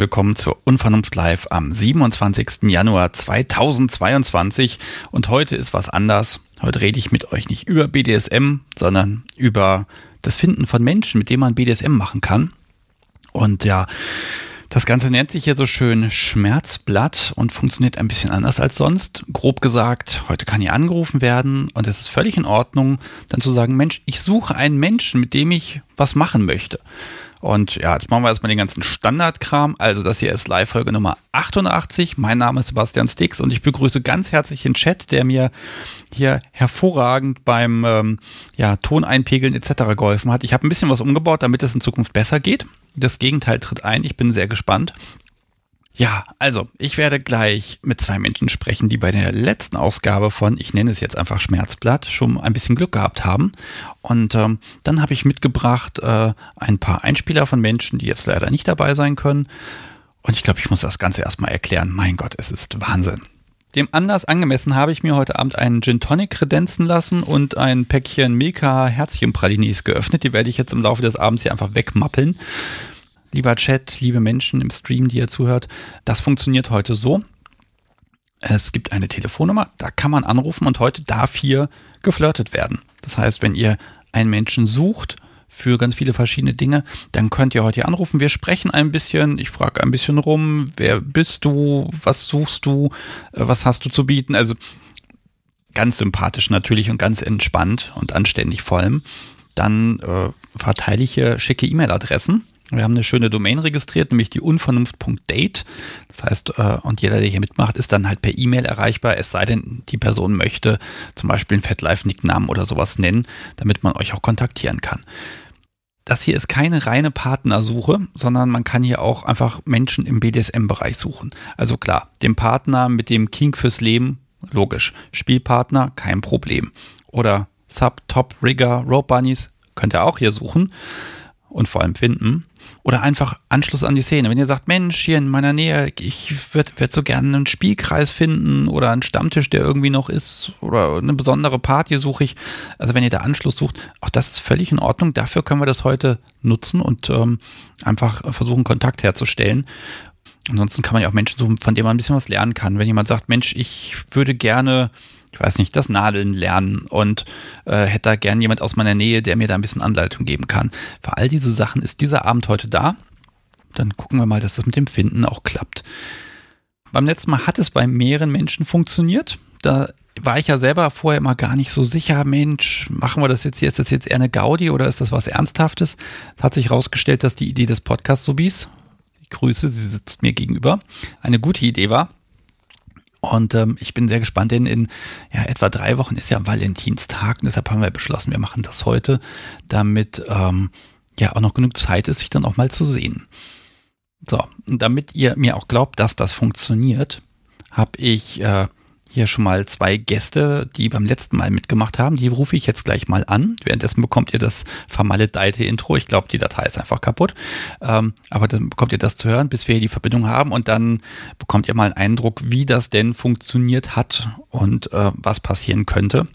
willkommen zur Unvernunft Live am 27. Januar 2022. Und heute ist was anders. Heute rede ich mit euch nicht über BDSM, sondern über das Finden von Menschen, mit denen man BDSM machen kann. Und ja, das Ganze nennt sich hier so schön Schmerzblatt und funktioniert ein bisschen anders als sonst. Grob gesagt, heute kann hier angerufen werden und es ist völlig in Ordnung, dann zu sagen, Mensch, ich suche einen Menschen, mit dem ich was machen möchte. Und ja, jetzt machen wir erstmal den ganzen Standardkram. Also das hier ist Live-Folge Nummer 88. Mein Name ist Sebastian Stix und ich begrüße ganz herzlich den Chat, der mir hier hervorragend beim ähm, ja, Toneinpegeln etc. geholfen hat. Ich habe ein bisschen was umgebaut, damit es in Zukunft besser geht. Das Gegenteil tritt ein. Ich bin sehr gespannt. Ja, also ich werde gleich mit zwei Menschen sprechen, die bei der letzten Ausgabe von, ich nenne es jetzt einfach Schmerzblatt, schon ein bisschen Glück gehabt haben. Und ähm, dann habe ich mitgebracht äh, ein paar Einspieler von Menschen, die jetzt leider nicht dabei sein können. Und ich glaube, ich muss das Ganze erstmal erklären. Mein Gott, es ist Wahnsinn. Dem Anlass angemessen habe ich mir heute Abend einen Gin Tonic kredenzen lassen und ein Päckchen Milka Herzchenpralinis geöffnet. Die werde ich jetzt im Laufe des Abends hier einfach wegmappeln lieber Chat, liebe Menschen im Stream, die ihr zuhört, das funktioniert heute so. Es gibt eine Telefonnummer, da kann man anrufen und heute darf hier geflirtet werden. Das heißt, wenn ihr einen Menschen sucht für ganz viele verschiedene Dinge, dann könnt ihr heute hier anrufen. Wir sprechen ein bisschen, ich frage ein bisschen rum, wer bist du, was suchst du, äh, was hast du zu bieten. Also ganz sympathisch natürlich und ganz entspannt und anständig vor allem. Dann äh, verteile ich hier schicke E-Mail-Adressen wir haben eine schöne Domain registriert, nämlich die unvernunft.date. Das heißt, äh, und jeder, der hier mitmacht, ist dann halt per E-Mail erreichbar, es sei denn, die Person möchte zum Beispiel einen FetLife-Nicknamen oder sowas nennen, damit man euch auch kontaktieren kann. Das hier ist keine reine Partnersuche, sondern man kann hier auch einfach Menschen im BDSM-Bereich suchen. Also klar, den Partner mit dem King fürs Leben, logisch. Spielpartner, kein Problem. Oder Sub, Top, Rigger, Rope Bunnies, könnt ihr auch hier suchen und vor allem finden. Oder einfach Anschluss an die Szene. Wenn ihr sagt, Mensch, hier in meiner Nähe, ich würde würd so gerne einen Spielkreis finden oder einen Stammtisch, der irgendwie noch ist oder eine besondere Party suche ich. Also wenn ihr da Anschluss sucht, auch das ist völlig in Ordnung. Dafür können wir das heute nutzen und ähm, einfach versuchen, Kontakt herzustellen. Ansonsten kann man ja auch Menschen suchen, von denen man ein bisschen was lernen kann. Wenn jemand sagt, Mensch, ich würde gerne ich weiß nicht, das Nadeln lernen und äh, hätte da gern jemand aus meiner Nähe, der mir da ein bisschen Anleitung geben kann. Für all diese Sachen ist dieser Abend heute da. Dann gucken wir mal, dass das mit dem Finden auch klappt. Beim letzten Mal hat es bei mehreren Menschen funktioniert. Da war ich ja selber vorher immer gar nicht so sicher, Mensch, machen wir das jetzt hier? Ist das jetzt eher eine Gaudi oder ist das was Ernsthaftes? Es hat sich herausgestellt, dass die Idee des Podcast-Subis, ich grüße, sie sitzt mir gegenüber, eine gute Idee war. Und ähm, ich bin sehr gespannt, denn in ja, etwa drei Wochen ist ja Valentinstag und deshalb haben wir beschlossen, wir machen das heute, damit ähm, ja auch noch genug Zeit ist, sich dann auch mal zu sehen. So, und damit ihr mir auch glaubt, dass das funktioniert, habe ich äh, hier schon mal zwei Gäste, die beim letzten Mal mitgemacht haben. Die rufe ich jetzt gleich mal an. Währenddessen bekommt ihr das vermaledeite Intro. Ich glaube, die Datei ist einfach kaputt. Ähm, aber dann bekommt ihr das zu hören, bis wir hier die Verbindung haben. Und dann bekommt ihr mal einen Eindruck, wie das denn funktioniert hat und äh, was passieren könnte.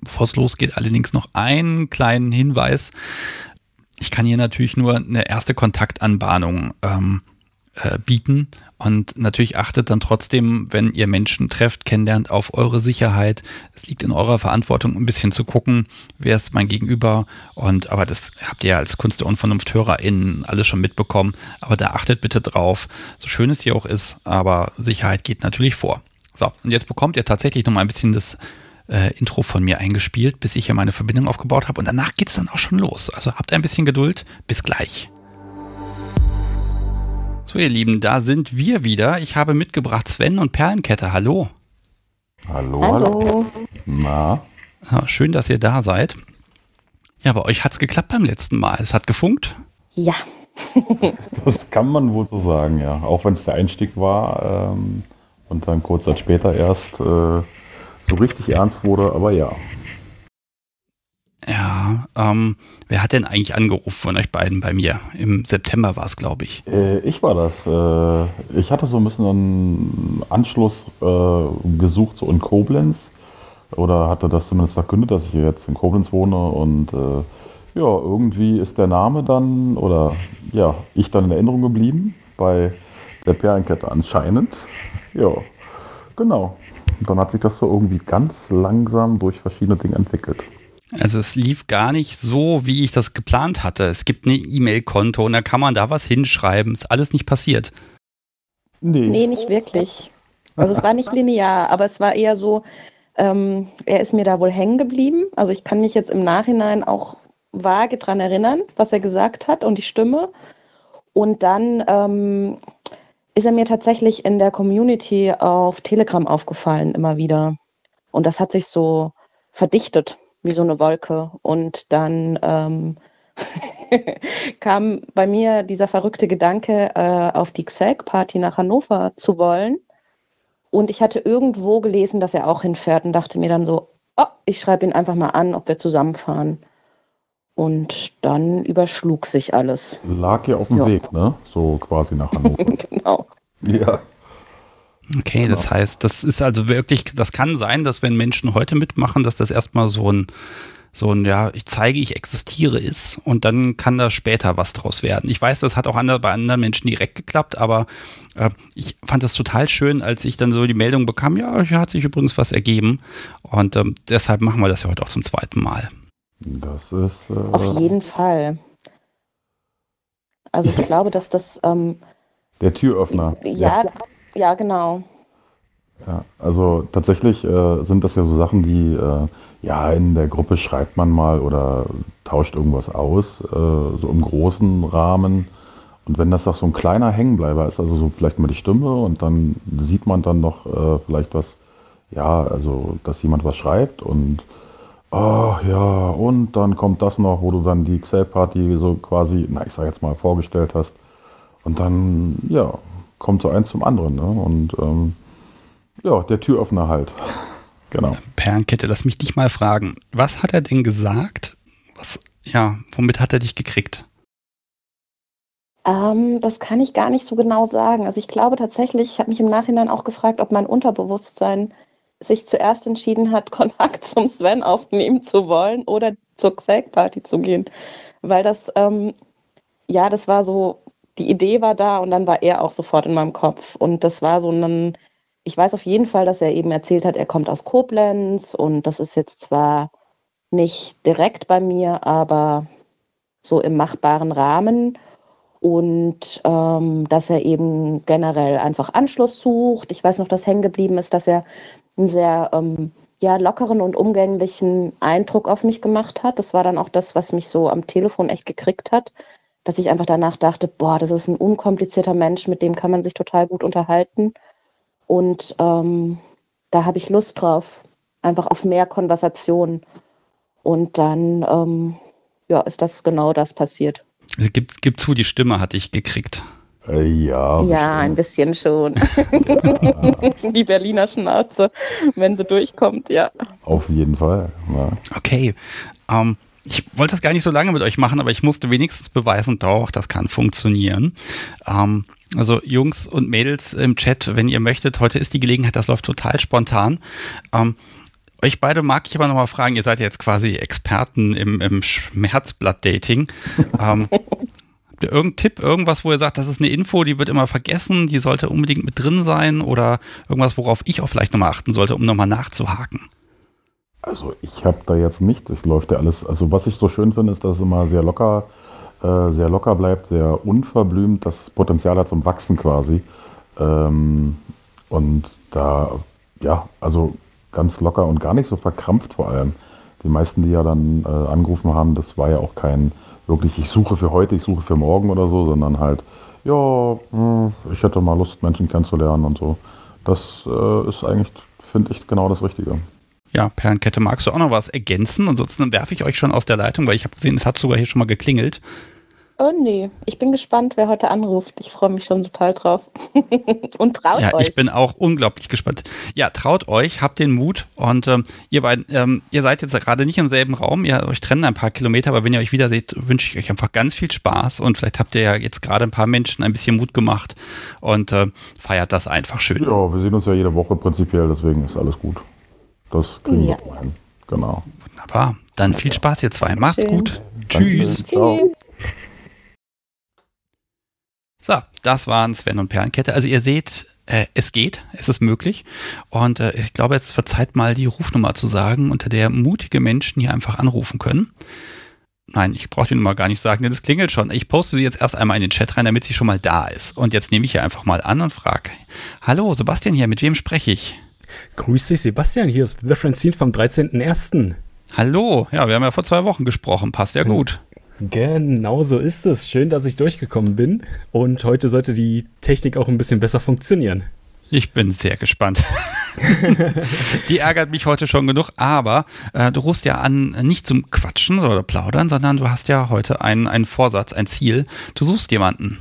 Bevor es losgeht, allerdings noch einen kleinen Hinweis. Ich kann hier natürlich nur eine erste Kontaktanbahnung ähm, äh, bieten. Und natürlich achtet dann trotzdem, wenn ihr Menschen trefft, kennenlernt, auf eure Sicherheit. Es liegt in eurer Verantwortung, ein bisschen zu gucken, wer ist mein Gegenüber. Und aber das habt ihr ja als Kunst der Unvernunft HörerInnen alles schon mitbekommen. Aber da achtet bitte drauf, so schön es hier auch ist, aber Sicherheit geht natürlich vor. So, und jetzt bekommt ihr tatsächlich noch mal ein bisschen das äh, Intro von mir eingespielt, bis ich hier meine Verbindung aufgebaut habe. Und danach geht's dann auch schon los. Also habt ein bisschen Geduld. Bis gleich. So, ihr Lieben, da sind wir wieder. Ich habe mitgebracht Sven und Perlenkette. Hallo. Hallo, hallo. Na? Ja, schön, dass ihr da seid. Ja, bei euch hat es geklappt beim letzten Mal. Es hat gefunkt. Ja. das kann man wohl so sagen, ja. Auch wenn es der Einstieg war ähm, und dann kurz Zeit später erst äh, so richtig ernst wurde, aber ja. Ja, ähm, wer hat denn eigentlich angerufen von euch beiden bei mir? Im September war es, glaube ich. Äh, ich war das. Äh, ich hatte so ein bisschen einen Anschluss äh, gesucht, so in Koblenz. Oder hatte das zumindest verkündet, dass ich jetzt in Koblenz wohne. Und äh, ja, irgendwie ist der Name dann, oder ja, ich dann in Erinnerung geblieben. bei der Perlenkette anscheinend. Ja, genau. Und dann hat sich das so irgendwie ganz langsam durch verschiedene Dinge entwickelt. Also es lief gar nicht so, wie ich das geplant hatte. Es gibt ein E-Mail-Konto und da kann man da was hinschreiben. Ist alles nicht passiert. Nee. Nee, nicht wirklich. Also es war nicht linear, aber es war eher so, ähm, er ist mir da wohl hängen geblieben. Also ich kann mich jetzt im Nachhinein auch vage dran erinnern, was er gesagt hat und die Stimme. Und dann ähm, ist er mir tatsächlich in der Community auf Telegram aufgefallen, immer wieder. Und das hat sich so verdichtet wie so eine Wolke. Und dann ähm, kam bei mir dieser verrückte Gedanke, äh, auf die XEG-Party nach Hannover zu wollen. Und ich hatte irgendwo gelesen, dass er auch hinfährt und dachte mir dann so, oh, ich schreibe ihn einfach mal an, ob wir zusammenfahren. Und dann überschlug sich alles. Lag ja auf dem ja. Weg, ne? So quasi nach Hannover. genau. Ja. Okay, genau. das heißt, das ist also wirklich, das kann sein, dass wenn Menschen heute mitmachen, dass das erstmal so ein, so ein, ja, ich zeige, ich existiere ist und dann kann da später was draus werden. Ich weiß, das hat auch andere, bei anderen Menschen direkt geklappt, aber äh, ich fand das total schön, als ich dann so die Meldung bekam, ja, hier hat sich übrigens was ergeben und ähm, deshalb machen wir das ja heute auch zum zweiten Mal. Das ist. Äh Auf jeden Fall. Also ich glaube, dass das. Ähm, Der Türöffner. Ja, ja, ja, genau. Ja, also tatsächlich äh, sind das ja so Sachen, die äh, ja in der Gruppe schreibt man mal oder tauscht irgendwas aus, äh, so im großen Rahmen. Und wenn das doch so ein kleiner Hängenbleiber ist, also so vielleicht mal die Stimme und dann sieht man dann noch äh, vielleicht was, ja, also dass jemand was schreibt und oh ja, und dann kommt das noch, wo du dann die Xell-Party so quasi, na ich sag jetzt mal, vorgestellt hast. Und dann, ja, kommt so eins zum anderen. Ne? Und ähm, ja, der Türöffner halt. genau. Perlenkette, lass mich dich mal fragen. Was hat er denn gesagt? Was, ja, womit hat er dich gekriegt? Ähm, das kann ich gar nicht so genau sagen. Also ich glaube tatsächlich, ich habe mich im Nachhinein auch gefragt, ob mein Unterbewusstsein sich zuerst entschieden hat, Kontakt zum Sven aufnehmen zu wollen oder zur Xag-Party zu gehen. Weil das, ähm, ja, das war so die Idee war da und dann war er auch sofort in meinem Kopf. Und das war so ein, ich weiß auf jeden Fall, dass er eben erzählt hat, er kommt aus Koblenz und das ist jetzt zwar nicht direkt bei mir, aber so im machbaren Rahmen. Und ähm, dass er eben generell einfach Anschluss sucht. Ich weiß noch, dass hängen geblieben ist, dass er einen sehr ähm, ja, lockeren und umgänglichen Eindruck auf mich gemacht hat. Das war dann auch das, was mich so am Telefon echt gekriegt hat, dass ich einfach danach dachte, boah, das ist ein unkomplizierter Mensch, mit dem kann man sich total gut unterhalten. Und ähm, da habe ich Lust drauf, einfach auf mehr Konversation. Und dann ähm, ja, ist das genau das passiert. Also gib, gib zu, die Stimme hatte ich gekriegt. Äh, ja. Ja, ein bisschen schon. die Berliner Schnauze, wenn sie durchkommt, ja. Auf jeden Fall. Ja. Okay. Ähm, ich wollte das gar nicht so lange mit euch machen, aber ich musste wenigstens beweisen, doch, das kann funktionieren. Ähm, also Jungs und Mädels im Chat, wenn ihr möchtet, heute ist die Gelegenheit, das läuft total spontan. Ähm, euch beide mag ich aber nochmal fragen, ihr seid jetzt quasi Experten im, im Schmerzblatt-Dating. ähm, habt ihr irgendeinen Tipp, irgendwas, wo ihr sagt, das ist eine Info, die wird immer vergessen, die sollte unbedingt mit drin sein oder irgendwas, worauf ich auch vielleicht nochmal achten sollte, um nochmal nachzuhaken? Also ich habe da jetzt nicht, es läuft ja alles, also was ich so schön finde, ist, dass es immer sehr locker, äh, sehr locker bleibt, sehr unverblümt, das Potenzial hat zum Wachsen quasi. Ähm, und da, ja, also ganz locker und gar nicht so verkrampft vor allem. Die meisten, die ja dann äh, angerufen haben, das war ja auch kein wirklich, ich suche für heute, ich suche für morgen oder so, sondern halt, ja, hm, ich hätte mal Lust, Menschen kennenzulernen und so. Das äh, ist eigentlich, finde ich, genau das Richtige. Ja, Perlenkette, magst du auch noch was ergänzen? Ansonsten werfe ich euch schon aus der Leitung, weil ich habe gesehen, es hat sogar hier schon mal geklingelt. Oh nee, ich bin gespannt, wer heute anruft. Ich freue mich schon total drauf. und traut ja, euch. Ja, ich bin auch unglaublich gespannt. Ja, traut euch, habt den Mut und ähm, ihr beiden, ähm, ihr seid jetzt gerade nicht im selben Raum, ihr euch trennen ein paar Kilometer, aber wenn ihr euch wieder seht, wünsche ich euch einfach ganz viel Spaß und vielleicht habt ihr ja jetzt gerade ein paar Menschen ein bisschen Mut gemacht und äh, feiert das einfach schön. Ja, wir sehen uns ja jede Woche prinzipiell, deswegen ist alles gut. Das kriegen ja. wir hin. Genau. Wunderbar. Dann viel Spaß, ihr zwei. Macht's gut. Tschüss. Ciao. das waren Sven und Perlenkette. Also ihr seht, äh, es geht, es ist möglich. Und äh, ich glaube, jetzt wird Zeit mal die Rufnummer zu sagen, unter der mutige Menschen hier einfach anrufen können. Nein, ich brauche die Nummer gar nicht sagen, denn das klingelt schon. Ich poste sie jetzt erst einmal in den Chat rein, damit sie schon mal da ist. Und jetzt nehme ich hier einfach mal an und frage: Hallo, Sebastian hier, mit wem spreche ich? Grüß dich, Sebastian, hier ist The Francine vom 13.01. Hallo, ja, wir haben ja vor zwei Wochen gesprochen, passt ja gut. Genau so ist es. Schön, dass ich durchgekommen bin. Und heute sollte die Technik auch ein bisschen besser funktionieren. Ich bin sehr gespannt. die ärgert mich heute schon genug, aber äh, du rufst ja an, nicht zum Quatschen oder Plaudern, sondern du hast ja heute einen, einen Vorsatz, ein Ziel. Du suchst jemanden.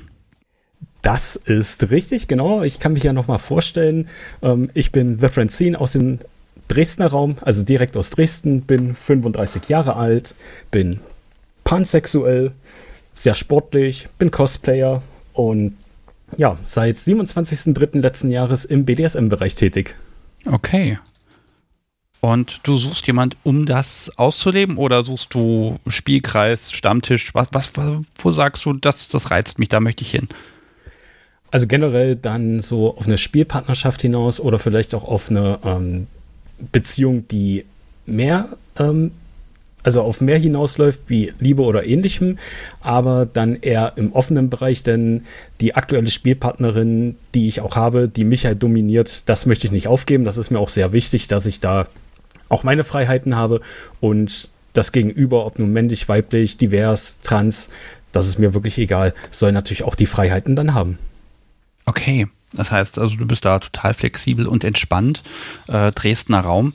Das ist richtig, genau. Ich kann mich ja nochmal vorstellen. Ähm, ich bin The Francine aus dem Dresdner Raum, also direkt aus Dresden, bin 35 Jahre alt, bin pansexuell, sehr sportlich, bin Cosplayer und ja, seit 27.03. letzten Jahres im BDSM-Bereich tätig. Okay. Und du suchst jemand, um das auszuleben oder suchst du Spielkreis, Stammtisch? Was, was, wo sagst du, das, das reizt mich, da möchte ich hin? Also generell dann so auf eine Spielpartnerschaft hinaus oder vielleicht auch auf eine ähm, Beziehung, die mehr ähm, also auf mehr hinausläuft wie Liebe oder ähnlichem, aber dann eher im offenen Bereich, denn die aktuelle Spielpartnerin, die ich auch habe, die mich halt dominiert, das möchte ich nicht aufgeben. Das ist mir auch sehr wichtig, dass ich da auch meine Freiheiten habe und das Gegenüber, ob nun männlich, weiblich, divers, trans, das ist mir wirklich egal, soll natürlich auch die Freiheiten dann haben. Okay, das heißt also, du bist da total flexibel und entspannt. Äh, Dresdner Raum,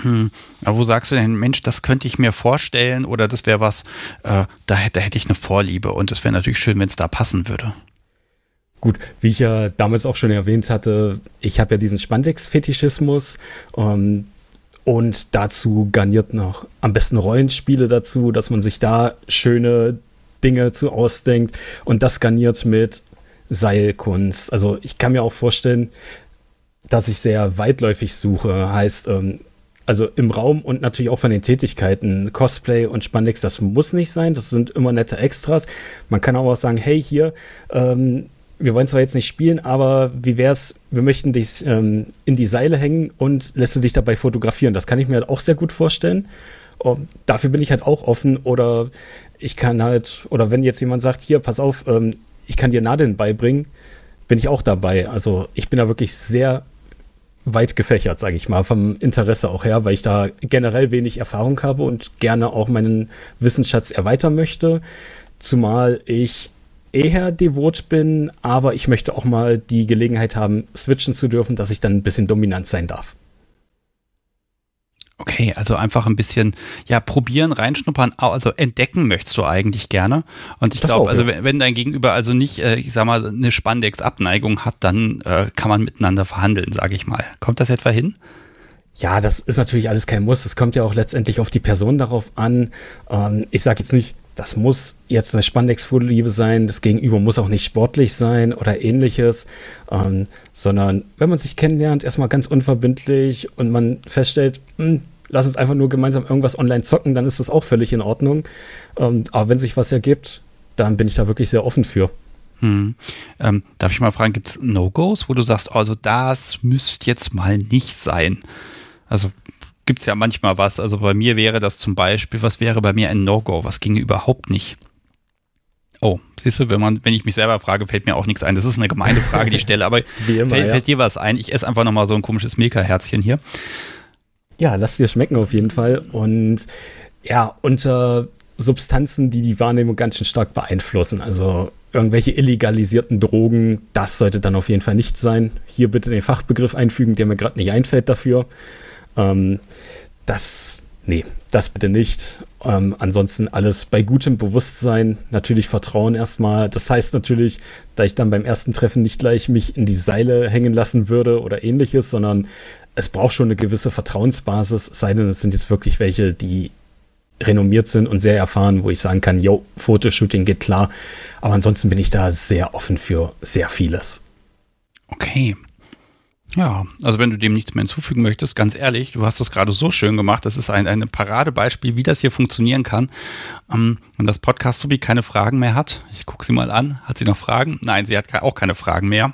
hm. Aber wo sagst du denn, Mensch, das könnte ich mir vorstellen oder das wäre was, äh, da, hätte, da hätte ich eine Vorliebe und es wäre natürlich schön, wenn es da passen würde. Gut, wie ich ja damals auch schon erwähnt hatte, ich habe ja diesen Spandex-Fetischismus ähm, und dazu garniert noch am besten Rollenspiele dazu, dass man sich da schöne Dinge zu ausdenkt und das garniert mit Seilkunst. Also ich kann mir auch vorstellen, dass ich sehr weitläufig suche. Heißt, ähm, also im Raum und natürlich auch von den Tätigkeiten, Cosplay und Spandex, das muss nicht sein, das sind immer nette Extras. Man kann auch sagen, hey, hier, ähm, wir wollen zwar jetzt nicht spielen, aber wie wär's, wir möchten dich ähm, in die Seile hängen und lässt du dich dabei fotografieren. Das kann ich mir halt auch sehr gut vorstellen. Und dafür bin ich halt auch offen oder ich kann halt, oder wenn jetzt jemand sagt, hier, pass auf, ähm, ich kann dir Nadeln beibringen, bin ich auch dabei. Also ich bin da wirklich sehr weit gefächert, sage ich mal, vom Interesse auch her, weil ich da generell wenig Erfahrung habe und gerne auch meinen Wissensschatz erweitern möchte. Zumal ich eher devot bin, aber ich möchte auch mal die Gelegenheit haben, switchen zu dürfen, dass ich dann ein bisschen dominant sein darf. Okay, also einfach ein bisschen, ja, probieren, reinschnuppern, also entdecken möchtest du eigentlich gerne. Und ich glaube, also ja. wenn dein Gegenüber also nicht, äh, ich sag mal, eine Spandex-Abneigung hat, dann äh, kann man miteinander verhandeln, sage ich mal. Kommt das etwa hin? Ja, das ist natürlich alles kein Muss. Es kommt ja auch letztendlich auf die Person darauf an. Ähm, ich sage jetzt nicht, das muss jetzt eine Spandex-Vorliebe sein, das Gegenüber muss auch nicht sportlich sein oder ähnliches, ähm, sondern wenn man sich kennenlernt, erstmal ganz unverbindlich und man feststellt, mh, hm, lass uns einfach nur gemeinsam irgendwas online zocken, dann ist das auch völlig in Ordnung. Ähm, aber wenn sich was ergibt, dann bin ich da wirklich sehr offen für. Hm. Ähm, darf ich mal fragen, gibt es No-Gos, wo du sagst, also das müsste jetzt mal nicht sein? Also gibt es ja manchmal was. Also bei mir wäre das zum Beispiel, was wäre bei mir ein No-Go? Was ginge überhaupt nicht? Oh, siehst du, wenn man, wenn ich mich selber frage, fällt mir auch nichts ein. Das ist eine gemeine Frage, die ich stelle, aber immer, fällt, ja. fällt, dir was ein? Ich esse einfach nochmal so ein komisches Milka-Herzchen hier. Ja, lass dir schmecken auf jeden Fall. Und ja, unter Substanzen, die die Wahrnehmung ganz schön stark beeinflussen. Also irgendwelche illegalisierten Drogen, das sollte dann auf jeden Fall nicht sein. Hier bitte den Fachbegriff einfügen, der mir gerade nicht einfällt dafür. Ähm, das, nee, das bitte nicht. Ähm, ansonsten alles bei gutem Bewusstsein, natürlich Vertrauen erstmal. Das heißt natürlich, da ich dann beim ersten Treffen nicht gleich mich in die Seile hängen lassen würde oder ähnliches, sondern es braucht schon eine gewisse Vertrauensbasis, sei denn es sind jetzt wirklich welche, die renommiert sind und sehr erfahren, wo ich sagen kann, yo, Fotoshooting geht klar. Aber ansonsten bin ich da sehr offen für sehr vieles. Okay. Ja, also wenn du dem nichts mehr hinzufügen möchtest, ganz ehrlich, du hast das gerade so schön gemacht. Das ist ein, ein Paradebeispiel, wie das hier funktionieren kann. Ähm, und das Podcast Subi keine Fragen mehr hat. Ich gucke sie mal an. Hat sie noch Fragen? Nein, sie hat auch keine Fragen mehr.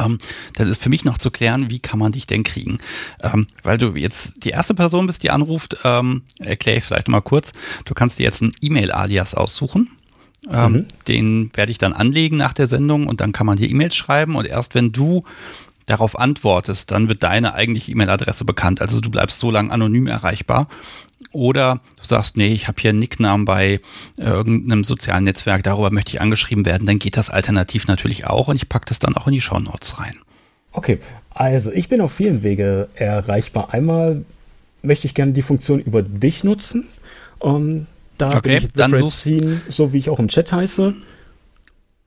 Ähm, dann ist für mich noch zu klären, wie kann man dich denn kriegen? Ähm, weil du jetzt die erste Person bist, die anruft, ähm, erkläre ich es vielleicht mal kurz. Du kannst dir jetzt ein E-Mail-Alias aussuchen. Ähm, mhm. Den werde ich dann anlegen nach der Sendung und dann kann man dir E-Mails schreiben und erst wenn du darauf antwortest, dann wird deine eigentliche E-Mail-Adresse bekannt. Also du bleibst so lange anonym erreichbar. Oder du sagst, nee, ich habe hier einen Nicknamen bei äh, irgendeinem sozialen Netzwerk, darüber möchte ich angeschrieben werden, dann geht das alternativ natürlich auch und ich packe das dann auch in die Show Notes rein. Okay, also ich bin auf vielen Wege erreichbar. Einmal möchte ich gerne die Funktion über dich nutzen. Um, ähm, da okay, bin ich dann Francine, so wie ich auch im Chat heiße.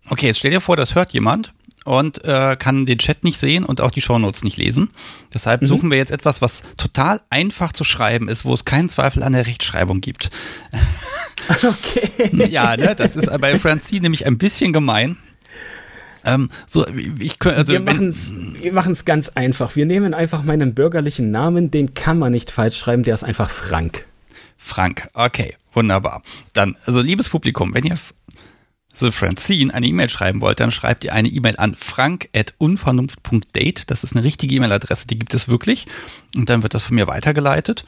Okay, jetzt stell dir vor, das hört jemand und äh, kann den Chat nicht sehen und auch die Shownotes nicht lesen. Deshalb mhm. suchen wir jetzt etwas, was total einfach zu schreiben ist, wo es keinen Zweifel an der Rechtschreibung gibt. Okay. ja, ne, das ist bei Francie nämlich ein bisschen gemein. Ähm, so, ich also, wir machen es ganz einfach. Wir nehmen einfach meinen bürgerlichen Namen, den kann man nicht falsch schreiben, der ist einfach Frank. Frank, okay, wunderbar. Dann, also liebes Publikum, wenn ihr The Francine eine E-Mail schreiben wollt, dann schreibt ihr eine E-Mail an frank.unvernunft.date. Das ist eine richtige E-Mail-Adresse, die gibt es wirklich. Und dann wird das von mir weitergeleitet.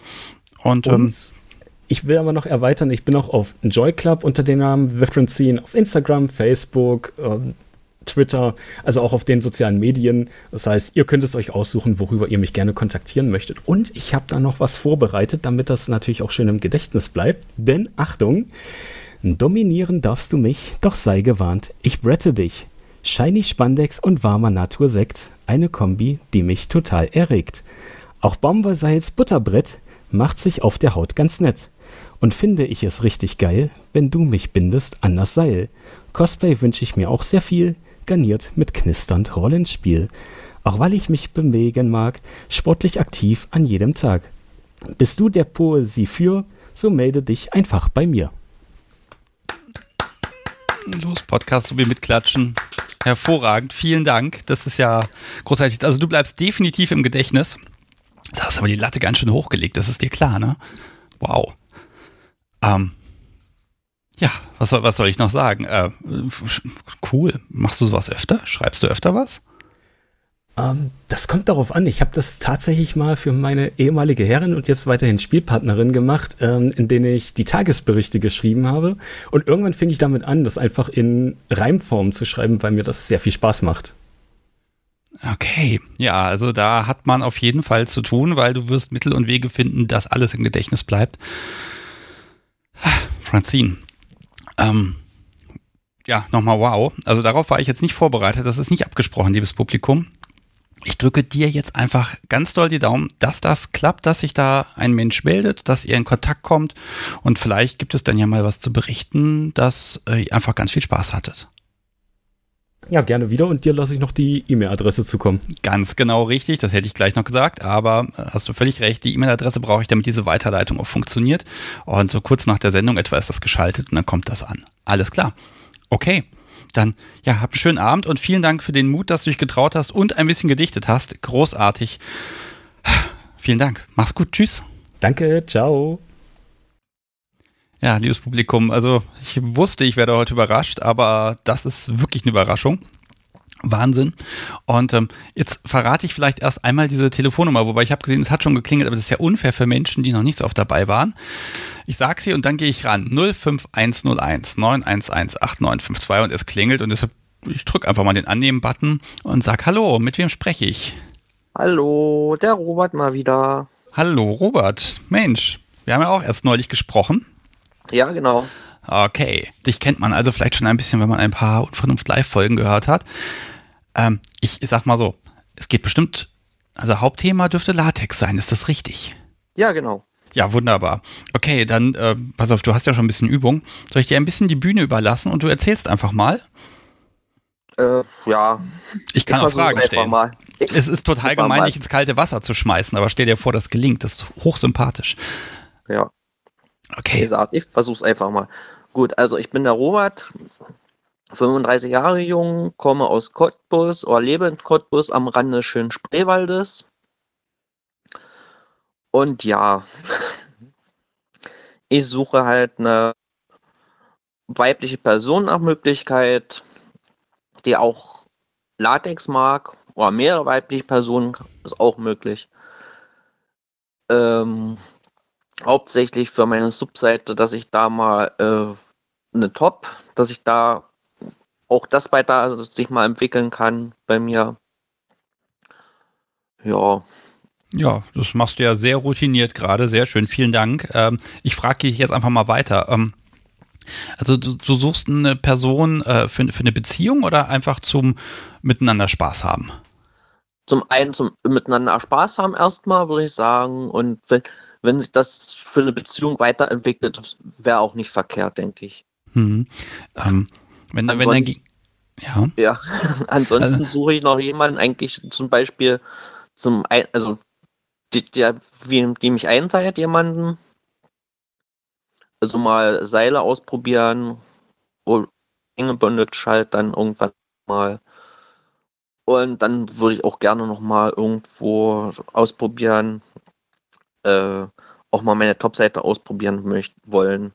Und, Und ähm, ich will aber noch erweitern, ich bin auch auf Joy Club unter dem Namen The Francine auf Instagram, Facebook, ähm, Twitter, also auch auf den sozialen Medien. Das heißt, ihr könnt es euch aussuchen, worüber ihr mich gerne kontaktieren möchtet. Und ich habe da noch was vorbereitet, damit das natürlich auch schön im Gedächtnis bleibt. Denn Achtung, Dominieren darfst du mich, doch sei gewarnt, ich brette dich. Shiny Spandex und warmer Natursekt, eine Kombi, die mich total erregt. Auch Baumwollseils Butterbrett macht sich auf der Haut ganz nett. Und finde ich es richtig geil, wenn du mich bindest an das Seil. Cosplay wünsche ich mir auch sehr viel, garniert mit knisternd Rollenspiel. Auch weil ich mich bewegen mag, sportlich aktiv an jedem Tag. Bist du der Poesie für, so melde dich einfach bei mir. Los, Podcast, du mir mitklatschen. Hervorragend, vielen Dank. Das ist ja großartig. Also du bleibst definitiv im Gedächtnis. Du hast aber die Latte ganz schön hochgelegt, das ist dir klar, ne? Wow. Ähm, ja, was soll, was soll ich noch sagen? Äh, cool. Machst du sowas öfter? Schreibst du öfter was? Ähm, das kommt darauf an. Ich habe das tatsächlich mal für meine ehemalige Herrin und jetzt weiterhin Spielpartnerin gemacht, ähm, in denen ich die Tagesberichte geschrieben habe. Und irgendwann fing ich damit an, das einfach in Reimform zu schreiben, weil mir das sehr viel Spaß macht. Okay, ja, also da hat man auf jeden Fall zu tun, weil du wirst Mittel und Wege finden, dass alles im Gedächtnis bleibt. Francine, ähm, ja, nochmal wow. Also darauf war ich jetzt nicht vorbereitet. Das ist nicht abgesprochen, liebes Publikum ich drücke dir jetzt einfach ganz doll die Daumen, dass das klappt, dass sich da ein Mensch meldet, dass ihr in Kontakt kommt und vielleicht gibt es dann ja mal was zu berichten, dass ihr einfach ganz viel Spaß hattet. Ja, gerne wieder und dir lasse ich noch die E-Mail-Adresse zukommen. Ganz genau richtig, das hätte ich gleich noch gesagt, aber äh, hast du völlig recht, die E-Mail-Adresse brauche ich, damit diese Weiterleitung auch funktioniert. Und so kurz nach der Sendung etwa ist das geschaltet und dann kommt das an. Alles klar. Okay, dann ja, hab einen schönen Abend und vielen Dank für den Mut, dass du dich getraut hast und ein bisschen gedichtet hast. Großartig. Vielen Dank. Mach's gut. Tschüss. Danke. Ciao. Ja, liebes Publikum, also ich wusste, ich werde heute überrascht, aber das ist wirklich eine Überraschung. Wahnsinn. Und ähm, jetzt verrate ich vielleicht erst einmal diese Telefonnummer, wobei ich habe gesehen, es hat schon geklingelt, aber das ist ja unfair für Menschen, die noch nicht so oft dabei waren. Ich sage sie und dann gehe ich ran. 05101 911 8952 und es klingelt und deshalb, ich drücke einfach mal den Annehmen-Button und sage Hallo, mit wem spreche ich? Hallo, der Robert mal wieder. Hallo, Robert. Mensch, wir haben ja auch erst neulich gesprochen. Ja, genau. Okay, dich kennt man also vielleicht schon ein bisschen, wenn man ein paar Unvernunft Live-Folgen gehört hat. Ähm, ich, ich sag mal so, es geht bestimmt, also Hauptthema dürfte Latex sein, ist das richtig? Ja, genau. Ja, wunderbar. Okay, dann äh, pass auf, du hast ja schon ein bisschen Übung. Soll ich dir ein bisschen die Bühne überlassen und du erzählst einfach mal? Äh, ja. Ich kann ich auch Fragen stellen. Mal. es ist total gemein, dich ins kalte Wasser zu schmeißen, aber stell dir vor, das gelingt. Das ist hochsympathisch. Ja. Okay. Gesagt, ich versuch's einfach mal. Gut, also ich bin der Robert, 35 Jahre jung, komme aus Cottbus oder lebe in Cottbus am Rande des schönen Spreewaldes. Und ja, ich suche halt eine weibliche Person nach Möglichkeit, die auch Latex mag, oder mehrere weibliche Personen ist auch möglich. Ähm, hauptsächlich für meine Subseite, dass ich da mal äh, eine Top, dass ich da auch das weiter sich mal entwickeln kann bei mir. Ja. Ja, das machst du ja sehr routiniert gerade, sehr schön, vielen Dank. Ähm, ich frage dich jetzt einfach mal weiter. Ähm, also du, du, suchst eine Person äh, für, für eine Beziehung oder einfach zum Miteinander Spaß haben? Zum einen zum Miteinander Spaß haben erstmal, würde ich sagen. Und wenn, wenn sich das für eine Beziehung weiterentwickelt, wäre auch nicht verkehrt, denke ich. Mhm. Ähm, wenn, wenn dann, ja. Ja, ansonsten also, suche ich noch jemanden eigentlich zum Beispiel zum, also die, der, wie, die mich einseilt, jemanden. Also mal Seile ausprobieren, oder enge Bondage halt dann irgendwann mal. Und dann würde ich auch gerne noch mal irgendwo ausprobieren, äh, auch mal meine Topseite ausprobieren möchten wollen.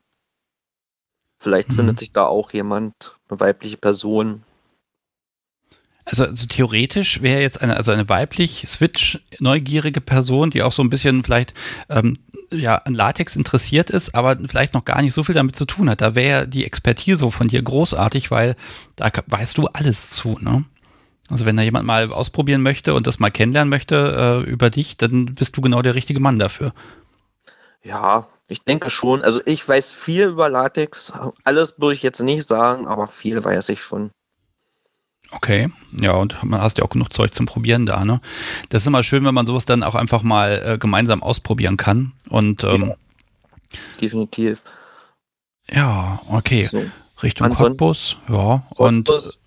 Vielleicht mhm. findet sich da auch jemand, eine weibliche Person, also, also theoretisch wäre jetzt eine, also eine weiblich Switch-neugierige Person, die auch so ein bisschen vielleicht ähm, ja, an Latex interessiert ist, aber vielleicht noch gar nicht so viel damit zu tun hat. Da wäre die Expertise von dir großartig, weil da weißt du alles zu, ne? Also wenn da jemand mal ausprobieren möchte und das mal kennenlernen möchte äh, über dich, dann bist du genau der richtige Mann dafür. Ja, ich denke schon. Also ich weiß viel über Latex. Alles würde ich jetzt nicht sagen, aber viel weiß ich schon. Okay, ja, und man hast ja auch genug Zeug zum Probieren da, ne? Das ist immer schön, wenn man sowas dann auch einfach mal äh, gemeinsam ausprobieren kann. Und ähm, ja. definitiv. Ja, okay. So. Richtung Cottbus, ja. Und Cottbus,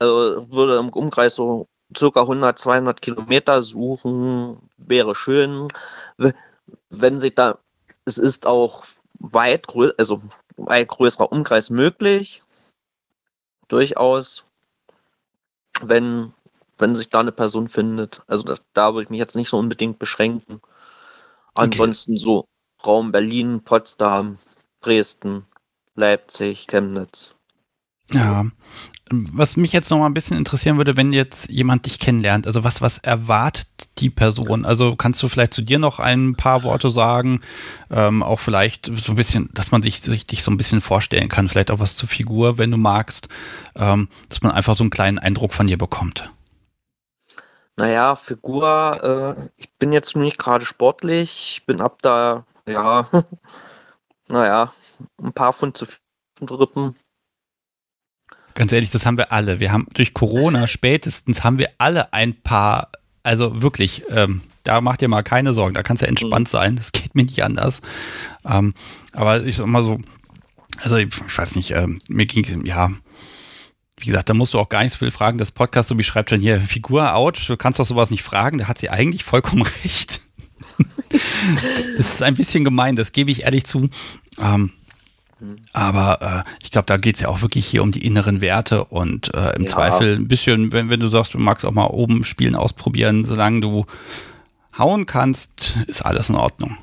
also würde im Umkreis so circa 100, 200 Kilometer suchen, wäre schön. Wenn sich da, es ist auch weit, also ein größerer Umkreis möglich. Durchaus wenn, wenn sich da eine Person findet. Also das, da würde ich mich jetzt nicht so unbedingt beschränken. Ansonsten okay. so Raum Berlin, Potsdam, Dresden, Leipzig, Chemnitz. Ja, was mich jetzt noch mal ein bisschen interessieren würde, wenn jetzt jemand dich kennenlernt, also was, was erwartet die Person? Also kannst du vielleicht zu dir noch ein paar Worte sagen? Ähm, auch vielleicht so ein bisschen, dass man sich richtig so ein bisschen vorstellen kann, vielleicht auch was zur Figur, wenn du magst, ähm, dass man einfach so einen kleinen Eindruck von dir bekommt. Naja, Figur, äh, ich bin jetzt nicht gerade sportlich, ich bin ab da, ja, naja, ein paar Pfund zu drücken Ganz ehrlich, das haben wir alle. Wir haben durch Corona spätestens haben wir alle ein paar, also wirklich, ähm, da macht ihr mal keine Sorgen, da kannst du entspannt mhm. sein, das geht mir nicht anders. Ähm, aber ich sag mal so, also ich, ich weiß nicht, ähm, mir ging, ja, wie gesagt, da musst du auch gar nicht so viel fragen. Das Podcast so beschreibt schon hier, Figur, ouch, du kannst doch sowas nicht fragen, da hat sie eigentlich vollkommen recht. das ist ein bisschen gemein, das gebe ich ehrlich zu. Ähm, aber äh, ich glaube, da geht es ja auch wirklich hier um die inneren Werte und äh, im ja. Zweifel ein bisschen, wenn, wenn du sagst, du magst auch mal oben spielen, ausprobieren, solange du hauen kannst, ist alles in Ordnung.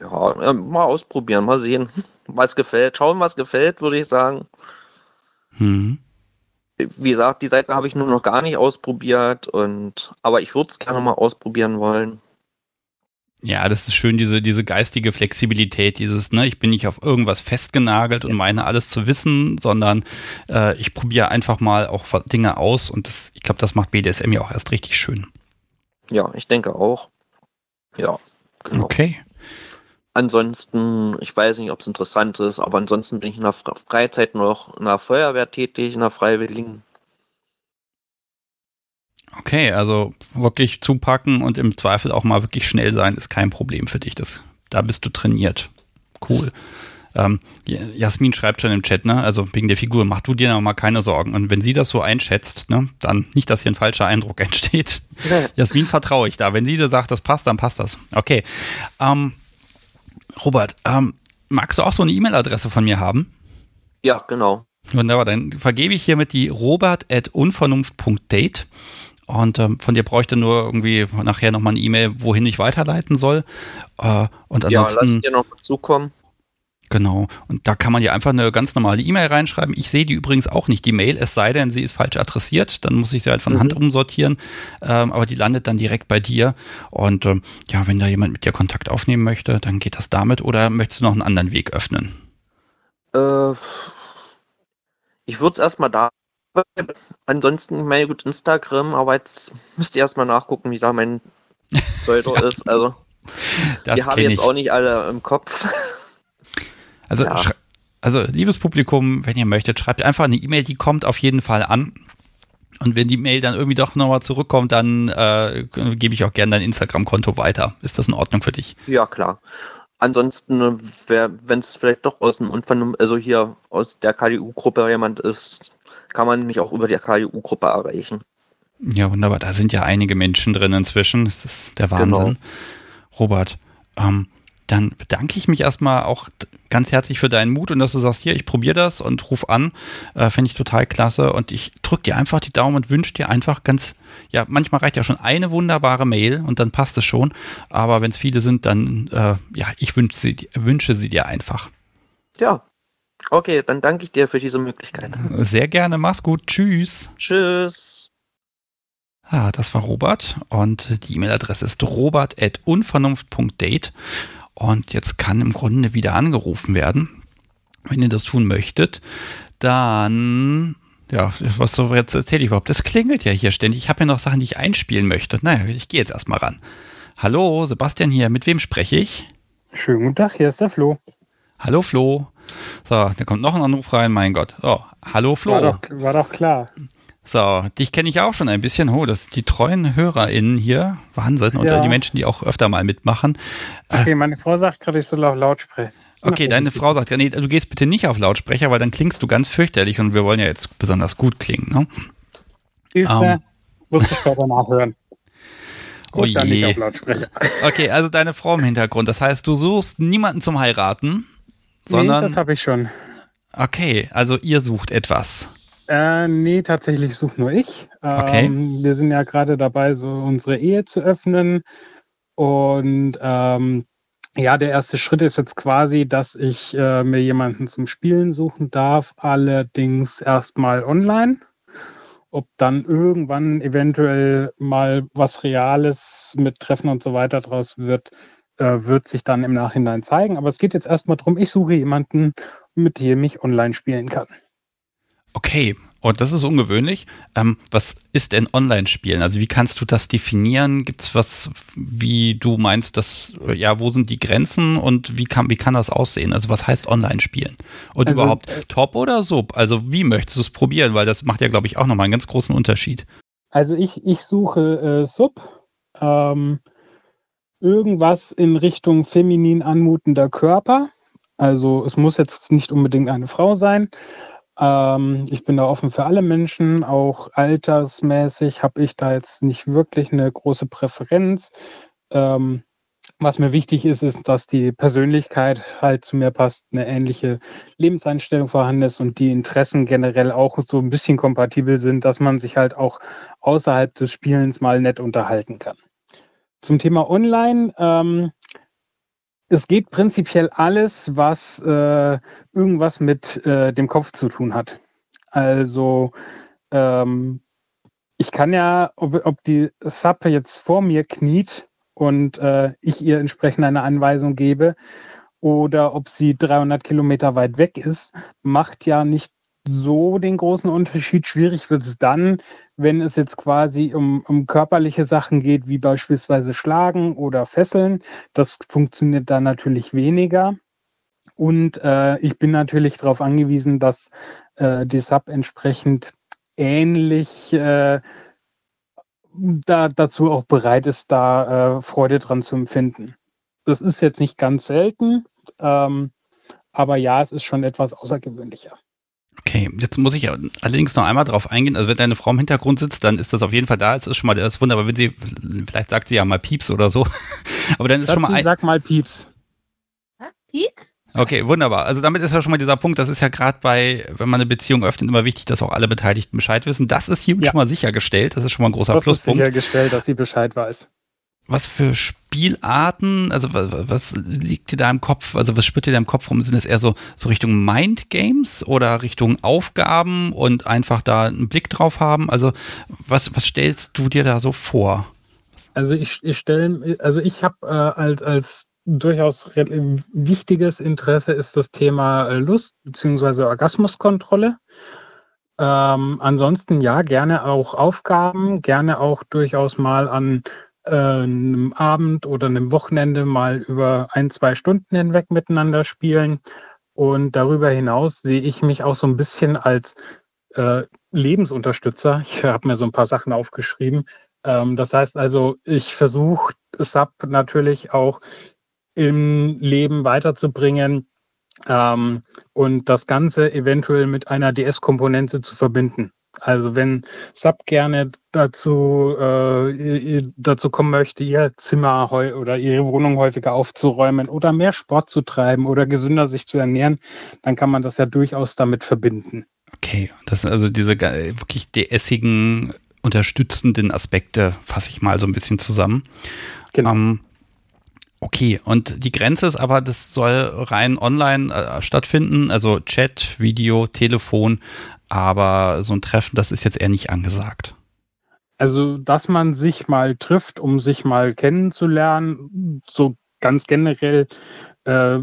Ja, mal ausprobieren, mal sehen, was gefällt. Schauen, was gefällt, würde ich sagen. Mhm. Wie gesagt, die Seite habe ich nur noch gar nicht ausprobiert und aber ich würde es gerne mal ausprobieren wollen. Ja, das ist schön, diese, diese geistige Flexibilität, dieses, ne, ich bin nicht auf irgendwas festgenagelt und meine alles zu wissen, sondern äh, ich probiere einfach mal auch Dinge aus und das, ich glaube, das macht BDSM ja auch erst richtig schön. Ja, ich denke auch. Ja, genau. Okay. Ansonsten, ich weiß nicht, ob es interessant ist, aber ansonsten bin ich in der Freizeit noch in der Feuerwehr tätig, in der Freiwilligen. Okay, also wirklich zupacken und im Zweifel auch mal wirklich schnell sein, ist kein Problem für dich. Das, da bist du trainiert. Cool. Ähm, Jasmin schreibt schon im Chat, ne? Also wegen der Figur, mach du dir noch mal keine Sorgen. Und wenn sie das so einschätzt, ne, dann nicht, dass hier ein falscher Eindruck entsteht. Ja. Jasmin vertraue ich da. Wenn sie da sagt, das passt, dann passt das. Okay. Ähm, Robert, ähm, magst du auch so eine E-Mail-Adresse von mir haben? Ja, genau. Wunderbar, dann vergebe ich hiermit die robert.unvernunft.date und ähm, von dir bräuchte nur irgendwie nachher nochmal eine E-Mail, wohin ich weiterleiten soll. Äh, und ansonsten, ja, lass dir noch zukommen. Genau. Und da kann man ja einfach eine ganz normale E-Mail reinschreiben. Ich sehe die übrigens auch nicht, die Mail, es sei denn, sie ist falsch adressiert. Dann muss ich sie halt von mhm. Hand umsortieren. Ähm, aber die landet dann direkt bei dir. Und ähm, ja, wenn da jemand mit dir Kontakt aufnehmen möchte, dann geht das damit. Oder möchtest du noch einen anderen Weg öffnen? Äh, ich würde es erstmal da. Ansonsten, meine gut, Instagram, aber jetzt müsst ihr erstmal nachgucken, wie da mein Zeug ja. ist. Also, das die habe ich jetzt auch nicht alle im Kopf. Also, ja. also, liebes Publikum, wenn ihr möchtet, schreibt einfach eine E-Mail, die kommt auf jeden Fall an. Und wenn die Mail dann irgendwie doch nochmal zurückkommt, dann äh, gebe ich auch gerne dein Instagram-Konto weiter. Ist das in Ordnung für dich? Ja, klar. Ansonsten, wenn es vielleicht doch aus dem Unvernunft, also hier aus der KDU-Gruppe jemand ist, kann man mich auch über die KDU-Gruppe erreichen. Ja, wunderbar. Da sind ja einige Menschen drin inzwischen. Das ist der Wahnsinn. Genau. Robert, ähm, dann bedanke ich mich erstmal auch ganz herzlich für deinen Mut und dass du sagst, hier, ich probiere das und ruf an. Äh, Finde ich total klasse. Und ich drücke dir einfach die Daumen und wünsche dir einfach ganz ja, manchmal reicht ja schon eine wunderbare Mail und dann passt es schon. Aber wenn es viele sind, dann, äh, ja, ich wünsche sie, wünsche sie dir einfach. Ja, okay, dann danke ich dir für diese Möglichkeit. Sehr gerne, mach's gut. Tschüss. Tschüss. Ah, das war Robert und die E-Mail-Adresse ist robert.unvernunft.date und jetzt kann im Grunde wieder angerufen werden. Wenn ihr das tun möchtet, dann ja, was so jetzt erzähle ich überhaupt? Das klingelt ja hier ständig. Ich habe ja noch Sachen, die ich einspielen möchte. Naja, ich gehe jetzt erstmal ran. Hallo, Sebastian hier. Mit wem spreche ich? Schönen guten Tag, hier ist der Flo. Hallo Flo. So, da kommt noch ein Anruf rein, mein Gott. Oh, hallo Flo. War doch, war doch klar. So, dich kenne ich auch schon ein bisschen. Oh, das sind die treuen HörerInnen hier. Wahnsinn. Ja. Und die Menschen, die auch öfter mal mitmachen. Okay, meine Frau sagt gerade, ich soll auch laut sprechen. Okay, deine Frau sagt, ja, nee, du gehst bitte nicht auf Lautsprecher, weil dann klingst du ganz fürchterlich und wir wollen ja jetzt besonders gut klingen. Ne? Um, ähm. muss ich später nachhören. Oh je. Okay, also deine Frau im Hintergrund. Das heißt, du suchst niemanden zum Heiraten, sondern. Nee, das habe ich schon. Okay, also ihr sucht etwas. Äh, nee, tatsächlich suche nur ich. Okay. Ähm, wir sind ja gerade dabei, so unsere Ehe zu öffnen. Und ähm, ja, der erste Schritt ist jetzt quasi, dass ich äh, mir jemanden zum Spielen suchen darf, allerdings erstmal online. Ob dann irgendwann eventuell mal was Reales mit Treffen und so weiter draus wird, äh, wird sich dann im Nachhinein zeigen. Aber es geht jetzt erstmal darum, ich suche jemanden, mit dem ich online spielen kann. Okay, und das ist ungewöhnlich. Ähm, was ist denn Online-Spielen? Also wie kannst du das definieren? Gibt es was, wie du meinst, dass, ja, wo sind die Grenzen und wie kann, wie kann das aussehen? Also was heißt Online-Spielen? Und also, überhaupt äh, Top oder Sub? Also wie möchtest du es probieren? Weil das macht ja, glaube ich, auch nochmal einen ganz großen Unterschied. Also ich, ich suche äh, Sub. Ähm, irgendwas in Richtung feminin anmutender Körper. Also es muss jetzt nicht unbedingt eine Frau sein, ähm, ich bin da offen für alle Menschen, auch altersmäßig habe ich da jetzt nicht wirklich eine große Präferenz. Ähm, was mir wichtig ist, ist, dass die Persönlichkeit halt zu mir passt, eine ähnliche Lebenseinstellung vorhanden ist und die Interessen generell auch so ein bisschen kompatibel sind, dass man sich halt auch außerhalb des Spielens mal nett unterhalten kann. Zum Thema Online. Ähm, es geht prinzipiell alles, was äh, irgendwas mit äh, dem Kopf zu tun hat. Also ähm, ich kann ja, ob, ob, die Sub jetzt vor mir kniet und äh, ich ihr entsprechend eine Anweisung gebe oder ob sie 300 Kilometer weit weg ist, macht ja nicht so den großen Unterschied. Schwierig wird es dann, wenn es jetzt quasi um, um körperliche Sachen geht, wie beispielsweise Schlagen oder Fesseln. Das funktioniert dann natürlich weniger. Und äh, ich bin natürlich darauf angewiesen, dass äh, die Sub entsprechend ähnlich äh, da, dazu auch bereit ist, da äh, Freude dran zu empfinden. Das ist jetzt nicht ganz selten, ähm, aber ja, es ist schon etwas außergewöhnlicher. Okay, jetzt muss ich allerdings noch einmal drauf eingehen. Also wenn deine Frau im Hintergrund sitzt, dann ist das auf jeden Fall da. Es ist schon mal das wunderbar, wenn sie, vielleicht sagt sie ja mal Pieps oder so. Aber dann ist Dazu schon mal ein. Sag mal Pieps. Pieps? Okay, wunderbar. Also damit ist ja schon mal dieser Punkt, das ist ja gerade bei, wenn man eine Beziehung öffnet, immer wichtig, dass auch alle Beteiligten Bescheid wissen. Das ist hiermit ja. schon mal sichergestellt. Das ist schon mal ein großer das Pluspunkt. Ist sichergestellt, dass sie Bescheid weiß. Was für Spielarten, also was liegt dir da im Kopf, also was spürt dir da im Kopf rum? Sind es eher so, so Richtung Mindgames oder Richtung Aufgaben und einfach da einen Blick drauf haben? Also was, was stellst du dir da so vor? Also ich, ich stelle, also ich habe äh, als, als durchaus wichtiges Interesse ist das Thema äh, Lust bzw. Orgasmuskontrolle. Ähm, ansonsten ja, gerne auch Aufgaben, gerne auch durchaus mal an einem Abend oder einem Wochenende mal über ein, zwei Stunden hinweg miteinander spielen. Und darüber hinaus sehe ich mich auch so ein bisschen als äh, Lebensunterstützer. Ich habe mir so ein paar Sachen aufgeschrieben. Ähm, das heißt also, ich versuche SAP natürlich auch im Leben weiterzubringen ähm, und das Ganze eventuell mit einer DS-Komponente zu verbinden. Also wenn SAP gerne dazu, äh, dazu kommen möchte, ihr Zimmer oder ihre Wohnung häufiger aufzuräumen oder mehr Sport zu treiben oder gesünder sich zu ernähren, dann kann man das ja durchaus damit verbinden. Okay, das sind also diese wirklich DS-igen unterstützenden Aspekte, fasse ich mal so ein bisschen zusammen. Genau. Ähm, Okay, und die Grenze ist aber, das soll rein online äh, stattfinden, also Chat, Video, Telefon, aber so ein Treffen, das ist jetzt eher nicht angesagt. Also, dass man sich mal trifft, um sich mal kennenzulernen, so ganz generell äh,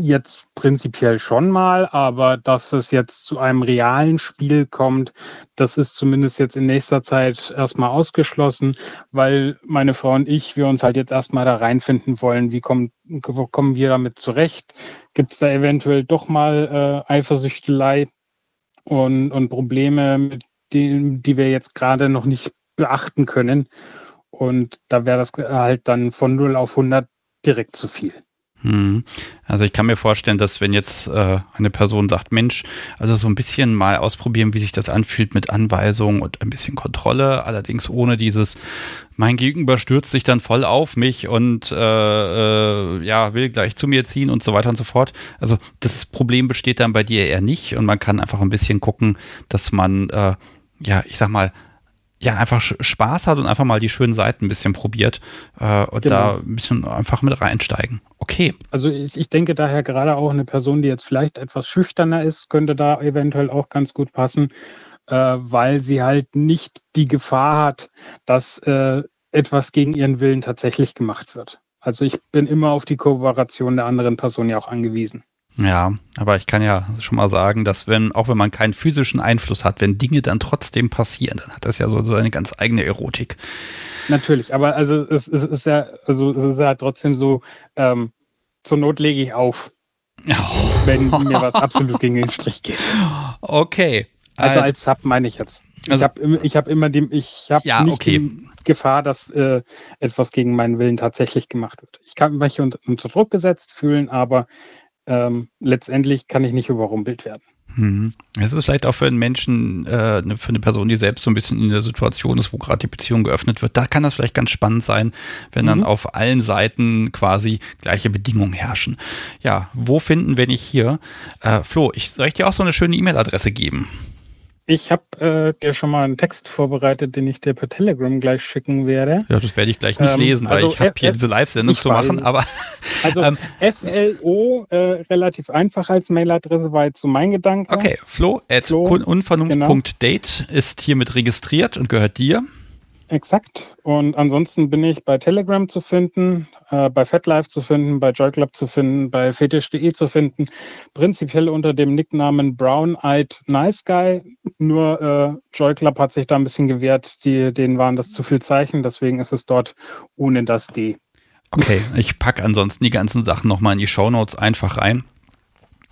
jetzt prinzipiell schon mal, aber dass es jetzt zu einem realen Spiel kommt, das ist zumindest jetzt in nächster Zeit erstmal ausgeschlossen, weil meine Frau und ich, wir uns halt jetzt erstmal da reinfinden wollen, wie kommen, kommen wir damit zurecht? Gibt es da eventuell doch mal äh, Eifersüchtelei und, und Probleme, mit denen, die wir jetzt gerade noch nicht beachten können? Und da wäre das halt dann von 0 auf 100 direkt zu viel. Hm. Also ich kann mir vorstellen, dass wenn jetzt äh, eine Person sagt, Mensch, also so ein bisschen mal ausprobieren, wie sich das anfühlt mit Anweisungen und ein bisschen Kontrolle, allerdings ohne dieses, mein Gegenüber stürzt sich dann voll auf mich und äh, äh, ja, will gleich zu mir ziehen und so weiter und so fort. Also das Problem besteht dann bei dir eher nicht und man kann einfach ein bisschen gucken, dass man, äh, ja, ich sag mal, ja, einfach Spaß hat und einfach mal die schönen Seiten ein bisschen probiert äh, und genau. da ein bisschen einfach mit reinsteigen. Okay. Also ich, ich denke daher gerade auch eine Person, die jetzt vielleicht etwas schüchterner ist, könnte da eventuell auch ganz gut passen, äh, weil sie halt nicht die Gefahr hat, dass äh, etwas gegen ihren Willen tatsächlich gemacht wird. Also ich bin immer auf die Kooperation der anderen Person ja auch angewiesen. Ja, aber ich kann ja schon mal sagen, dass wenn, auch wenn man keinen physischen Einfluss hat, wenn Dinge dann trotzdem passieren, dann hat das ja so seine ganz eigene Erotik. Natürlich, aber also es, es ist ja, also es ist ja trotzdem so, ähm, zur Not lege ich auf. Oh. Wenn mir was absolut gegen den Strich geht. Okay. Also, also als Sub meine ich jetzt. Also, ich habe ich hab immer die, ich habe ja, nicht okay. die Gefahr, dass äh, etwas gegen meinen Willen tatsächlich gemacht wird. Ich kann mich unter, unter Druck gesetzt fühlen, aber ähm, letztendlich kann ich nicht überrumpelt werden. Hm. Es ist vielleicht auch für einen Menschen, äh, ne, für eine Person, die selbst so ein bisschen in der Situation ist, wo gerade die Beziehung geöffnet wird, da kann das vielleicht ganz spannend sein, wenn mhm. dann auf allen Seiten quasi gleiche Bedingungen herrschen. Ja, wo finden wir nicht hier? Äh, Flo, ich soll ich dir auch so eine schöne E-Mail-Adresse geben? Ich habe äh, dir schon mal einen Text vorbereitet, den ich dir per Telegram gleich schicken werde. Ja, das werde ich gleich nicht ähm, lesen, weil also ich habe hier diese Live-Sendung zu machen, aber. Also ähm, FLO, äh, relativ einfach als Mailadresse, war jetzt so mein Gedanke. Okay, flo at Flo, unvernunft.date genau. ist hiermit registriert und gehört dir. Exakt. Und ansonsten bin ich bei Telegram zu finden, äh, bei FatLife zu finden, bei JoyClub zu finden, bei fetisch.de zu finden. Prinzipiell unter dem Nicknamen Brown Eyed Nice Guy. Nur äh, JoyClub hat sich da ein bisschen gewehrt. Die, denen waren das zu viel Zeichen. Deswegen ist es dort ohne das D. Okay, ich packe ansonsten die ganzen Sachen nochmal in die Shownotes einfach rein.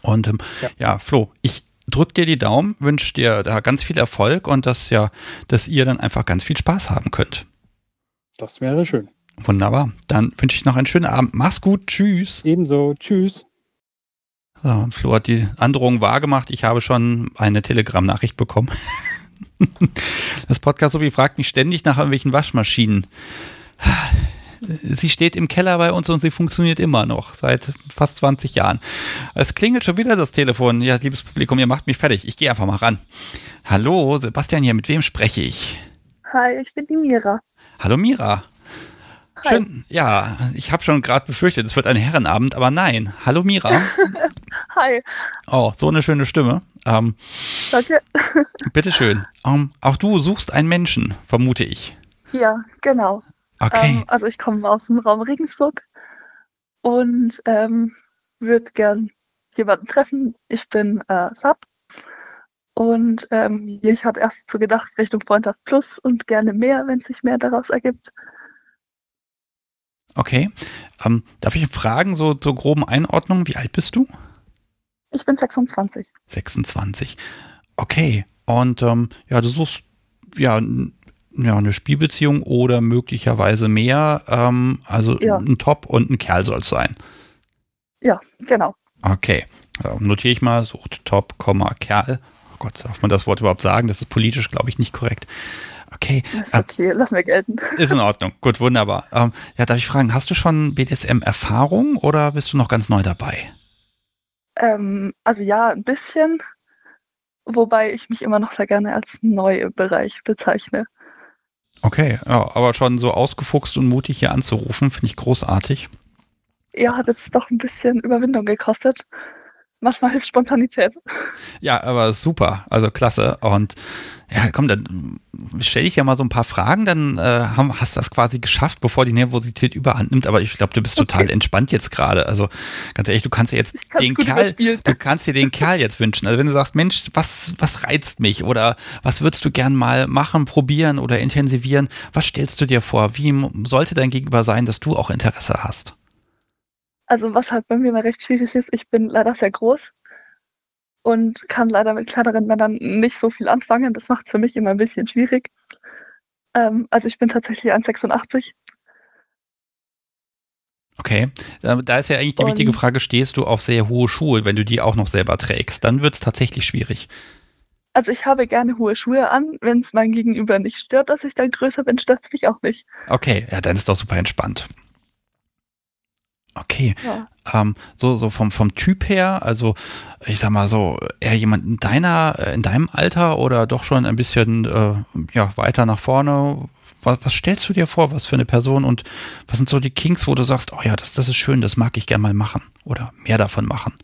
Und ähm, ja. ja, Flo, ich drück dir die Daumen, wünsche dir da ganz viel Erfolg und dass ja, dass ihr dann einfach ganz viel Spaß haben könnt. Das wäre schön. Wunderbar. Dann wünsche ich noch einen schönen Abend. Mach's gut. Tschüss. Ebenso. Tschüss. So, und Flo hat die Androhung wahrgemacht. Ich habe schon eine Telegram-Nachricht bekommen. das Podcast so wie fragt mich ständig nach irgendwelchen Waschmaschinen. Sie steht im Keller bei uns und sie funktioniert immer noch seit fast 20 Jahren. Es klingelt schon wieder das Telefon. Ja, liebes Publikum, ihr macht mich fertig. Ich gehe einfach mal ran. Hallo, Sebastian hier, mit wem spreche ich? Hi, ich bin die Mira. Hallo Mira. Hi. Schön, ja, ich habe schon gerade befürchtet, es wird ein Herrenabend, aber nein. Hallo Mira. Hi, Oh, so eine schöne Stimme. Ähm, danke. bitteschön. Ähm, auch du suchst einen Menschen, vermute ich. Ja, genau. Okay. Ähm, also ich komme aus dem Raum Regensburg und ähm, würde gern jemanden treffen. Ich bin äh, Sub und ähm, ich hatte erst so gedacht Richtung Freundschaft Plus und gerne mehr, wenn sich mehr daraus ergibt. Okay. Ähm, darf ich fragen, so zur groben Einordnung, wie alt bist du? Ich bin 26. 26. Okay. Und ähm, ja, du suchst ja, ja eine Spielbeziehung oder möglicherweise mehr. Ähm, also Ja. ein Top und ein Kerl soll es sein. Ja, genau. Okay. Ja, notiere ich mal, sucht Top, Komma, Kerl. Oh Gott, darf man das Wort überhaupt sagen? Das ist politisch, glaube ich, nicht korrekt. Okay, Das ist äh, okay, lassen wir gelten. ist in Ordnung. Gut, wunderbar. Ähm, ja, darf ich fragen, hast du schon BDSM-Erfahrung oder bist du noch ganz neu dabei? Ähm, also ja, ein bisschen, wobei ich mich immer noch sehr gerne als neu im Bereich bezeichne. Okay, ja, aber schon so ausgefuchst und mutig hier anzurufen, finde ich großartig. Ja, hat jetzt doch ein bisschen Überwindung gekostet. Manchmal hilft Spontanität. Ja, aber super, also klasse. Und ja, komm, dann stelle ich ja mal so ein paar Fragen, dann äh, haben, hast du das quasi geschafft, bevor die Nervosität überhand nimmt. Aber ich glaube, du bist total Okay. entspannt jetzt gerade. Also ganz ehrlich, du kannst dir jetzt den Kerl, du kannst dir den Kerl jetzt wünschen. Also wenn du sagst, Mensch, was, was reizt mich oder was würdest du gern mal machen, probieren oder intensivieren? Was stellst du dir vor? Wie sollte dein Gegenüber sein, dass du auch Interesse hast? Also was halt bei mir immer recht schwierig ist, ich bin leider sehr groß und kann leider mit kleineren Männern nicht so viel anfangen. Das macht es für mich immer ein bisschen schwierig. Ähm, also ich bin tatsächlich 1,86. Okay, da da ist ja eigentlich die Und- wichtige Frage, stehst du auf sehr hohe Schuhe, wenn du die auch noch selber trägst? Dann wird es tatsächlich schwierig. Also ich habe gerne hohe Schuhe an. Wenn es mein Gegenüber nicht stört, dass ich dann größer bin, stört es mich auch nicht. Okay, ja, dann ist doch super entspannt. Okay, Ja. ähm, so, so vom, vom Typ her, also ich sag mal so, eher jemand in deiner, äh, in deinem Alter oder doch schon ein bisschen äh, ja, weiter nach vorne? Was, was stellst du dir vor, was für eine Person und was sind so die Kinks, wo du sagst, oh ja, das, das ist schön, das mag ich gerne mal machen oder mehr davon machen?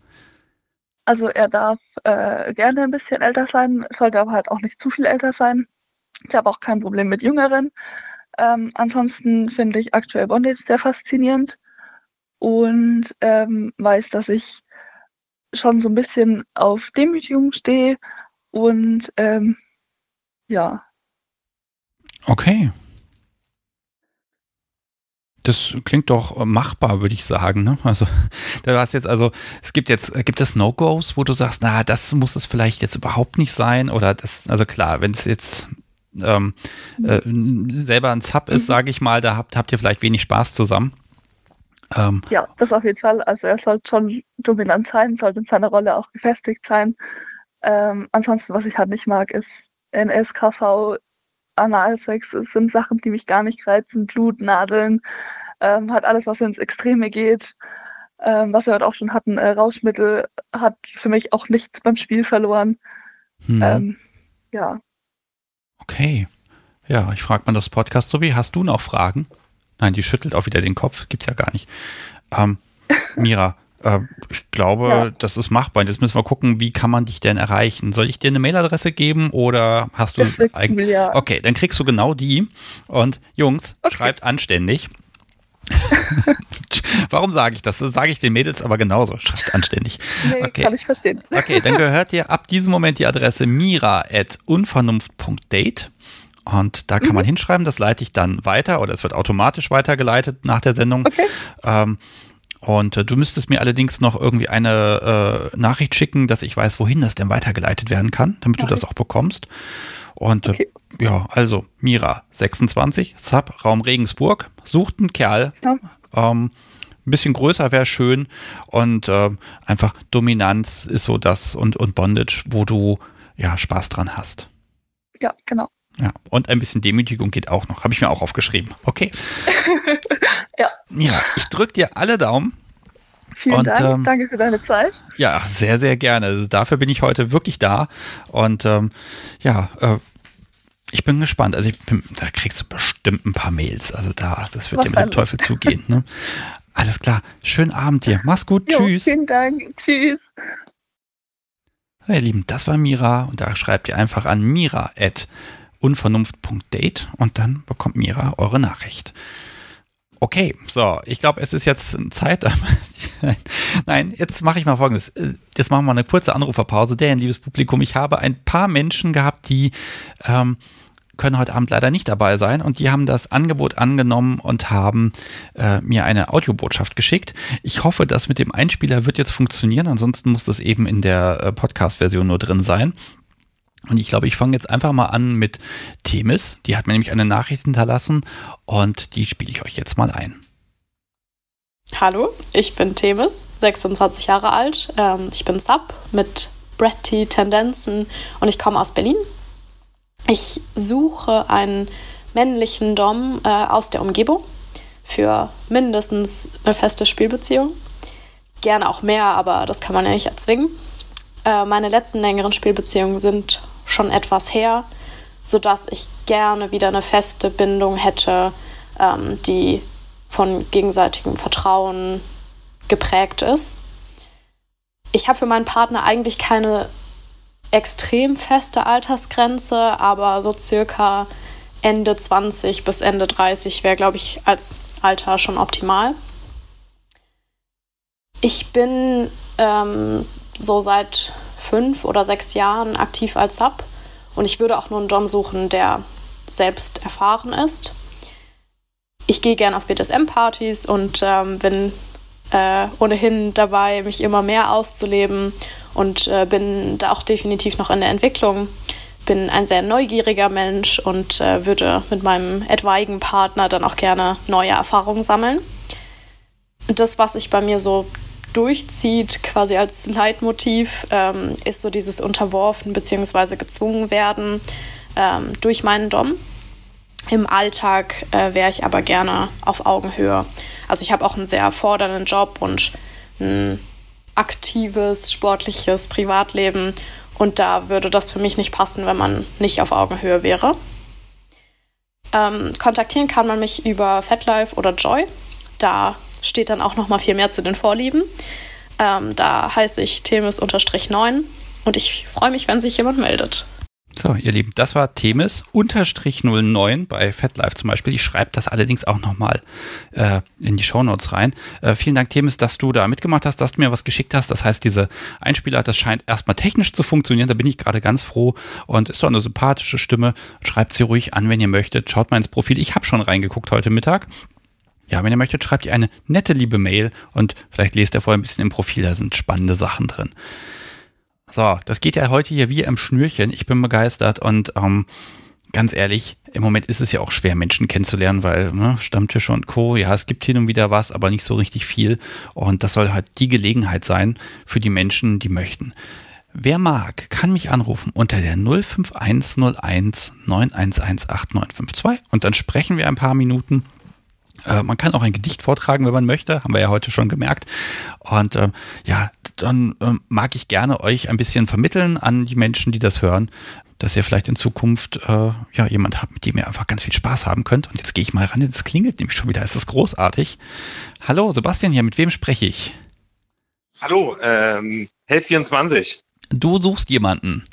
Also er darf äh, gerne ein bisschen älter sein, sollte aber halt auch nicht zu viel älter sein. Ich habe auch kein Problem mit Jüngeren. Ähm, ansonsten finde ich aktuell Bondage sehr faszinierend und ähm, weiß, dass ich schon so ein bisschen auf Demütigung stehe und ähm, ja, Okay. Das klingt doch machbar, würde ich sagen. Ne? Also, da hast jetzt also, es gibt jetzt, gibt es No-Gos, wo du sagst, na, das muss es vielleicht jetzt überhaupt nicht sein oder das, also klar, wenn es jetzt ähm, äh, selber ein Sub ist, Mhm. sage ich mal, da habt, habt ihr vielleicht wenig Spaß zusammen. Ähm, ja, das auf jeden Fall. Also er sollte schon dominant sein, sollte in seiner Rolle auch gefestigt sein. Ähm, ansonsten, was ich halt nicht mag, ist NSKV, Analsex. Das sind Sachen, die mich gar nicht reizen. Blut, Nadeln, ähm, hat alles, was ins Extreme geht. Ähm, was wir heute auch schon hatten, äh, Rauschmittel hat für mich auch nichts beim Spiel verloren. hm, Ähm, ja, okay. Ja, ich frage mal das Podcast so wie, hast du noch Fragen? Nein, die schüttelt auch wieder den Kopf, gibt's ja gar nicht. Ähm, Mira, äh, ich glaube, Ja. das ist machbar. Jetzt müssen wir gucken, wie kann man dich denn erreichen? Soll ich dir eine Mailadresse geben oder hast du cool, ja. Okay, dann kriegst du genau die. Und Jungs, Okay. schreibt anständig. Warum sage ich das? Das sage ich den Mädels aber genauso. Schreibt anständig. Nee, okay. kann ich verstehen. Okay, dann gehört dir ab diesem Moment die Adresse mira.unvernunft.date. Und da kann Mhm. man hinschreiben, das leite ich dann weiter oder es wird automatisch weitergeleitet nach der Sendung. Okay. Ähm, und äh, du müsstest mir allerdings noch irgendwie eine äh, Nachricht schicken, dass ich weiß, wohin das denn weitergeleitet werden kann, damit du Mach das auch bekommst. Und Okay. äh, ja, also Mira, 26, Sub, Raum Regensburg, sucht einen Kerl. Ja. Ähm, ein bisschen größer wäre schön und ähm, einfach Dominanz ist so das und, und Bondage, wo du ja Spaß dran hast. Ja, genau. Ja, und ein bisschen Demütigung geht auch noch. Habe ich mir auch aufgeschrieben. Okay. ja. Ja, ich drücke dir alle Daumen. Vielen und, Dank. Ähm, Danke für deine Zeit. Ja, sehr, sehr gerne. Also dafür bin ich heute wirklich da. Und ähm, ja, äh, ich bin gespannt. Also bin, da kriegst du bestimmt ein paar Mails. Also da, das wird dir mit dem Teufel zugehen. Ne? Alles klar. Schönen Abend dir. Mach's gut. Jo, Tschüss. Vielen Dank. Tschüss. Ja, ihr Lieben, das war Mira und da schreibt ihr einfach an mira.unvernunft.date und dann bekommt Mira eure Nachricht. Okay, so, ich glaube, es ist jetzt Zeit. Nein, jetzt mache ich mal folgendes. Jetzt machen wir eine kurze Anruferpause. Denn, liebes Publikum, ich habe ein paar Menschen gehabt, die ähm, können heute Abend leider nicht dabei sein und die haben das Angebot angenommen und haben äh, mir eine Audiobotschaft geschickt. Ich hoffe, das mit dem Einspieler wird jetzt funktionieren, ansonsten muss das eben in der äh, Podcast-Version nur drin sein. Und ich glaube, ich fange jetzt einfach mal an mit Themis. Die hat mir nämlich eine Nachricht hinterlassen und die spiele ich euch jetzt mal ein. Hallo, ich bin Themis, 26 Jahre alt. Ähm, ich bin Sub mit Bratty-Tendenzen und ich komme aus Berlin. Ich suche einen männlichen Dom äh, aus der Umgebung für mindestens eine feste Spielbeziehung. Gerne auch mehr, aber das kann man ja nicht erzwingen. Äh, meine letzten längeren Spielbeziehungen sind schon etwas her, sodass ich gerne wieder eine feste Bindung hätte, ähm, die von gegenseitigem Vertrauen geprägt ist. Ich habe für meinen Partner eigentlich keine extrem feste Altersgrenze, aber so circa Ende 20 bis Ende 30 wäre, glaube ich, als Alter schon optimal. Ich bin ähm, so seit fünf oder sechs Jahren aktiv als Sub und ich würde auch nur einen Dom suchen, der selbst erfahren ist. Ich gehe gerne auf BDSM-Partys und ähm, bin äh, ohnehin dabei, mich immer mehr auszuleben und äh, bin da auch definitiv noch in der Entwicklung. Bin ein sehr neugieriger Mensch und äh, würde mit meinem etwaigen Partner dann auch gerne neue Erfahrungen sammeln. Das, was ich bei mir so durchzieht, quasi als Leitmotiv, ähm, ist so dieses Unterworfen bzw. gezwungen werden ähm, durch meinen Dom. Im Alltag äh, wäre ich aber gerne auf Augenhöhe. Also ich habe auch einen sehr fordernden Job und ein aktives, sportliches Privatleben und da würde das für mich nicht passen, wenn man nicht auf Augenhöhe wäre. Ähm, kontaktieren kann man mich über FetLife oder Joy. Da steht dann auch noch mal viel mehr zu den Vorlieben. Ähm, da heiße ich Themis-9 und ich freue mich, wenn sich jemand meldet. So, ihr Lieben, das war Themis unterstrich 09 bei FatLife zum Beispiel. Ich schreibe das allerdings auch nochmal äh, in die Shownotes rein. Äh, vielen Dank, Themis, dass du da mitgemacht hast, dass du mir was geschickt hast. Das heißt, diese Einspieler, das scheint erstmal technisch zu funktionieren. Da bin ich gerade ganz froh und ist doch eine sympathische Stimme. Schreibt sie ruhig an, wenn ihr möchtet. Schaut mal ins Profil. Ich habe schon reingeguckt heute Mittag. Ja, wenn ihr möchtet, schreibt ihr eine nette, liebe Mail und vielleicht lest ihr vorher ein bisschen im Profil, da sind spannende Sachen drin. So, das geht ja heute hier wie am Schnürchen. Ich bin begeistert und ähm, ganz ehrlich, im Moment ist es ja auch schwer, Menschen kennenzulernen, weil ne, Stammtisch und Co. Ja, es gibt hin und wieder was, aber nicht so richtig viel. Und das soll halt die Gelegenheit sein für die Menschen, die möchten. Wer mag, kann mich anrufen unter der 05101 9118952 und dann sprechen wir ein paar Minuten äh, man kann auch ein Gedicht vortragen, wenn man möchte, haben wir ja heute schon gemerkt. Und äh, ja, dann äh, mag ich gerne euch ein bisschen vermitteln an die Menschen, die das hören, dass ihr vielleicht in Zukunft äh, ja jemand habt, mit dem ihr einfach ganz viel Spaß haben könnt. Und jetzt gehe ich mal ran, jetzt klingelt nämlich schon wieder, ist großartig. Hallo, Sebastian hier, mit wem spreche ich? Hallo, ähm, Hell24. Du suchst jemanden.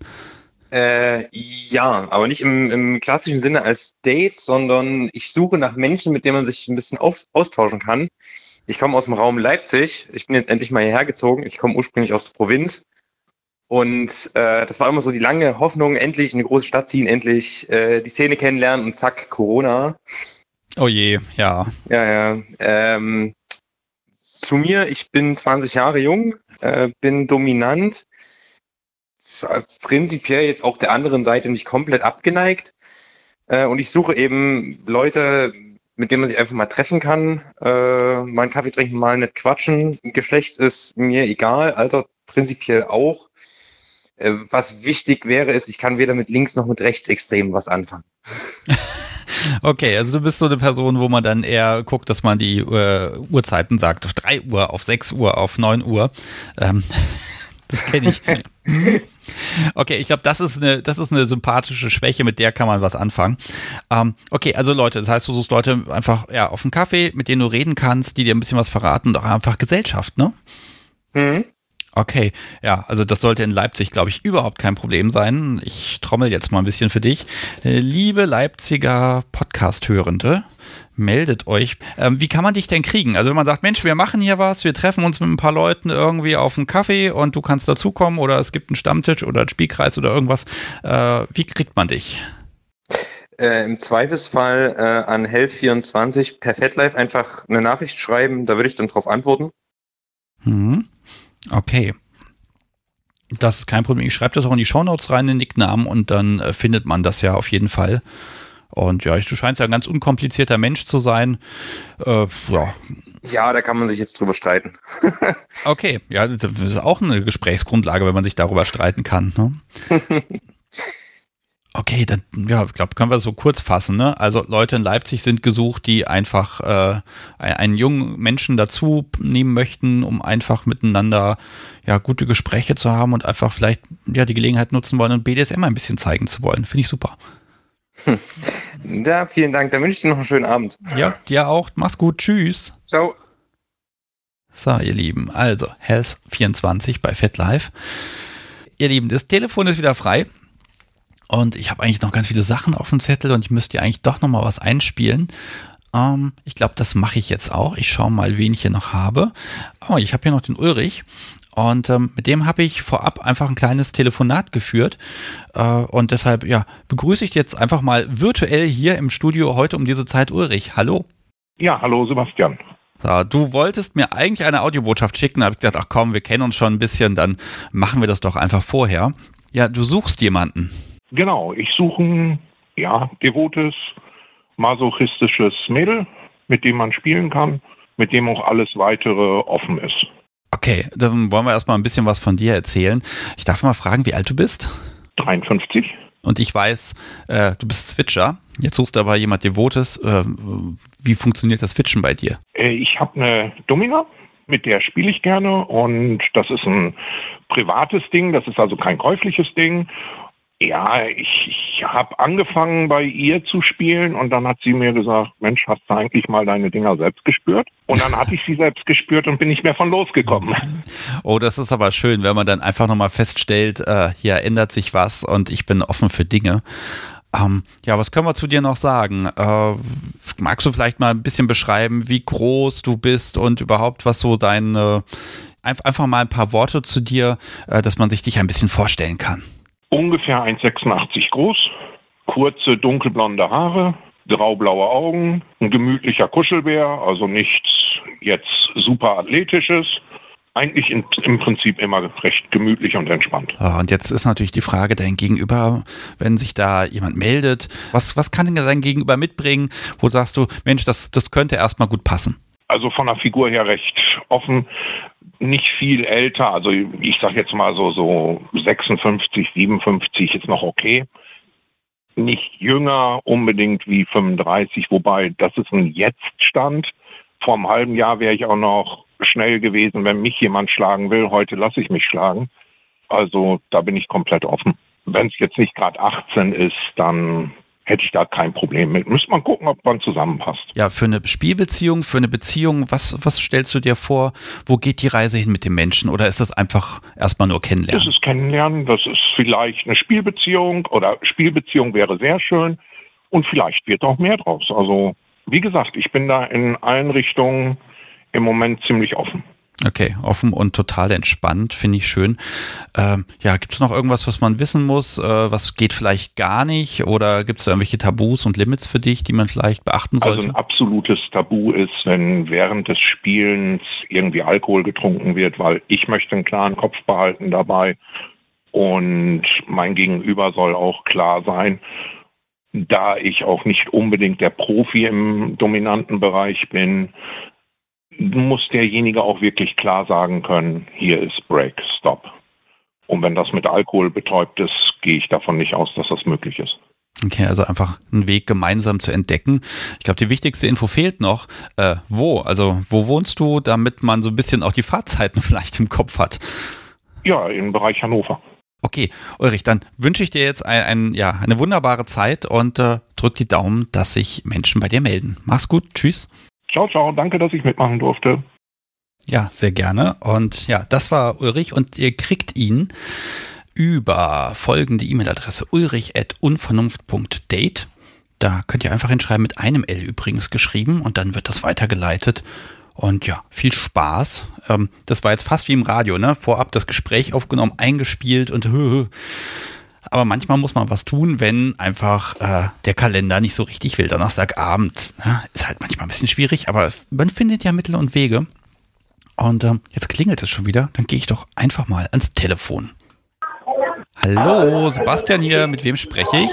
Äh, ja, aber nicht im, im, klassischen Sinne als Date, sondern ich suche nach Menschen, mit denen man sich ein bisschen auf, austauschen kann. Ich komme aus dem Raum Leipzig. Ich bin jetzt endlich mal hierher gezogen. Ich komme ursprünglich aus der Provinz. Und äh, das war immer so die lange Hoffnung, endlich in eine große Stadt ziehen, endlich äh, die Szene kennenlernen und zack, Corona. Oh je, ja. Ja, ja. Ähm, zu mir, ich bin 20 Jahre jung, äh, bin dominant, prinzipiell jetzt auch der anderen Seite nicht komplett abgeneigt. Äh, und ich suche eben Leute, mit denen man sich einfach mal treffen kann, äh, mal einen Kaffee trinken, mal nicht quatschen. Geschlecht ist mir egal, Alter prinzipiell auch. Äh, was wichtig wäre, ist, ich kann weder mit links noch mit rechtsextremen was anfangen. Okay, also du bist so eine Person, wo man dann eher guckt, dass man die äh, Uhrzeiten sagt. Auf 3 Uhr, auf 6 Uhr, auf 9 Uhr. Ähm, das kenne ich. Okay, ich glaube, das ist eine, das ist eine sympathische Schwäche, mit der kann man was anfangen. Ähm, okay, also Leute, das heißt, du suchst Leute einfach ja auf einen Kaffee, mit denen du reden kannst, die dir ein bisschen was verraten, doch einfach Gesellschaft, ne? Mhm. Okay, ja, also das sollte in Leipzig, glaube ich, überhaupt kein Problem sein. Ich trommel jetzt mal ein bisschen für dich. Liebe Leipziger Podcast-Hörende, meldet euch. Ähm, wie kann man dich denn kriegen? Also wenn man sagt, Mensch, wir machen hier was, wir treffen uns mit ein paar Leuten irgendwie auf einen Kaffee und du kannst dazukommen oder es gibt einen Stammtisch oder einen Spielkreis oder irgendwas. Äh, wie kriegt man dich? Äh, Im Zweifelsfall äh, an Health24 per FetLife einfach eine Nachricht schreiben, da würde ich dann drauf antworten. Mhm. Okay. Das ist kein Problem. Ich schreibe das auch in die Shownotes rein, den Nicknamen, und dann äh, findet man das ja auf jeden Fall. Und ja, du scheinst ja ein ganz unkomplizierter Mensch zu sein. Äh, ja. ja, da kann man sich jetzt drüber streiten. okay, ja, das ist auch eine Gesprächsgrundlage, wenn man sich darüber streiten kann. Ne? Okay, dann, ja, ich glaube, können wir so kurz fassen. Ne? Also Leute in Leipzig sind gesucht, die einfach äh, einen jungen Menschen dazu nehmen möchten, um einfach miteinander ja gute Gespräche zu haben und einfach vielleicht ja die Gelegenheit nutzen wollen und BDSM ein bisschen zeigen zu wollen. Finde ich super. Ja, vielen Dank. Dann wünsche ich dir noch einen schönen Abend. Ja, dir auch. Mach's gut. Tschüss. Ciao. So, ihr Lieben, also Health24 bei FetLife. Ihr Lieben, das Telefon ist wieder frei. Und ich habe eigentlich noch ganz viele Sachen auf dem Zettel und ich müsste eigentlich doch noch mal was einspielen. Ähm, ich glaube, das mache ich jetzt auch. Ich schaue mal, wen ich hier noch habe. Oh, ich habe hier noch den Ulrich. Und ähm, mit dem habe ich vorab einfach ein kleines Telefonat geführt. Äh, und deshalb, ja, begrüße ich jetzt einfach mal virtuell hier im Studio heute um diese Zeit Ulrich. Hallo. Ja, hallo Sebastian. So, du wolltest mir eigentlich eine Audiobotschaft schicken, habe ich gedacht, ach komm, wir kennen uns schon ein bisschen, dann machen wir das doch einfach vorher. Ja, du suchst jemanden. Genau, ich suche ein ja, devotes, masochistisches Mädel, mit dem man spielen kann, mit dem auch alles weitere offen ist. Okay, dann wollen wir erstmal ein bisschen was von dir erzählen. Ich darf mal fragen, wie alt du bist? 53. Und ich weiß, äh, du bist Switcher. Jetzt suchst du aber jemand Devotes. Äh, wie funktioniert das Switchen bei dir? Äh, ich habe eine Domina, mit der spiele ich gerne und das ist ein privates Ding, das ist also kein käufliches Ding ja, ich, ich habe angefangen bei ihr zu spielen und dann hat sie mir gesagt, Mensch, hast du eigentlich mal deine Dinger selbst gespürt? Und dann hatte ich sie selbst gespürt und bin nicht mehr von losgekommen. Oh, das ist aber schön, wenn man dann einfach nochmal feststellt, äh, hier ändert sich was und ich bin offen für Dinge. Ähm, ja, was können wir zu dir noch sagen? Äh, magst du vielleicht mal ein bisschen beschreiben, wie groß du bist und überhaupt was so deine, einfach mal ein paar Worte zu dir, äh, dass man sich dich ein bisschen vorstellen kann? Ungefähr 1,86 groß, kurze dunkelblonde Haare, graublaue Augen, ein gemütlicher Kuschelbär, also nichts jetzt super athletisches. Eigentlich in, im Prinzip immer recht gemütlich und entspannt. und jetzt ist natürlich die Frage dein Gegenüber, wenn sich da jemand meldet, was, was kann denn dein Gegenüber mitbringen, wo sagst du, Mensch, das, das könnte erstmal gut passen? Also von der Figur her recht offen nicht viel älter, also ich sage jetzt mal so, so 56, 57 ist noch okay. Nicht jünger unbedingt wie 35, wobei das ist ein Jetzt-Stand. Vor einem halben Jahr wäre ich auch noch schnell gewesen, wenn mich jemand schlagen will. Heute lasse ich mich schlagen. Also da bin ich komplett offen. Wenn es jetzt nicht gerade 18 ist, dann hätte ich da kein Problem mit. Müsste man gucken, ob man zusammenpasst. Ja, für eine Spielbeziehung, für eine Beziehung, was, was stellst du dir vor? Wo geht die Reise hin mit dem Menschen? Oder ist das einfach erstmal nur kennenlernen? Das ist kennenlernen, das ist vielleicht eine Spielbeziehung oder Spielbeziehung wäre sehr schön und vielleicht wird auch mehr draus. Also, wie gesagt, ich bin da in allen Richtungen im Moment ziemlich offen. Okay, offen und total entspannt, finde ich schön. Ähm, ja, gibt es noch irgendwas, was man wissen muss? Äh, was geht vielleicht gar nicht? Oder gibt es da irgendwelche Tabus und Limits für dich, die man vielleicht beachten sollte? Also ein absolutes Tabu ist, wenn während des Spielens irgendwie Alkohol getrunken wird, weil ich möchte einen klaren Kopf behalten dabei und mein Gegenüber soll auch klar sein. Da ich auch nicht unbedingt der Profi im dominanten Bereich bin, muss derjenige auch wirklich klar sagen können, hier ist Break, Stop. Und wenn das mit Alkohol betäubt ist, gehe ich davon nicht aus, dass das möglich ist. Okay, also einfach einen Weg gemeinsam zu entdecken. Ich glaube, die wichtigste Info fehlt noch. Äh, wo? Also, wo wohnst du, damit man so ein bisschen auch die Fahrzeiten vielleicht im Kopf hat? Ja, im Bereich Hannover. Okay, Ulrich, dann wünsche ich dir jetzt ein, ein, ja, eine wunderbare Zeit und äh, drück die Daumen, dass sich Menschen bei dir melden. Mach's gut, tschüss. Ciao, ciao, danke, dass ich mitmachen durfte. Ja, sehr gerne. Und ja, das war Ulrich und ihr kriegt ihn über folgende E-Mail-Adresse ulrich.unvernunft.date. Da könnt ihr einfach hinschreiben, mit einem L übrigens geschrieben und dann wird das weitergeleitet. Und ja, viel Spaß. Ähm, das war jetzt fast wie im Radio, ne? Vorab das Gespräch aufgenommen, eingespielt und aber manchmal muss man was tun, wenn einfach äh, der Kalender nicht so richtig will. Donnerstagabend ne? ist halt manchmal ein bisschen schwierig, aber man findet ja Mittel und Wege. Und ähm, jetzt klingelt es schon wieder. Dann gehe ich doch einfach mal ans Telefon. Hallo, Sebastian hier. Mit wem spreche ich?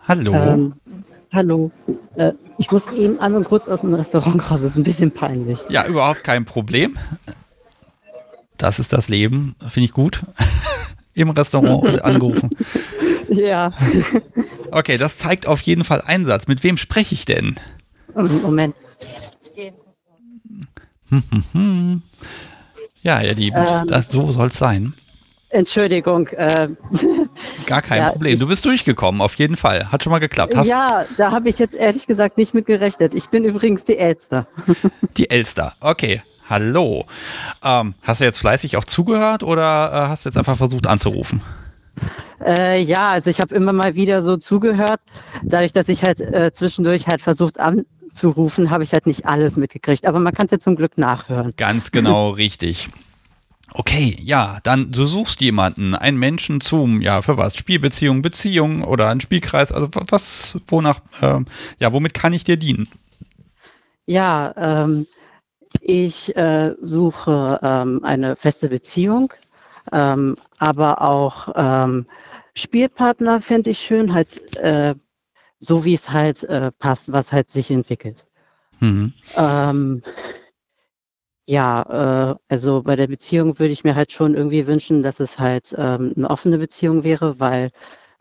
Hallo. Ähm, hallo. Äh, ich muss eben einmal kurz aus dem Restaurant raus. Das ist ein bisschen peinlich. Ja, überhaupt kein Problem. Das ist das Leben. Finde ich gut. Im Restaurant angerufen. Ja. Okay, das zeigt auf jeden Fall Einsatz. Mit wem spreche ich denn? Moment. Hm, hm, hm. Ja, ihr Lieben, ähm, das, so soll es sein. Entschuldigung. Äh, Gar kein ja, Problem. Du bist durchgekommen, auf jeden Fall. Hat schon mal geklappt. Hast ja, da habe ich jetzt ehrlich gesagt nicht mit gerechnet. Ich bin übrigens die Elster. Die Elster, okay. Hallo. Ähm, hast du jetzt fleißig auch zugehört oder äh, hast du jetzt einfach versucht anzurufen? Äh, ja, also ich habe immer mal wieder so zugehört. Dadurch, dass ich halt äh, zwischendurch halt versucht anzurufen, habe ich halt nicht alles mitgekriegt. Aber man kann es ja zum Glück nachhören. Ganz genau richtig. Okay, ja, dann du suchst jemanden, einen Menschen zum, ja, für was? Spielbeziehung, Beziehung oder ein Spielkreis, also was, wonach, äh, ja, womit kann ich dir dienen? Ja, ähm, ich äh, suche ähm, eine feste Beziehung, ähm, aber auch ähm, Spielpartner fände ich schön, halt äh, so wie es halt äh, passt, was halt sich entwickelt. Mhm. Ähm, ja, äh, also bei der Beziehung würde ich mir halt schon irgendwie wünschen, dass es halt ähm, eine offene Beziehung wäre, weil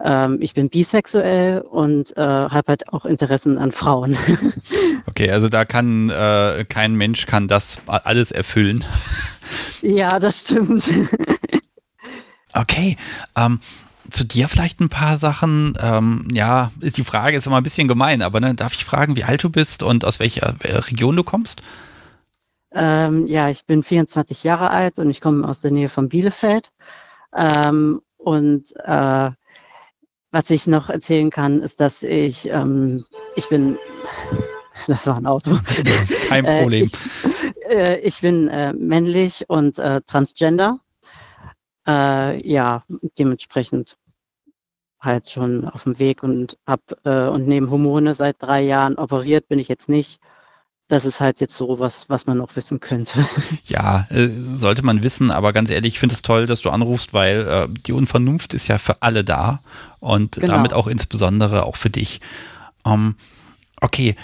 ähm, ich bin bisexuell und äh, habe halt auch Interessen an Frauen. okay, also da kann äh, kein Mensch kann das alles erfüllen. ja, das stimmt. okay, ähm, zu dir vielleicht ein paar Sachen. Ähm, ja, die Frage ist immer ein bisschen gemein, aber ne, darf ich fragen, wie alt du bist und aus welcher äh, Region du kommst? Ähm, ja, ich bin 24 Jahre alt und ich komme aus der Nähe von Bielefeld. Ähm, und äh, was ich noch erzählen kann, ist, dass ich, ähm, ich bin, das war ein Auto. Kein Problem. Äh, ich, äh, ich, bin äh, männlich und äh, transgender. Äh, ja, dementsprechend halt schon auf dem Weg und hab äh, und neben Hormone seit drei Jahren operiert bin ich jetzt nicht das ist halt jetzt so was, was man noch wissen könnte. Ja, sollte man wissen, aber ganz ehrlich, ich finde es toll, dass du anrufst, weil die Unvernunft ist ja für alle da und genau. damit auch insbesondere auch für dich. Ähm, okay,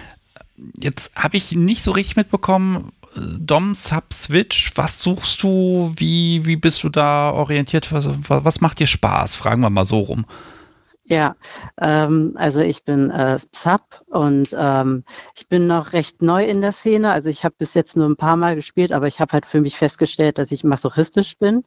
jetzt habe ich nicht so richtig mitbekommen, Dom, Sub, Switch, was suchst du? Wie, wie bist du da orientiert? Was, was macht dir Spaß? Fragen wir mal so rum. Ja, ähm, also ich bin äh, Sub und ähm, ich bin noch recht neu in der Szene. Also ich habe bis jetzt nur ein paar Mal gespielt, aber ich habe halt für mich festgestellt, dass ich masochistisch bin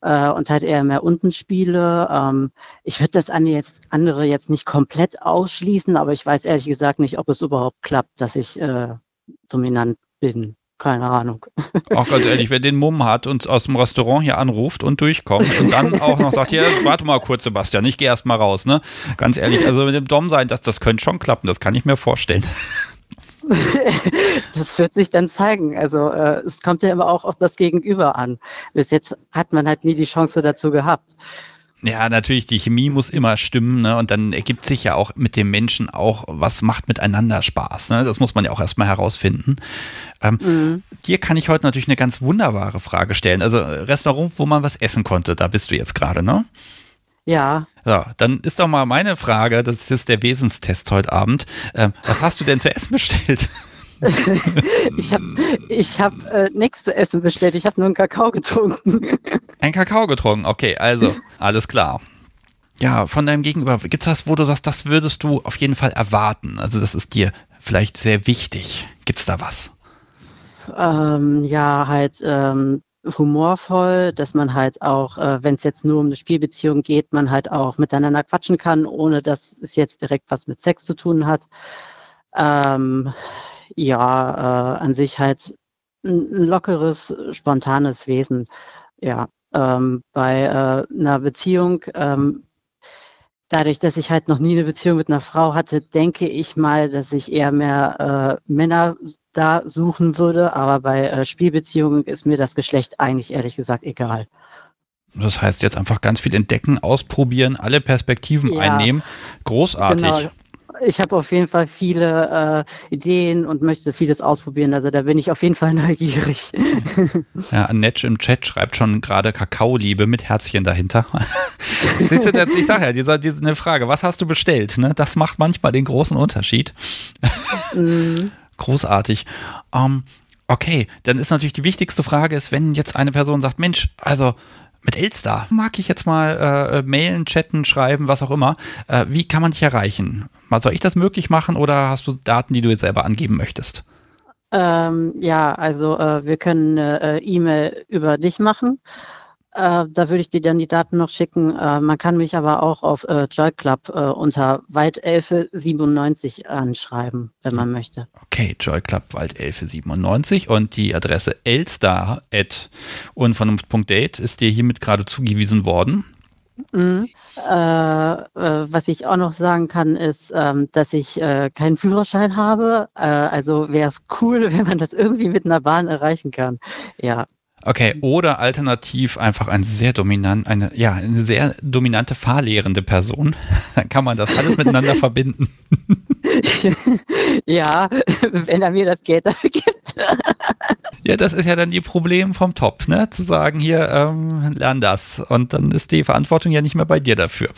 äh, und halt eher mehr unten spiele. Ähm, ich würde das andere jetzt, andere jetzt nicht komplett ausschließen, aber ich weiß ehrlich gesagt nicht, ob es überhaupt klappt, dass ich äh, dominant bin keine Ahnung. Auch ganz ehrlich, wer den Mumm hat und aus dem Restaurant hier anruft und durchkommt und dann auch noch sagt, ja, warte mal kurz, Sebastian, ich gehe erst mal raus, ne? Ganz ehrlich, also mit dem Dom sein, das, das könnte schon klappen, das kann ich mir vorstellen. das wird sich dann zeigen. Also äh, es kommt ja immer auch auf das Gegenüber an. Bis jetzt hat man halt nie die Chance dazu gehabt. Ja, natürlich, die Chemie muss immer stimmen, ne? Und dann ergibt sich ja auch mit dem Menschen auch, was macht miteinander Spaß. Ne? Das muss man ja auch erstmal herausfinden. Ähm, mhm. Dir kann ich heute natürlich eine ganz wunderbare Frage stellen. Also Restaurant, wo man was essen konnte, da bist du jetzt gerade, ne? Ja. So, dann ist doch mal meine Frage, das ist der Wesenstest heute Abend. Ähm, was hast du denn zu essen bestellt? ich habe ich hab, äh, nichts zu essen bestellt. Ich habe nur einen Kakao getrunken. Ein Kakao getrunken, okay, also alles klar. Ja, von deinem Gegenüber, gibt es was, wo du sagst, das würdest du auf jeden Fall erwarten? Also das ist dir vielleicht sehr wichtig. Gibt es da was? Ähm, ja, halt ähm, humorvoll, dass man halt auch, äh, wenn es jetzt nur um eine Spielbeziehung geht, man halt auch miteinander quatschen kann, ohne dass es jetzt direkt was mit Sex zu tun hat. Ähm, ja, äh, an sich halt ein, lockeres, spontanes Wesen. Ja, ähm, bei äh, einer Beziehung ähm, dadurch, dass ich halt noch nie eine Beziehung mit einer Frau hatte, denke ich mal, dass ich eher mehr äh, Männer da suchen würde. Aber bei äh, Spielbeziehungen ist mir das Geschlecht eigentlich ehrlich gesagt egal. Das heißt jetzt einfach ganz viel entdecken, ausprobieren, alle Perspektiven ja, einnehmen. Großartig. Genau ich habe auf jeden Fall viele äh, Ideen und möchte vieles ausprobieren. Also da bin ich auf jeden Fall neugierig. Ja, Netsch im Chat schreibt schon gerade Kakaoliebe mit Herzchen dahinter. Siehst du, ich sage ja, diese, diese eine Frage, was hast du bestellt? Ne? Das macht manchmal den großen Unterschied. Mhm. Großartig. Um, ähm, okay, dann ist natürlich die wichtigste Frage, ist, wenn jetzt eine Person sagt, Mensch, also mit Elster mag ich jetzt mal äh, mailen, chatten, schreiben, was auch immer. Äh, wie kann man dich erreichen? Mal soll ich das möglich machen oder hast du Daten, die du jetzt selber angeben möchtest? Ähm, ja, also äh, wir können eine äh, E-Mail über dich machen. Äh, da würde ich dir dann die Daten noch schicken. Äh, man kann mich aber auch auf äh, Joy Club äh, unter Waldelfe97 anschreiben, wenn man möchte. Okay, Joy Club Waldelfe97 und die Adresse elstar.unvernunft.date ist dir hiermit gerade zugewiesen worden. Mhm. Äh, äh, was ich auch noch sagen kann, ist, ähm, dass ich äh, keinen Führerschein habe. Äh, also wäre es cool, wenn man das irgendwie mit einer Bahn erreichen kann. Ja. Okay, oder alternativ einfach ein sehr dominant, eine, ja, eine sehr dominante fahrlehrende Person. Dann kann man das alles miteinander verbinden. ja, wenn er mir das Geld dafür gibt. ja, das ist ja dann die Problem vom Top, ne? Zu sagen, hier, ähm, lern das. Und dann ist die Verantwortung ja nicht mehr bei dir dafür.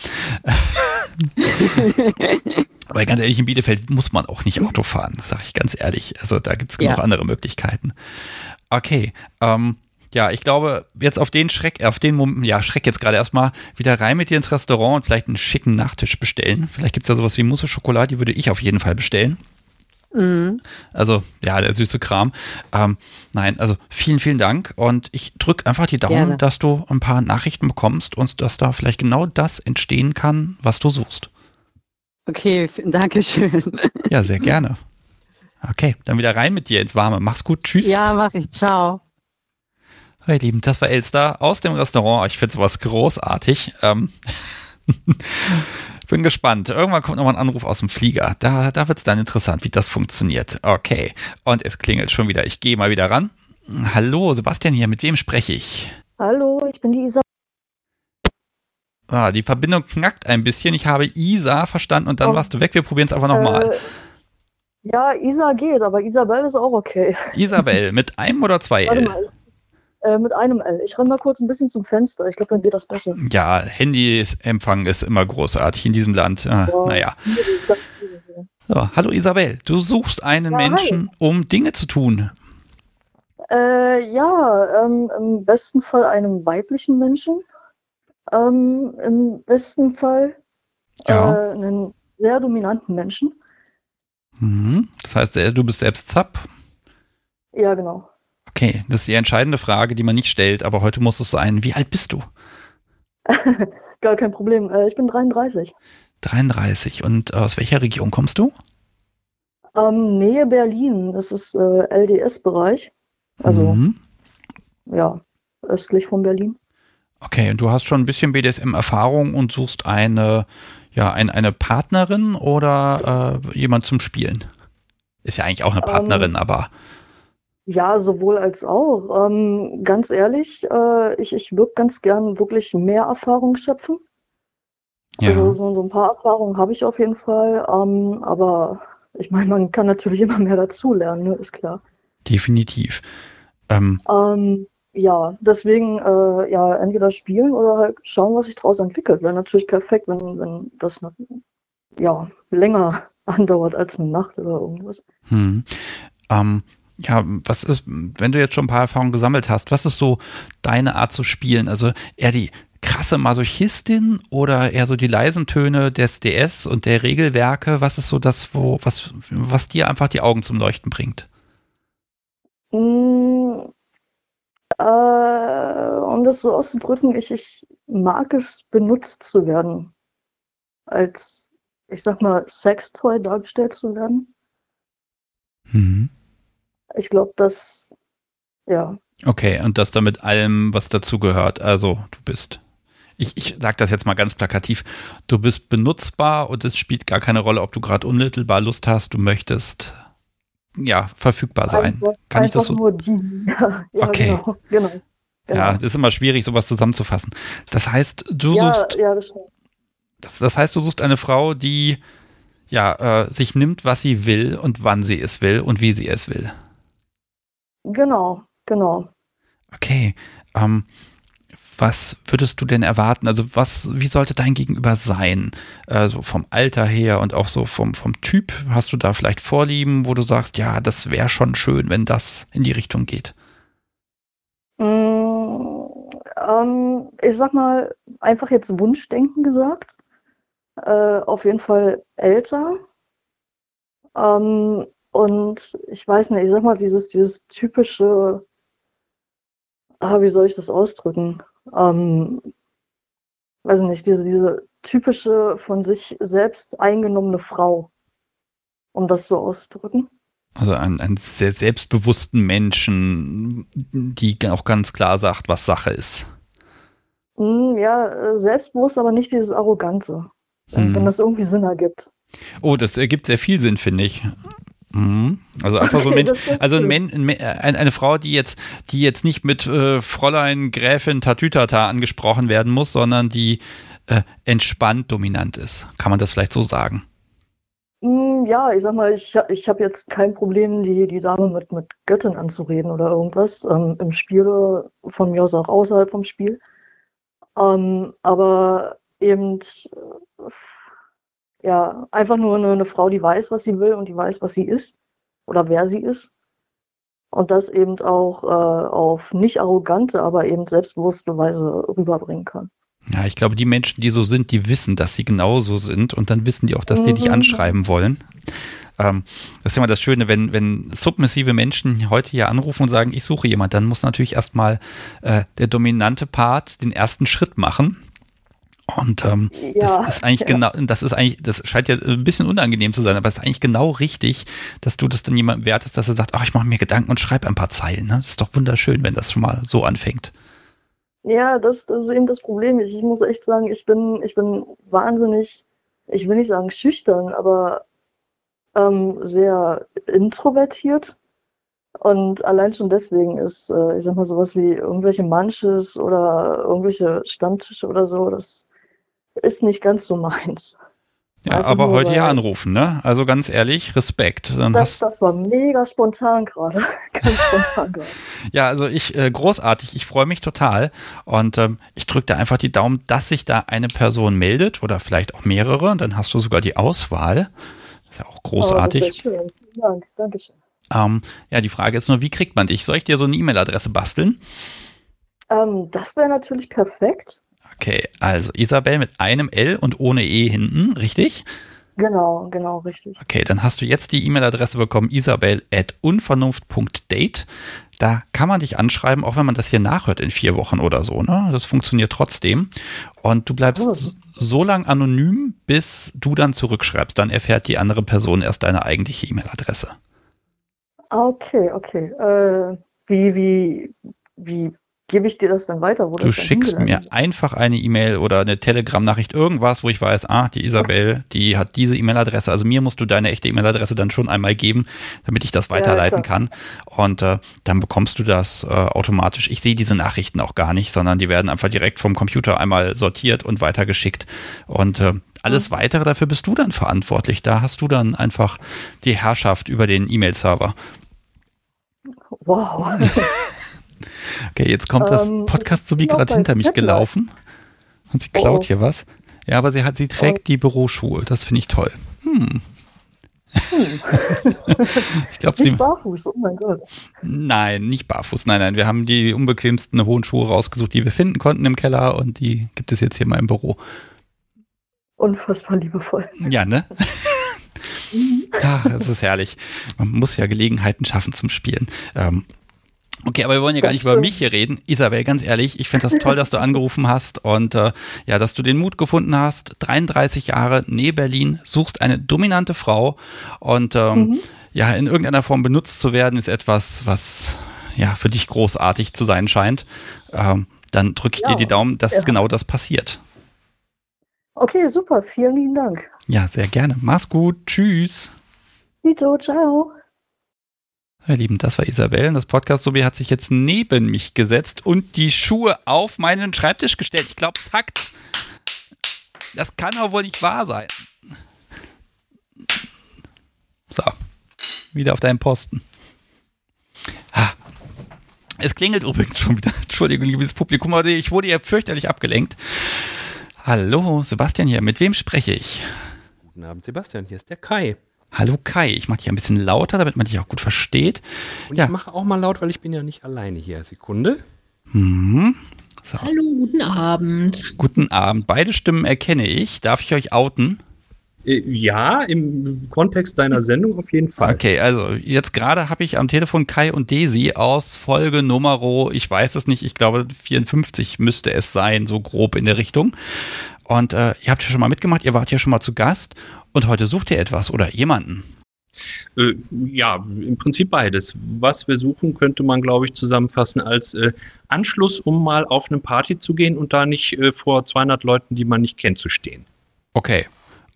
Aber ganz ehrlich, in Bielefeld muss man auch nicht Auto fahren, sage ich ganz ehrlich. Also da gibt es genug ja. andere Möglichkeiten. Okay, ähm, ja, ich glaube, jetzt auf den Schreck, auf den Moment, ja, Schreck jetzt gerade erstmal wieder rein mit dir ins Restaurant und vielleicht einen schicken Nachtisch bestellen. Vielleicht gibt es ja sowas wie Mousse Schokolade, die würde ich auf jeden Fall bestellen. Mhm. Also, ja, der süße Kram. Ähm, nein, also vielen, vielen Dank und ich drücke einfach die Daumen, Gerne. dass du ein paar Nachrichten bekommst und dass da vielleicht genau das entstehen kann, was du suchst. Okay, danke schön. Ja, sehr gerne. Okay, dann wieder rein mit dir ins Warme. Mach's gut, tschüss. Ja, mach ich. Ciao. Hey, Lieben, das war Elster aus dem Restaurant. Ich finde sowas großartig. Ähm bin gespannt. Irgendwann kommt nochmal ein Anruf aus dem Flieger. Da, da wird es dann interessant, wie das funktioniert. Okay. Und es klingelt schon wieder. Ich gehe mal wieder ran. Hallo, Sebastian hier. Mit wem spreche ich? Hallo, ich bin die Isa. Ah, die Verbindung knackt ein bisschen. Ich habe Isa verstanden und dann oh. warst du weg. Wir probieren es einfach nochmal. Äh, ja, Isa geht, aber Isabel ist auch okay. Isabel, mit einem oder zwei L? Äh, mit einem L. Ich renne mal kurz ein bisschen zum Fenster. Ich glaube, dann geht das besser. Ja, Handyempfang ist immer großartig in diesem Land. Äh, ja, naja. So, hallo Isabel, du suchst einen ja, Menschen, hi. um Dinge zu tun. Äh, ja, ähm, im besten Fall einem weiblichen Menschen. Ähm, Im besten Fall ja. äh, einen sehr dominanten Menschen. Mhm. Das heißt, du bist selbst Zap? Ja, genau. Okay, das ist die entscheidende Frage, die man nicht stellt, aber heute muss es sein. Wie alt bist du? Gar kein Problem. Äh, ich bin 33. 33. Und äh, aus welcher Region kommst du? Ähm, Nähe Berlin. Das ist äh, LDS-Bereich. Also, mhm. ja, östlich von Berlin. Okay, und du hast schon ein bisschen BDSM-Erfahrung und suchst eine, ja, ein, eine Partnerin oder äh, jemand zum Spielen? Ist ja eigentlich auch eine ähm, Partnerin, ähm, aber. Ja, sowohl als auch. Ähm, ganz ehrlich, äh, ich, ich würde ganz gern wirklich mehr Erfahrung schöpfen. Ja. Also so, so ein paar Erfahrungen habe ich auf jeden Fall. Ähm, aber ich meine, man kann natürlich immer mehr dazulernen, ne? ist klar. Definitiv. Ähm, ähm, ja, deswegen äh, ja, entweder spielen oder halt schauen, was sich daraus entwickelt. Wäre natürlich perfekt, wenn, wenn das noch, ja, länger andauert als eine Nacht oder irgendwas. Hm. Ähm, ja, was ist, wenn du jetzt schon ein paar Erfahrungen gesammelt hast, was ist so deine Art zu spielen? Also eher die krasse Masochistin oder eher so die leisen Töne des DS und der Regelwerke? Was ist so das, wo, was, was dir einfach die Augen zum Leuchten bringt? Mm, äh, um das so auszudrücken, ich, ich mag es, benutzt zu werden. Als, ich sag mal, Sextoy dargestellt zu werden. Mhm. Ich glaube, das, ja. Okay, und das da mit allem, was dazugehört. Also, du bist ich, ich sage das jetzt mal ganz plakativ, du bist benutzbar und es spielt gar keine Rolle, ob du gerade unmittelbar Lust hast, du möchtest ja verfügbar sein. Einfach, Kann ich das so? Nur die. Ja, ja, okay. Genau, genau, genau. Ja, das ist immer schwierig, sowas zusammenzufassen. Das heißt, du ja, suchst. Ja, das, das, das heißt, du suchst eine Frau, die ja äh, sich nimmt, was sie will und wann sie es will und wie sie es will. Genau, genau. Okay. Ähm, was würdest du denn erwarten? Also was, wie sollte dein Gegenüber sein? Also vom Alter her und auch so vom, vom Typ. Hast du da vielleicht Vorlieben, wo du sagst, ja, das wäre schon schön, wenn das in die Richtung geht? Mm, ähm, ich sag mal, einfach jetzt Wunschdenken gesagt. Äh, auf jeden Fall älter. Ähm, und ich weiß nicht, ich sag mal, dieses, dieses typische, ah, wie soll ich das ausdrücken? ähm, weiß nicht, diese, diese typische von sich selbst eingenommene Frau, um das so auszudrücken. Also einen, einen sehr selbstbewussten Menschen, die auch ganz klar sagt, was Sache ist. Hm, ja, selbstbewusst, aber nicht dieses Arrogante. Hm. Wenn das irgendwie Sinn ergibt. Oh, das ergibt sehr viel Sinn, finde ich. Mhm. Also einfach so ein Mensch, also ein Men, ein, eine Frau, die jetzt, die jetzt nicht mit äh, Fräulein Gräfin Tatütata angesprochen werden muss, sondern die äh, entspannt dominant ist. Kann man das vielleicht so sagen? Mm, ja, ich sag mal, ich, ich habe jetzt kein Problem, die, die Dame mit, mit Göttin anzureden oder irgendwas. Ähm, Im Spiel, von mir aus auch außerhalb vom Spiel. Ähm, aber eben ja, einfach nur eine, eine, Frau, die weiß, was sie will und die weiß, was sie ist oder wer sie ist. Und das eben auch äh, auf nicht arrogante, aber eben selbstbewusste Weise rüberbringen kann. Ja, ich glaube, die Menschen, die so sind, die wissen, dass sie genauso sind und dann wissen die auch, dass die mhm. dich anschreiben wollen. Ähm, das ist immer das Schöne, wenn, wenn submissive Menschen heute hier anrufen und sagen, ich suche jemand, dann muss natürlich erstmal äh, der dominante Part den ersten Schritt machen und ähm, ja, das ist eigentlich ja. genau, das ist eigentlich, das scheint ja ein bisschen unangenehm zu sein, aber es ist eigentlich genau richtig, dass du das dann jemandem wertest, dass er sagt, ach, ich mache mir Gedanken und schreibe ein paar Zeilen. Ne? Das ist doch wunderschön, wenn das schon mal so anfängt. Ja, das, das ist eben das Problem. Ich, ich muss echt sagen, ich bin, ich bin wahnsinnig, ich will nicht sagen schüchtern, aber ähm, sehr introvertiert. Und allein schon deswegen ist, äh, ich sag mal, sowas wie irgendwelche Manches oder irgendwelche Stammtische oder so, das ist nicht ganz so meins. Ja, also aber heute ja anrufen, ne? Also ganz ehrlich, Respekt. Dann das, das war mega spontan gerade. ganz spontan gerade. ja, also ich, äh, großartig, ich freue mich total. Und ähm, ich drücke da einfach die Daumen, dass sich da eine Person meldet oder vielleicht auch mehrere. Und dann hast du sogar die Auswahl. Das ist ja auch großartig. Oh, das schön. Vielen Dank, Dankeschön. Ähm, ja, die Frage ist nur, wie kriegt man dich? Soll ich dir so eine E-Mail-Adresse basteln? Ähm, das wäre natürlich perfekt. Okay, also Isabel mit einem L und ohne E hinten, richtig? Genau, genau, richtig. Okay, dann hast du jetzt die E-Mail-Adresse bekommen, isabel.unvernunft.date. Da kann man dich anschreiben, auch wenn man das hier nachhört in vier Wochen oder so. Ne? Das funktioniert trotzdem. Und du bleibst oh. so lang anonym, bis du dann zurückschreibst. Dann erfährt die andere Person erst deine eigentliche E-Mail-Adresse. Okay, okay. Äh, wie, wie, wie gebe ich dir das dann weiter? du schickst mir einfach eine E-Mail oder eine Telegram-Nachricht, irgendwas, wo ich weiß, ah, die Isabel, die hat diese E-Mail-Adresse. Also mir musst du deine echte E-Mail-Adresse dann schon einmal geben, damit ich das weiterleiten ja, kann. Und äh, dann bekommst du das äh, automatisch. Ich sehe diese Nachrichten auch gar nicht, sondern die werden einfach direkt vom Computer einmal sortiert und weitergeschickt. Und äh, alles mhm. weitere, dafür bist du dann verantwortlich. Da hast du dann einfach die Herrschaft über den E-Mail-Server. Wow. Okay, jetzt kommt das ähm, Podcast sowie gerade hinter mich gelaufen. Und sie klaut oh. hier was. Ja, aber sie hat, sie trägt oh. die Büroschuhe. Das finde ich toll. Hm. Hm. ich glaube, sie. Barfuß, oh mein Gott. Nein, nicht barfuß. Nein, nein. Wir haben die unbequemsten hohen Schuhe rausgesucht, die wir finden konnten im Keller und die gibt es jetzt hier mal im Büro. Unfassbar liebevoll. Ja, ne? Ach, das ist herrlich. Man muss ja Gelegenheiten schaffen zum Spielen. Ähm, Okay, aber wir wollen ja gar nicht über mich hier reden. Isabel, ganz ehrlich, ich finde das toll, dass du angerufen hast und äh, ja, dass du den Mut gefunden hast. 33 Jahre, nee Berlin, suchst eine dominante Frau und ähm, mhm. ja, in irgendeiner Form benutzt zu werden, ist etwas, was ja für dich großartig zu sein scheint. Ähm, dann drücke ich ja, dir die Daumen, dass ja. genau das passiert. Okay, super. Vielen lieben Dank. Ja, sehr gerne. Mach's gut. Tschüss. Vito, ciao. Ihr Lieben, das war Isabel. Das Podcast-Sobi hat sich jetzt neben mich gesetzt und die Schuhe auf meinen Schreibtisch gestellt. Ich glaube, es hackt. Das kann doch wohl nicht wahr sein. So. Wieder auf deinem Posten. Es klingelt übrigens schon wieder. Entschuldigung, liebes Publikum, aber ich wurde ja fürchterlich abgelenkt. Hallo, Sebastian hier. Mit wem spreche ich? Guten Abend, Sebastian. Hier ist der Kai. Hallo Kai, ich mache dich ein bisschen lauter, damit man dich auch gut versteht. Und ja. ich mache auch mal laut, weil ich bin ja nicht alleine hier. Sekunde. Mhm. So. Hallo, guten Abend. Guten Abend. Beide Stimmen erkenne ich. Darf ich euch outen? Äh, ja, im Kontext deiner Sendung auf jeden Fall. Okay, also jetzt gerade habe ich am Telefon Kai und Desi aus Folge Nummer, ich weiß es nicht, ich glaube 54 müsste es sein, so grob in der Richtung. Und äh, ihr habt ja schon mal mitgemacht, ihr wart ja schon mal zu Gast und heute sucht ihr etwas oder jemanden. Äh, ja, im Prinzip beides. Was wir suchen, könnte man, glaube ich, zusammenfassen als äh, Anschluss, um mal auf eine Party zu gehen und da nicht äh, vor 200 Leuten, die man nicht kennt, zu stehen. Okay.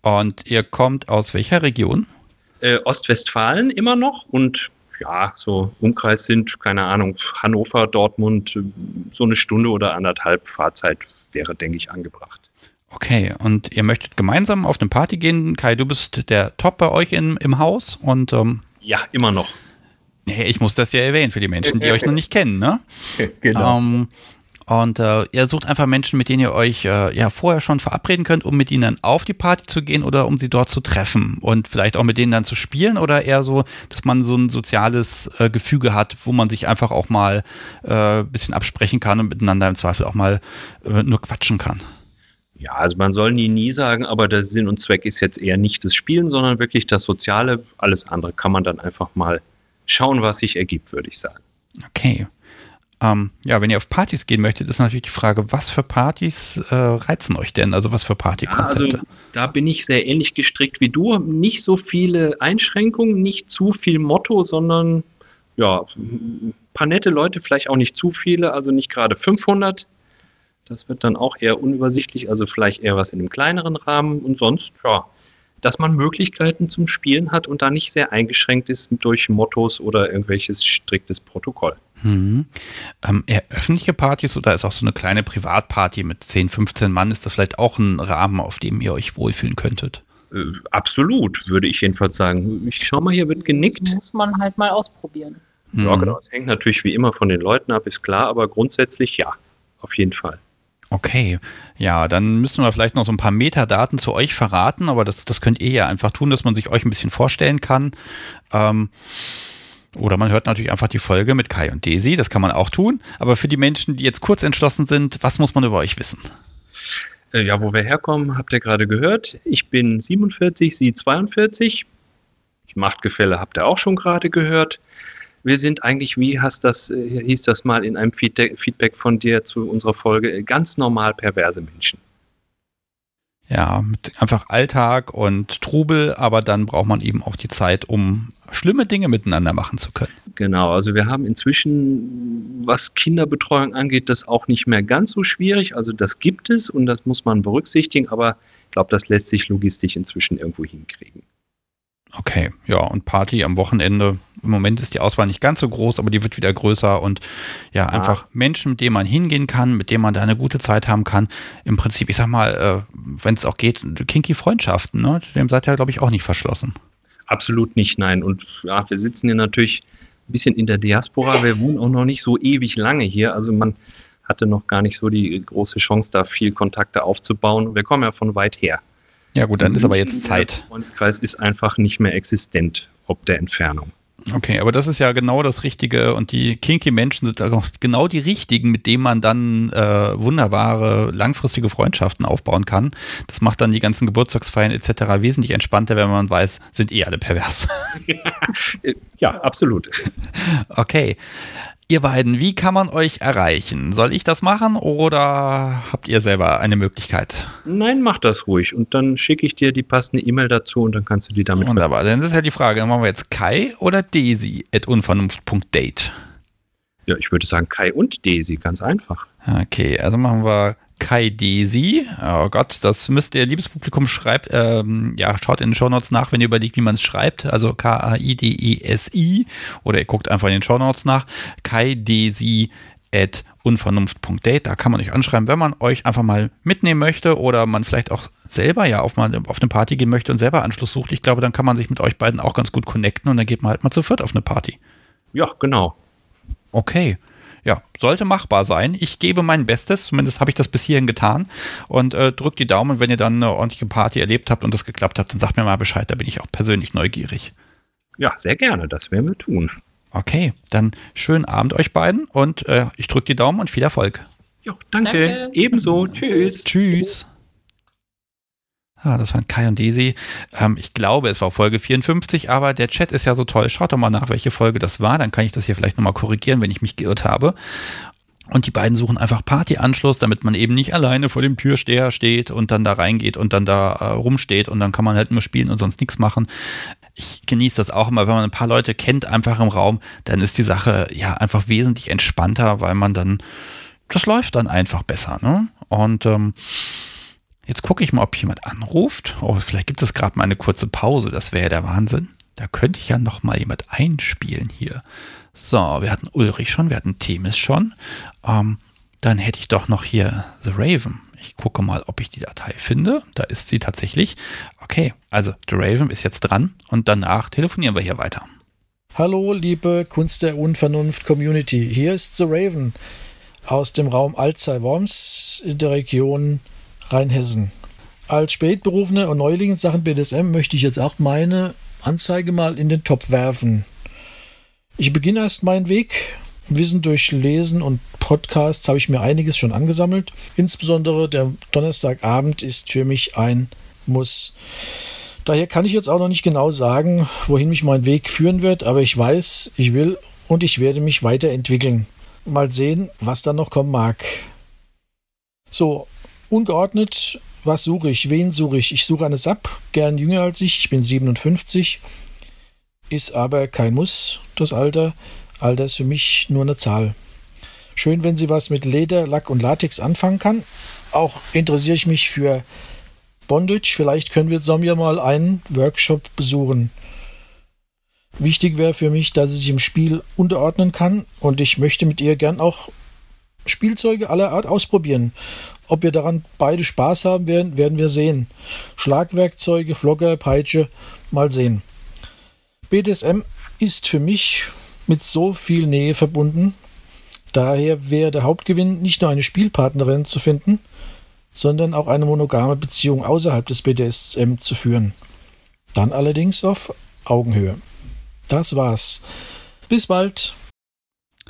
Und ihr kommt aus welcher Region? Äh, Ostwestfalen immer noch und ja, so Umkreis sind, keine Ahnung, Hannover, Dortmund, äh, so eine Stunde oder anderthalb Fahrzeit wäre, denke ich, angebracht. Okay, und ihr möchtet gemeinsam auf eine Party gehen. Kai, du bist der Top bei euch in, im Haus und ähm, ja, immer noch. Hey, ich muss das ja erwähnen für die Menschen, die euch noch nicht kennen, ne? Genau. Ähm, und äh, ihr sucht einfach Menschen, mit denen ihr euch äh, ja vorher schon verabreden könnt, um mit ihnen dann auf die Party zu gehen oder um sie dort zu treffen und vielleicht auch mit denen dann zu spielen oder eher so, dass man so ein soziales äh, Gefüge hat, wo man sich einfach auch mal ein äh, bisschen absprechen kann und miteinander im Zweifel auch mal äh, nur quatschen kann. Ja, also man soll nie, nie sagen, aber der Sinn und Zweck ist jetzt eher nicht das Spielen, sondern wirklich das Soziale. Alles andere kann man dann einfach mal schauen, was sich ergibt, würde ich sagen. Okay. Ähm, ja, wenn ihr auf Partys gehen möchtet, ist natürlich die Frage, was für Partys äh, reizen euch denn? Also was für Partykonzepte? Ja, also da bin ich sehr ähnlich gestrickt wie du. Nicht so viele Einschränkungen, nicht zu viel Motto, sondern ja, ein paar nette Leute, vielleicht auch nicht zu viele, also nicht gerade 500 das wird dann auch eher unübersichtlich, also vielleicht eher was in einem kleineren Rahmen und sonst, ja, dass man Möglichkeiten zum Spielen hat und da nicht sehr eingeschränkt ist durch Mottos oder irgendwelches striktes Protokoll. Mhm. Ähm, eher öffentliche Partys oder ist auch so eine kleine Privatparty mit 10, 15 Mann, ist das vielleicht auch ein Rahmen, auf dem ihr euch wohlfühlen könntet? Äh, absolut, würde ich jedenfalls sagen. Ich schau mal, hier wird genickt. Das muss man halt mal ausprobieren. Ja, mhm. genau. Das hängt natürlich wie immer von den Leuten ab, ist klar, aber grundsätzlich ja, auf jeden Fall. Okay, ja, dann müssen wir vielleicht noch so ein paar Metadaten zu euch verraten, aber das, das könnt ihr ja einfach tun, dass man sich euch ein bisschen vorstellen kann. Ähm, oder man hört natürlich einfach die Folge mit Kai und Desi, das kann man auch tun. Aber für die Menschen, die jetzt kurz entschlossen sind, was muss man über euch wissen? Äh, ja, wo wir herkommen, habt ihr gerade gehört. Ich bin 47, Sie 42. Das Machtgefälle habt ihr auch schon gerade gehört wir sind eigentlich, wie hast das, äh, hieß das mal in einem Feedback von dir zu unserer Folge, äh, ganz normal perverse Menschen. Ja, mit einfach Alltag und Trubel, aber dann braucht man eben auch die Zeit, um schlimme Dinge miteinander machen zu können. Genau, also wir haben inzwischen, was Kinderbetreuung angeht, das auch nicht mehr ganz so schwierig. Also das gibt es und das muss man berücksichtigen, aber ich glaube, das lässt sich logistisch inzwischen irgendwo hinkriegen. Okay, ja, und Party am Wochenende. Im Moment ist die Auswahl nicht ganz so groß, aber die wird wieder größer und ja, ja. einfach Menschen, mit denen man hingehen kann, mit denen man da eine gute Zeit haben kann. Im Prinzip, ich sag mal, äh, wenn es auch geht, kinky Freundschaften, ne? Dem seid ihr, glaube ich, auch nicht verschlossen. Absolut nicht, nein. Und ja, wir sitzen hier natürlich ein bisschen in der Diaspora. Wir wohnen auch noch nicht so ewig lange hier. Also man hatte noch gar nicht so die große Chance, da viel Kontakte aufzubauen. Wir kommen ja von weit her. Ja gut, dann ist aber jetzt Zeit. Der Freundeskreis ist einfach nicht mehr existent, ob der Entfernung. Okay, aber das ist ja genau das Richtige und die kinky Menschen sind auch genau die richtigen, mit denen man dann äh, wunderbare langfristige Freundschaften aufbauen kann. Das macht dann die ganzen Geburtstagsfeiern etc. wesentlich entspannter, wenn man weiß, sind eh alle pervers. ja, absolut. Okay. Ihr beiden, wie kann man euch erreichen? Soll ich das machen oder habt ihr selber eine Möglichkeit? Nein, mach das ruhig und dann schicke ich dir die passende E-Mail dazu und dann kannst du die damit. Wunderbar, dann ist halt die Frage, machen wir jetzt Kai oder Daisy at unvernunft.date? Ja, ich würde sagen Kai und Daisy, ganz einfach. Okay, also machen wir Kai Desi. Oh Gott, das müsst ihr, liebes Publikum, schreibt, ähm, ja, schaut in den Shownotes nach, wenn ihr überlegt, wie man es schreibt. Also K-A-I-D-E-S-I. Oder ihr guckt einfach in den Shownotes nach. Kai Desi at unvernunft.date. Da kann man euch anschreiben, wenn man euch einfach mal mitnehmen möchte oder man vielleicht auch selber ja auf, mal auf eine Party gehen möchte und selber Anschluss sucht. Ich glaube, dann kann man sich mit euch beiden auch ganz gut connecten und dann geht man halt mal zu viert auf eine Party. Ja, genau. Okay ja, sollte machbar sein. Ich gebe mein Bestes, zumindest habe ich das bis hierhin getan und äh, drückt die Daumen, wenn ihr dann eine ordentliche Party erlebt habt und das geklappt hat, dann sagt mir mal Bescheid, da bin ich auch persönlich neugierig. Ja, sehr gerne, das werden wir tun. Okay, dann schönen Abend euch beiden und äh, ich drücke die Daumen und viel Erfolg. Jo, danke. danke. Ebenso. Tschüss. Tschüss. Ah, das waren Kai und Desi. Ähm, ich glaube, es war Folge 54, aber der Chat ist ja so toll. Schaut doch mal nach, welche Folge das war. Dann kann ich das hier vielleicht nochmal korrigieren, wenn ich mich geirrt habe. Und die beiden suchen einfach Partyanschluss, damit man eben nicht alleine vor dem Türsteher steht und dann da reingeht und dann da äh, rumsteht und dann kann man halt nur spielen und sonst nichts machen. Ich genieße das auch immer, wenn man ein paar Leute kennt einfach im Raum, dann ist die Sache ja einfach wesentlich entspannter, weil man dann, das läuft dann einfach besser. Ne? Und ähm, Jetzt gucke ich mal, ob jemand anruft. Oh, vielleicht gibt es gerade mal eine kurze Pause. Das wäre ja der Wahnsinn. Da könnte ich ja noch mal jemand einspielen hier. So, wir hatten Ulrich schon, wir hatten Themis schon. Ähm, dann hätte ich doch noch hier The Raven. Ich gucke mal, ob ich die Datei finde. Da ist sie tatsächlich. Okay, also The Raven ist jetzt dran und danach telefonieren wir hier weiter. Hallo, liebe Kunst der Unvernunft Community. Hier ist The Raven aus dem Raum Alzey-Worms in der Region Rheinhessen. Als Spätberufener und Neuling in Sachen BDSM möchte ich jetzt auch meine Anzeige mal in den Top werfen. Ich beginne erst meinen Weg. Wissen durch Lesen und Podcasts habe ich mir einiges schon angesammelt. Insbesondere der Donnerstagabend ist für mich ein Muss. Daher kann ich jetzt auch noch nicht genau sagen, wohin mich mein Weg führen wird, aber ich weiß, ich will und ich werde mich weiterentwickeln. Mal sehen, was da noch kommen mag. So, Ungeordnet, was suche ich? Wen suche ich? Ich suche eine SAP, gern jünger als ich. Ich bin 57. Ist aber kein Muss, das Alter. Alter ist für mich nur eine Zahl. Schön, wenn sie was mit Leder, Lack und Latex anfangen kann. Auch interessiere ich mich für Bondage. Vielleicht können wir zusammen ja mal einen Workshop besuchen. Wichtig wäre für mich, dass sie sich im Spiel unterordnen kann und ich möchte mit ihr gern auch Spielzeuge aller Art ausprobieren. Ob wir daran beide Spaß haben werden, werden wir sehen. Schlagwerkzeuge, Vlogger, Peitsche, mal sehen. BDSM ist für mich mit so viel Nähe verbunden. Daher wäre der Hauptgewinn nicht nur eine Spielpartnerin zu finden, sondern auch eine monogame Beziehung außerhalb des BDSM zu führen. Dann allerdings auf Augenhöhe. Das war's. Bis bald.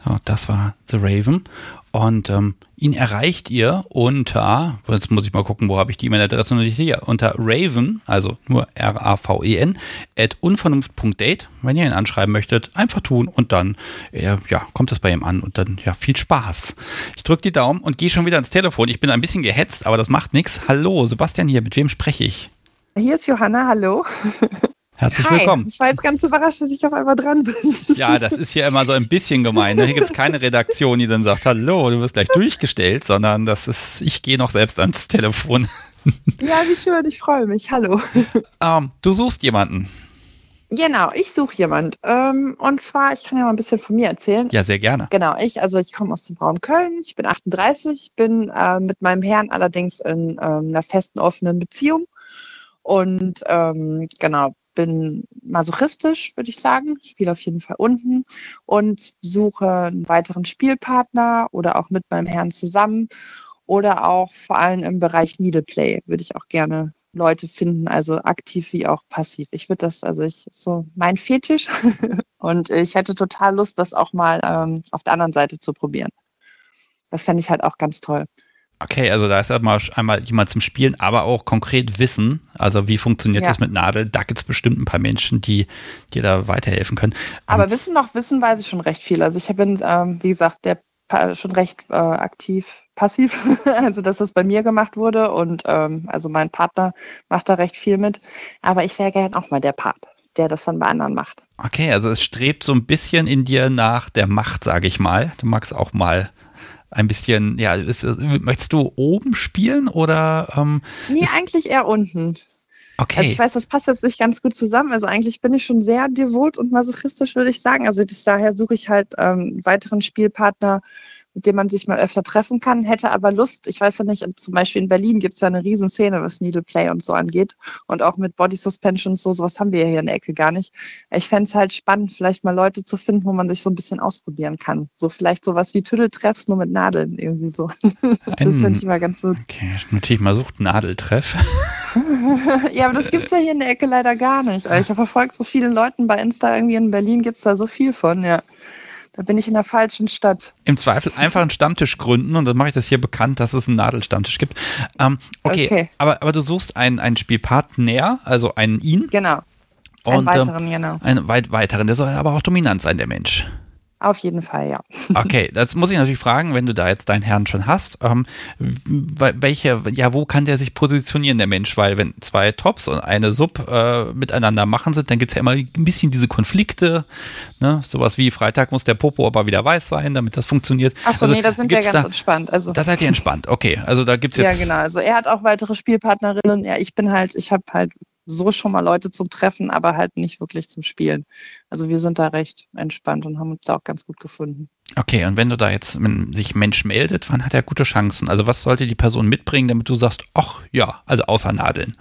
Ja, das war The Raven. Und ähm, ihn erreicht ihr unter, jetzt muss ich mal gucken, wo habe ich die E-Mail-Adresse noch nicht hier, unter Raven, also nur R-A-V-E-N, at unvernunft.date. Wenn ihr ihn anschreiben möchtet, einfach tun und dann äh, ja, kommt das bei ihm an und dann ja, viel Spaß. Ich drücke die Daumen und gehe schon wieder ans Telefon. Ich bin ein bisschen gehetzt, aber das macht nichts. Hallo, Sebastian hier, mit wem spreche ich? Hier ist Johanna, hallo. Herzlich Hi. willkommen. Ich war jetzt ganz überrascht, dass ich auf einmal dran bin. Ja, das ist ja immer so ein bisschen gemein. Ne? Hier gibt es keine Redaktion, die dann sagt, hallo, du wirst gleich durchgestellt, sondern das ist, ich gehe noch selbst ans Telefon. Ja, wie schön, ich freue mich. Hallo. Ähm, du suchst jemanden. Genau, ich suche jemand. Ähm, und zwar, ich kann ja mal ein bisschen von mir erzählen. Ja, sehr gerne. Genau, ich, also ich komme aus dem Raum Köln, ich bin 38, bin äh, mit meinem Herrn allerdings in ähm, einer festen, offenen Beziehung. Und ähm, genau, bin masochistisch, würde ich sagen. Ich spiele auf jeden Fall unten und suche einen weiteren Spielpartner oder auch mit meinem Herrn zusammen oder auch vor allem im Bereich Needleplay würde ich auch gerne Leute finden, also aktiv wie auch passiv. Ich würde das, also ich so mein Fetisch und ich hätte total Lust, das auch mal ähm, auf der anderen Seite zu probieren. Das fände ich halt auch ganz toll. Okay, also da ist einmal, einmal jemand zum Spielen, aber auch konkret Wissen. Also wie funktioniert Ja. das mit Nadel? Da gibt es bestimmt ein paar Menschen, die dir da weiterhelfen können. Aber wissen noch, wissen weiß ich schon recht viel. Also ich bin, ähm, wie gesagt, der schon recht äh, aktiv passiv, also dass das bei mir gemacht wurde und ähm, also mein Partner macht da recht viel mit. Aber ich wäre gern auch mal der Part, der das dann bei anderen macht. Okay, also es strebt so ein bisschen in dir nach der Macht, sage ich mal. Du magst auch mal ein bisschen, ja, ist, möchtest du oben spielen oder? Ähm, Nee, eigentlich eher unten. okay. Also ich weiß, das passt jetzt nicht ganz gut zusammen. Also eigentlich bin ich schon sehr devot und masochistisch, würde ich sagen. Also das, daher suche ich halt ähm, einen weiteren Spielpartner, mit dem man sich mal öfter treffen kann. Hätte aber Lust, ich weiß ja nicht, zum Beispiel in Berlin gibt es ja eine Riesenszene, was Needle Play und so angeht. Und auch mit Body Suspension und so, sowas haben wir ja hier in der Ecke gar nicht. Ich fände es halt spannend, vielleicht mal Leute zu finden, wo man sich so ein bisschen ausprobieren kann. So vielleicht sowas wie Tüdeltreffs, nur mit Nadeln irgendwie so. das Ein- finde ich mal ganz gut. okay, natürlich mal sucht Nadeltreff. ja, aber das gibt's ja hier in der Ecke leider gar nicht. Ich verfolge so viele Leuten bei Insta irgendwie in Berlin gibt's da so viel von, ja. Da bin ich in der falschen Stadt. Im Zweifel einfach einen Stammtisch gründen und dann mache ich das hier bekannt, dass es einen Nadelstammtisch gibt. Ähm, okay, Okay. Aber, aber du suchst einen, einen Spielpartner, also einen ihn. Genau. Einen Und, weiteren, ähm, genau. Einen weit weiteren, der soll aber auch dominant sein, der Mensch. Auf jeden Fall, ja. Okay, das muss ich natürlich fragen, wenn du da jetzt deinen Herrn schon hast, ähm, welche, ja, wo kann der sich positionieren, der Mensch? Weil wenn zwei Tops und eine Sub äh, miteinander machen sind, dann gibt's ja immer ein bisschen diese Konflikte, ne? Sowas wie Freitag muss der Popo aber wieder weiß sein, damit das funktioniert. Achso, Also, nee, da sind wir ganz da, entspannt. Also, da seid ihr entspannt, okay. Also da gibt's ja, jetzt. genau. Also er hat auch weitere Spielpartnerinnen. Ja, ich bin halt, ich habe halt so schon mal Leute zum Treffen, aber halt nicht wirklich zum Spielen. Also wir sind da recht entspannt und haben uns da auch ganz gut gefunden. Okay, und wenn du da jetzt, wenn sich Mensch meldet, wann hat er gute Chancen? Also was sollte die Person mitbringen, damit du sagst, ach ja, also außer Nadeln.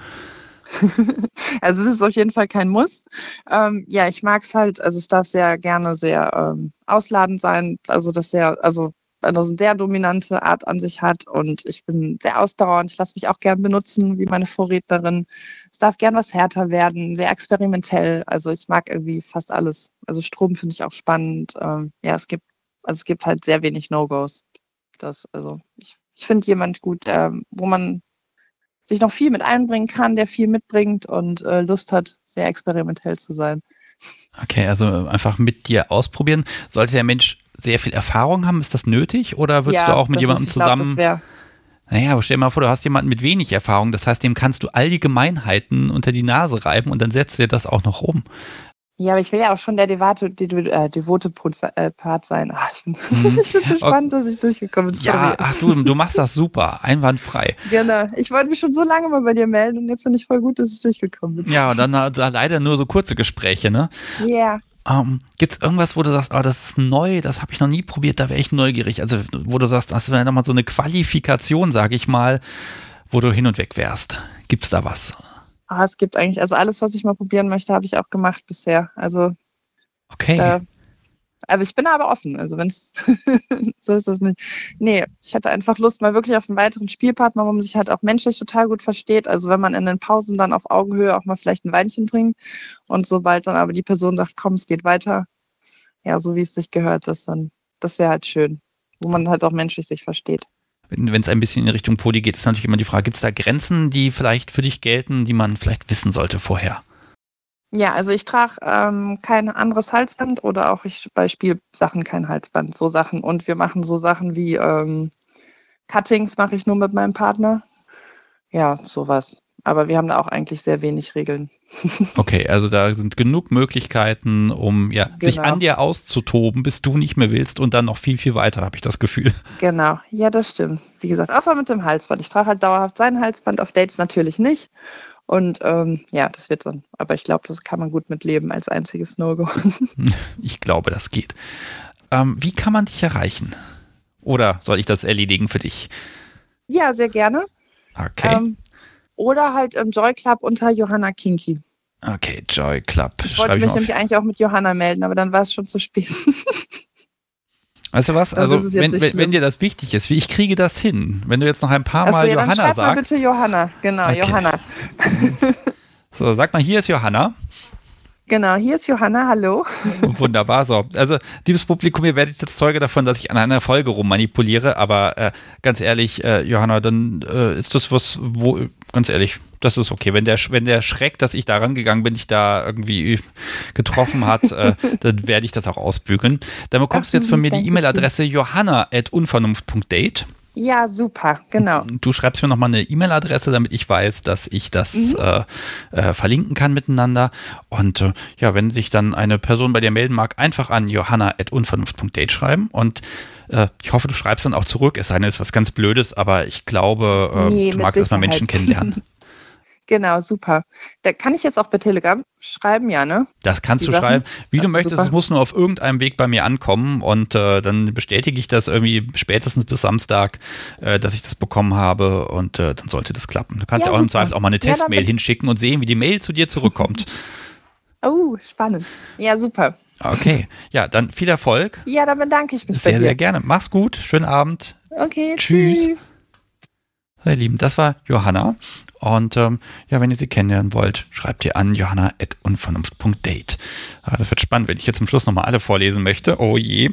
Also es ist auf jeden Fall kein Muss. Ähm, ja, ich mag es halt, also es darf sehr gerne sehr ähm, ausladend sein, also dass der, also eine sehr dominante Art an sich hat und ich bin sehr ausdauernd, ich lasse mich auch gern benutzen, wie meine Vorrednerin. Es darf gern was härter werden, sehr experimentell, also ich mag irgendwie fast alles. Also Strom finde ich auch spannend. Ähm, ja, es gibt, also es gibt halt sehr wenig No-Gos. Das, also ich, ich finde jemand gut, ähm, wo man sich noch viel mit einbringen kann, der viel mitbringt und äh, Lust hat, sehr experimentell zu sein. Okay, also einfach mit dir ausprobieren. Sollte der Mensch sehr viel Erfahrung haben, ist das nötig? Oder würdest Ja, du auch mit jemandem ist- glaub, zusammen. wär- naja, aber stell dir mal vor, du hast jemanden mit wenig Erfahrung, das heißt, dem kannst du all die Gemeinheiten unter die Nase reiben und dann setzt dir das auch noch um. Ja, aber ich will ja auch schon der devote, de, de, äh, devote Put- äh, Part sein. Ach, ich bin, ich bin gespannt, dass ich durchgekommen bin. Ja, ach du, du machst das super, einwandfrei. Genau. Ich wollte mich schon so lange mal bei dir melden und jetzt bin ich voll gut, dass ich durchgekommen bin. Ja, und dann da leider nur so kurze Gespräche, ne? Ja. Ähm, Gibt es irgendwas, wo du sagst, oh, das ist neu, das habe ich noch nie probiert, da wäre ich neugierig. Also, wo du sagst, das wäre nochmal so eine Qualifikation, sage ich mal, wo du hin und weg wärst. Gibt es da was? Ah, es gibt eigentlich, also alles, was ich mal probieren möchte, habe ich auch gemacht bisher. Also, Okay. äh, also ich bin aber offen. Also wenn es so ist das nicht. Nee, ich hatte einfach Lust mal wirklich auf einen weiteren Spielpartner, wo man sich halt auch menschlich total gut versteht. Also wenn man in den Pausen dann auf Augenhöhe auch mal vielleicht ein Weinchen trinkt und sobald dann aber die Person sagt, komm, es geht weiter, ja, so wie es sich gehört, das dann, das wäre halt schön, wo man halt auch menschlich sich versteht. Wenn es ein bisschen in Richtung Poli geht, ist natürlich immer die Frage, gibt es da Grenzen, die vielleicht für dich gelten, die man vielleicht wissen sollte vorher? Ja, also ich trage ähm, kein anderes Halsband oder auch ich bei Spielsachen kein Halsband, so Sachen. Und wir machen so Sachen wie ähm, Cuttings mache ich nur mit meinem Partner. Ja, sowas. Aber wir haben da auch eigentlich sehr wenig Regeln. Okay, also da sind genug Möglichkeiten, um ja, sich Genau. an dir auszutoben, bis du nicht mehr willst und dann noch viel, viel weiter, habe ich das Gefühl. Genau, ja, das stimmt. Wie gesagt, außer mit dem Halsband. Ich trage halt dauerhaft sein Halsband, auf Dates natürlich nicht. Und ähm, ja, das wird dann. Aber ich glaube, das kann man gut mitleben als einziges No-Go. Ich glaube, das geht. Ähm, wie kann man dich erreichen? Oder soll ich das erledigen für dich? ja, sehr gerne. Okay. Ähm, oder halt im Joy Club unter Johanna Kinky. Okay, Joy Club. Ich wollte Schreibe ich mich auf. nämlich eigentlich auch mit Johanna melden, aber dann war es schon zu spät. Weißt du was? Also, also wenn, wenn, wenn, dir das wichtig ist, wie ich kriege das hin. Wenn du jetzt noch ein paar Mal also, ja, Johanna dann sagst. Mal bitte Johanna, genau, okay. Johanna. so, sag mal, hier ist Johanna. Genau, hier ist Johanna, hallo. Wunderbar, so. Also, liebes Publikum, ihr werdet jetzt Zeuge davon, dass ich an einer Folge rummanipuliere, aber äh, ganz ehrlich, äh, Johanna, dann äh, ist das was, wo, ganz ehrlich, das ist okay. Wenn der, wenn der Schreck, dass ich da rangegangen bin, dich da irgendwie getroffen hat, äh, dann werde ich das auch ausbügeln. Dann bekommst Ach, du jetzt von mir die E-Mail-Adresse johanna.unvernunft.date. Ja, super, genau. Du schreibst mir nochmal eine E-Mail-Adresse, damit ich weiß, dass ich das mhm. äh, äh, verlinken kann miteinander. Und äh, ja, wenn sich dann eine Person bei dir melden mag, einfach an johanna.unvernunft.date schreiben. Und äh, ich hoffe, du schreibst dann auch zurück. Es sei denn, es ist was ganz Blödes, aber ich glaube, äh, nee, du magst erstmal Menschen kennenlernen. Genau, super. Da kann ich jetzt auch bei Telegram schreiben, ja, ne? Das kannst Die du Sachen? schreiben, wie das du möchtest. Super. Es muss nur auf irgendeinem Weg bei mir ankommen und äh, dann bestätige ich das irgendwie spätestens bis Samstag, äh, dass ich das bekommen habe und äh, dann sollte das klappen. Du kannst ja, ja auch im Zweifel auch mal eine Testmail ja, hinschicken und sehen, wie die Mail zu dir zurückkommt. oh, spannend. Ja, super. Okay, ja, dann viel Erfolg. Ja, dann bedanke ich mich. Sehr, sehr gerne. Mach's gut. Schönen Abend. Okay, tschüss. tschüss. Ihr Lieben, das war Johanna und ähm, ja, wenn ihr sie kennenlernen wollt, schreibt ihr an johanna.unvernunft.date. Ah, das wird spannend, wenn ich jetzt zum Schluss nochmal alle vorlesen möchte. Oh je.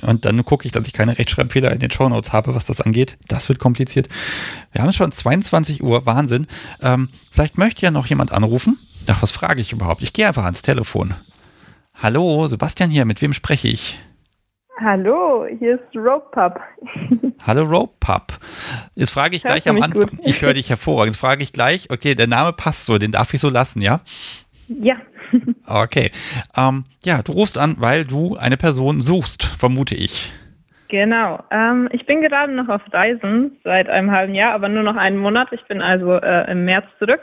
Und dann gucke ich, dass ich keine Rechtschreibfehler in den Shownotes habe, was das angeht. Das wird kompliziert. Wir haben schon 22 Uhr, Wahnsinn. Ähm, vielleicht möchte ja noch jemand anrufen. Ach, was frage ich überhaupt? Ich gehe einfach ans Telefon. Hallo, Sebastian hier, mit wem spreche ich? Hallo, hier ist Rope Pup. Hallo Rope Pup. Jetzt frage ich Hörst gleich am Anfang. Gut? Ich höre dich hervorragend. Jetzt frage ich gleich, okay, der Name passt so, den darf ich so lassen, ja? Ja. Okay. Ähm, ja, du rufst an, weil du eine Person suchst, vermute ich. Genau. Ähm, ich bin gerade noch auf Reisen seit einem halben Jahr, aber nur noch einen Monat. Ich bin also äh, im März zurück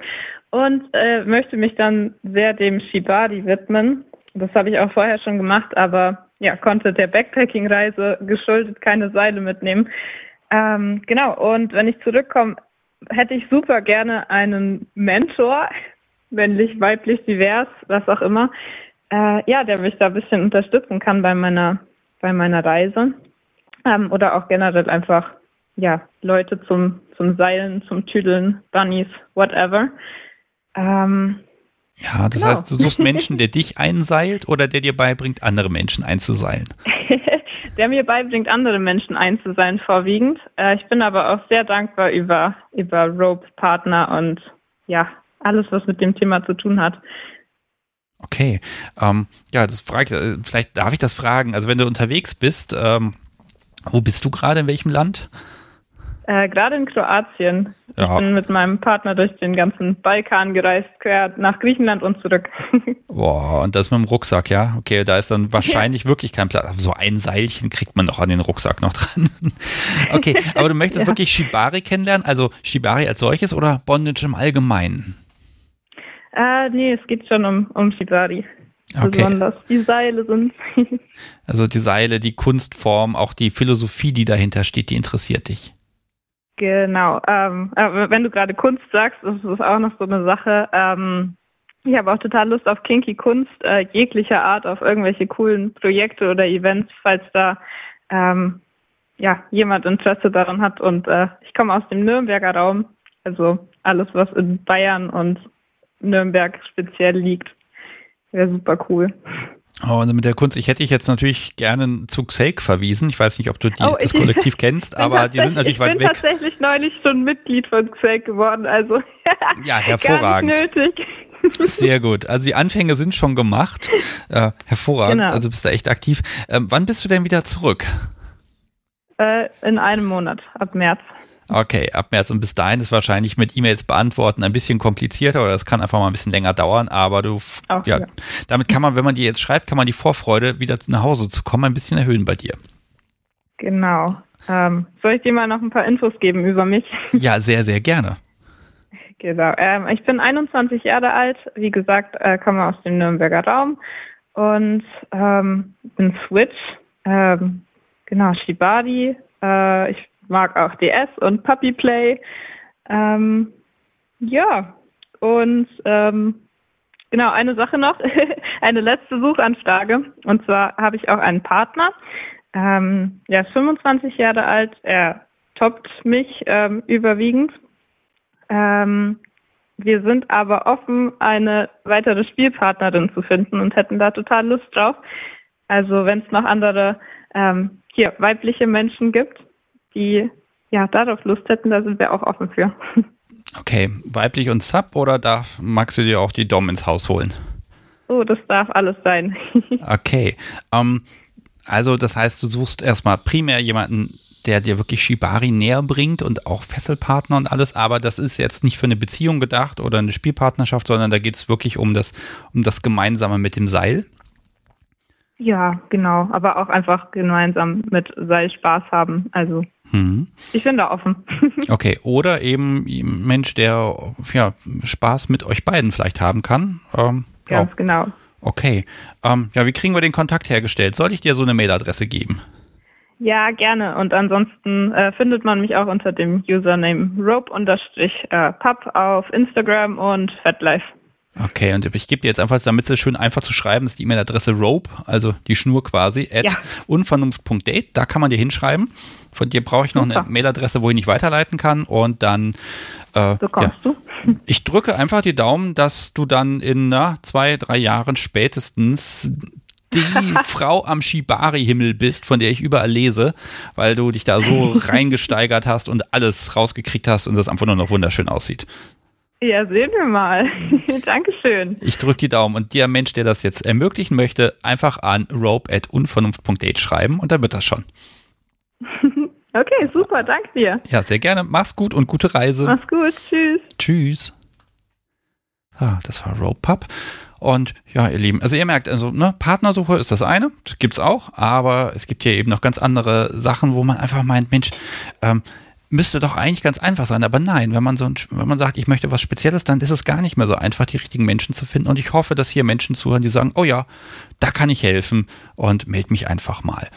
und äh, möchte mich dann sehr dem Shibari widmen. Das habe ich auch vorher schon gemacht, aber ja, konnte der Backpacking-Reise geschuldet keine Seile mitnehmen. Ähm, genau, und wenn ich zurückkomme, hätte ich super gerne einen Mentor, männlich, weiblich, divers, was auch immer, äh, ja, der mich da ein bisschen unterstützen kann bei meiner, bei meiner Reise. Ähm, oder auch generell einfach, ja, Leute zum, zum Seilen, zum Tüdeln, Bunnies, whatever. Ähm, ja, das genau. heißt, du suchst Menschen, der dich einseilt oder der dir beibringt, andere Menschen einzuseilen? der mir beibringt, andere Menschen einzuseilen, vorwiegend. Äh, ich bin aber auch sehr dankbar über, über Rope-Partner und ja, alles, was mit dem Thema zu tun hat. Okay, ähm, ja, das frage ich, äh, vielleicht darf ich das fragen. Also wenn du unterwegs bist, ähm, wo bist du gerade, in welchem Land? Äh, Gerade in Kroatien. Ja. Ich bin mit meinem Partner durch den ganzen Balkan gereist, quer nach Griechenland und zurück. Boah, und das mit dem Rucksack, ja? Okay, da ist dann wahrscheinlich wirklich kein Platz. So ein Seilchen kriegt man doch an den Rucksack noch dran. okay, aber du möchtest ja. wirklich Shibari kennenlernen? Also Shibari als solches oder Bondage im Allgemeinen? Äh, nee, es geht schon um, um Shibari. Okay. Besonders die Seile sind. also die Seile, die Kunstform, auch die Philosophie, die dahinter steht, die interessiert dich. Genau. Ähm, wenn du gerade Kunst sagst, das ist auch noch so eine Sache. Ähm, ich habe auch total Lust auf kinky Kunst äh, jeglicher Art, auf irgendwelche coolen Projekte oder Events, falls da ähm, ja, jemand Interesse daran hat. Und äh, ich komme aus dem Nürnberger Raum, also alles, was in Bayern und Nürnberg speziell liegt, wäre super cool. Oh, und mit der Kunst, ich hätte dich jetzt natürlich gerne zu Xake verwiesen. Ich weiß nicht, ob du die, oh, das Kollektiv kennst, aber die sind natürlich weit weg. Ich bin tatsächlich neulich schon Mitglied von Xake geworden, also ja, hervorragend. Nötig. Sehr gut. Also die Anfänge sind schon gemacht. Äh, hervorragend. Genau. Also bist du echt aktiv. Ähm, wann bist du denn wieder zurück? Äh, in einem Monat, ab März. Okay, ab März und bis dahin ist wahrscheinlich mit E-Mails beantworten ein bisschen komplizierter oder das kann einfach mal ein bisschen länger dauern, aber du, Auch, ja, ja, damit kann man, wenn man dir jetzt schreibt, kann man die Vorfreude, wieder nach Hause zu kommen, ein bisschen erhöhen bei dir. Genau. Ähm, soll ich dir mal noch ein paar Infos geben über mich? Ja, sehr, sehr gerne. Genau. Ähm, ich bin 21 Jahre alt, wie gesagt, äh, komme aus dem Nürnberger Raum und ähm, bin Switch. Ähm, genau, Shibari. Äh, ich mag auch DS und Puppy Play. Ähm, ja, und ähm, genau, eine Sache noch, eine letzte Suchanfrage. Und zwar habe ich auch einen Partner. Ähm, er ist 25 Jahre alt, er toppt mich ähm, überwiegend. Ähm, wir sind aber offen, eine weitere Spielpartnerin zu finden und hätten da total Lust drauf. Also wenn es noch andere ähm, hier weibliche Menschen gibt, die ja darauf Lust hätten, da sind wir auch offen für. Okay, weiblich und Sub oder darf magst du dir auch die Dom ins Haus holen? Oh, das darf alles sein. okay. Ähm, also das heißt, du suchst erstmal primär jemanden, der dir wirklich Shibari näher bringt und auch Fesselpartner und alles, aber das ist jetzt nicht für eine Beziehung gedacht oder eine Spielpartnerschaft, sondern da geht es wirklich um das, um das Gemeinsame mit dem Seil. Ja, genau, aber auch einfach gemeinsam mit Seil Spaß haben. Also mhm. ich bin da offen. okay, oder eben Mensch, der ja, Spaß mit euch beiden vielleicht haben kann. Ähm, Ganz ja. genau. Okay. Ähm, ja, wie kriegen wir den Kontakt hergestellt? Soll ich dir so eine Mailadresse geben? Ja, gerne. Und ansonsten äh, findet man mich auch unter dem Username rope-pub auf Instagram und FatLife. Okay, und ich gebe dir jetzt einfach, damit es schön einfach zu schreiben ist, die E-Mail-Adresse rope, also die Schnur quasi, at ja. unvernunft.date. Da kann man dir hinschreiben. Von dir brauche ich noch Super. eine Mailadresse, wo ich nicht weiterleiten kann. Und dann äh, so kommst ja. du. Ich drücke einfach die Daumen, dass du dann in na, zwei, drei Jahren spätestens die Frau am Shibari-Himmel bist, von der ich überall lese, weil du dich da so reingesteigert hast und alles rausgekriegt hast und das einfach nur noch wunderschön aussieht. Ja, sehen wir mal. Dankeschön. Ich drücke die Daumen und der Mensch, der das jetzt ermöglichen möchte, einfach an rope.unvernunft.de schreiben und dann wird das schon. okay, super, danke dir. Ja, sehr gerne. Mach's gut und gute Reise. Mach's gut, tschüss. Tschüss. Ah, das war Rope Pub. Und ja, ihr Lieben, also ihr merkt, also ne, Partnersuche ist das eine, das gibt's auch, aber es gibt hier eben noch ganz andere Sachen, wo man einfach meint, Mensch, ähm, müsste doch eigentlich ganz einfach sein. Aber nein, wenn man so wenn man sagt, ich möchte was Spezielles, dann ist es gar nicht mehr so einfach, die richtigen Menschen zu finden. Und ich hoffe, dass hier Menschen zuhören, die sagen, oh ja, da kann ich helfen und meld mich einfach mal.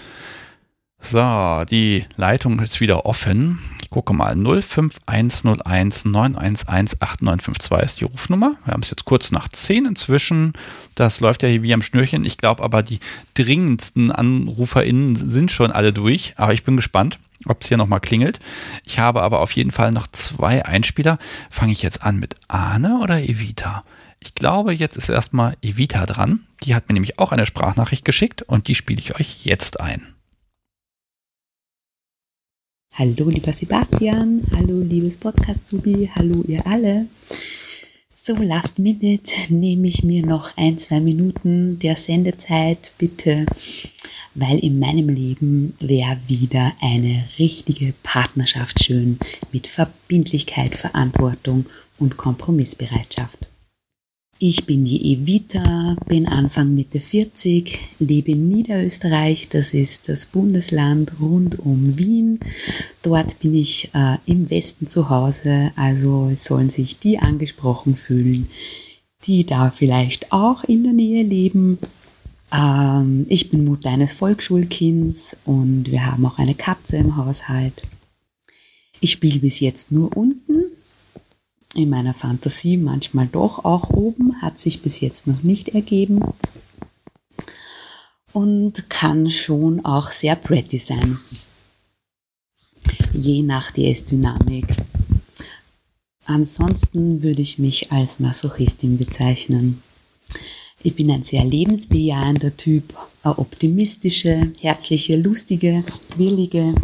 So, die Leitung ist wieder offen. Ich gucke mal, 05101 911 8952 ist die Rufnummer. Wir haben es jetzt kurz nach 10 inzwischen. Das läuft ja hier wie am Schnürchen. Ich glaube aber, die dringendsten AnruferInnen sind schon alle durch. Aber ich bin gespannt ob es hier nochmal klingelt. Ich habe aber auf jeden Fall noch zwei Einspieler. Fange ich jetzt an mit Arne oder Evita? Ich glaube, jetzt ist erstmal Evita dran. Die hat mir nämlich auch eine Sprachnachricht geschickt und die spiele ich euch jetzt ein. Hallo, lieber Sebastian. Hallo, liebes Podcast-Subi. Hallo, ihr alle. So, last minute nehme ich mir noch ein, zwei Minuten der Sendezeit. Bitte weil in meinem Leben wäre wieder eine richtige Partnerschaft schön mit Verbindlichkeit, Verantwortung und Kompromissbereitschaft. Ich bin die Evita, bin Anfang Mitte 40, lebe in Niederösterreich, das ist das Bundesland rund um Wien. Dort bin ich äh, im Westen zu Hause, also sollen sich die angesprochen fühlen, die da vielleicht auch in der Nähe leben ähm, ich bin Mutter eines Volksschulkinds und wir haben auch eine Katze im Haushalt. Ich spiele bis jetzt nur unten. In meiner Fantasie manchmal doch auch oben, hat sich bis jetzt noch nicht ergeben. Und kann schon auch sehr pretty sein. Je nach DS-Dynamik. Ansonsten würde ich mich als Masochistin bezeichnen. Ich bin ein sehr lebensbejahender Typ, eine optimistische, herzliche, lustige, willige,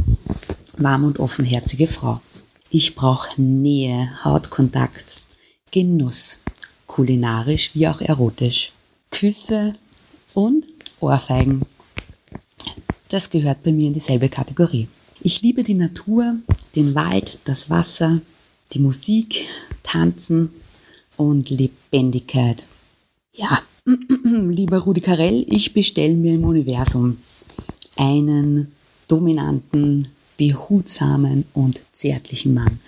warm und offenherzige Frau. Ich brauche Nähe, Hautkontakt, Genuss, kulinarisch wie auch erotisch, Küsse und Ohrfeigen. Das gehört bei mir in dieselbe Kategorie. Ich liebe die Natur, den Wald, das Wasser, die Musik, Tanzen und Lebendigkeit. Ja, lieber Rudi Carell, ich bestelle mir im Universum einen dominanten, behutsamen und zärtlichen Mann,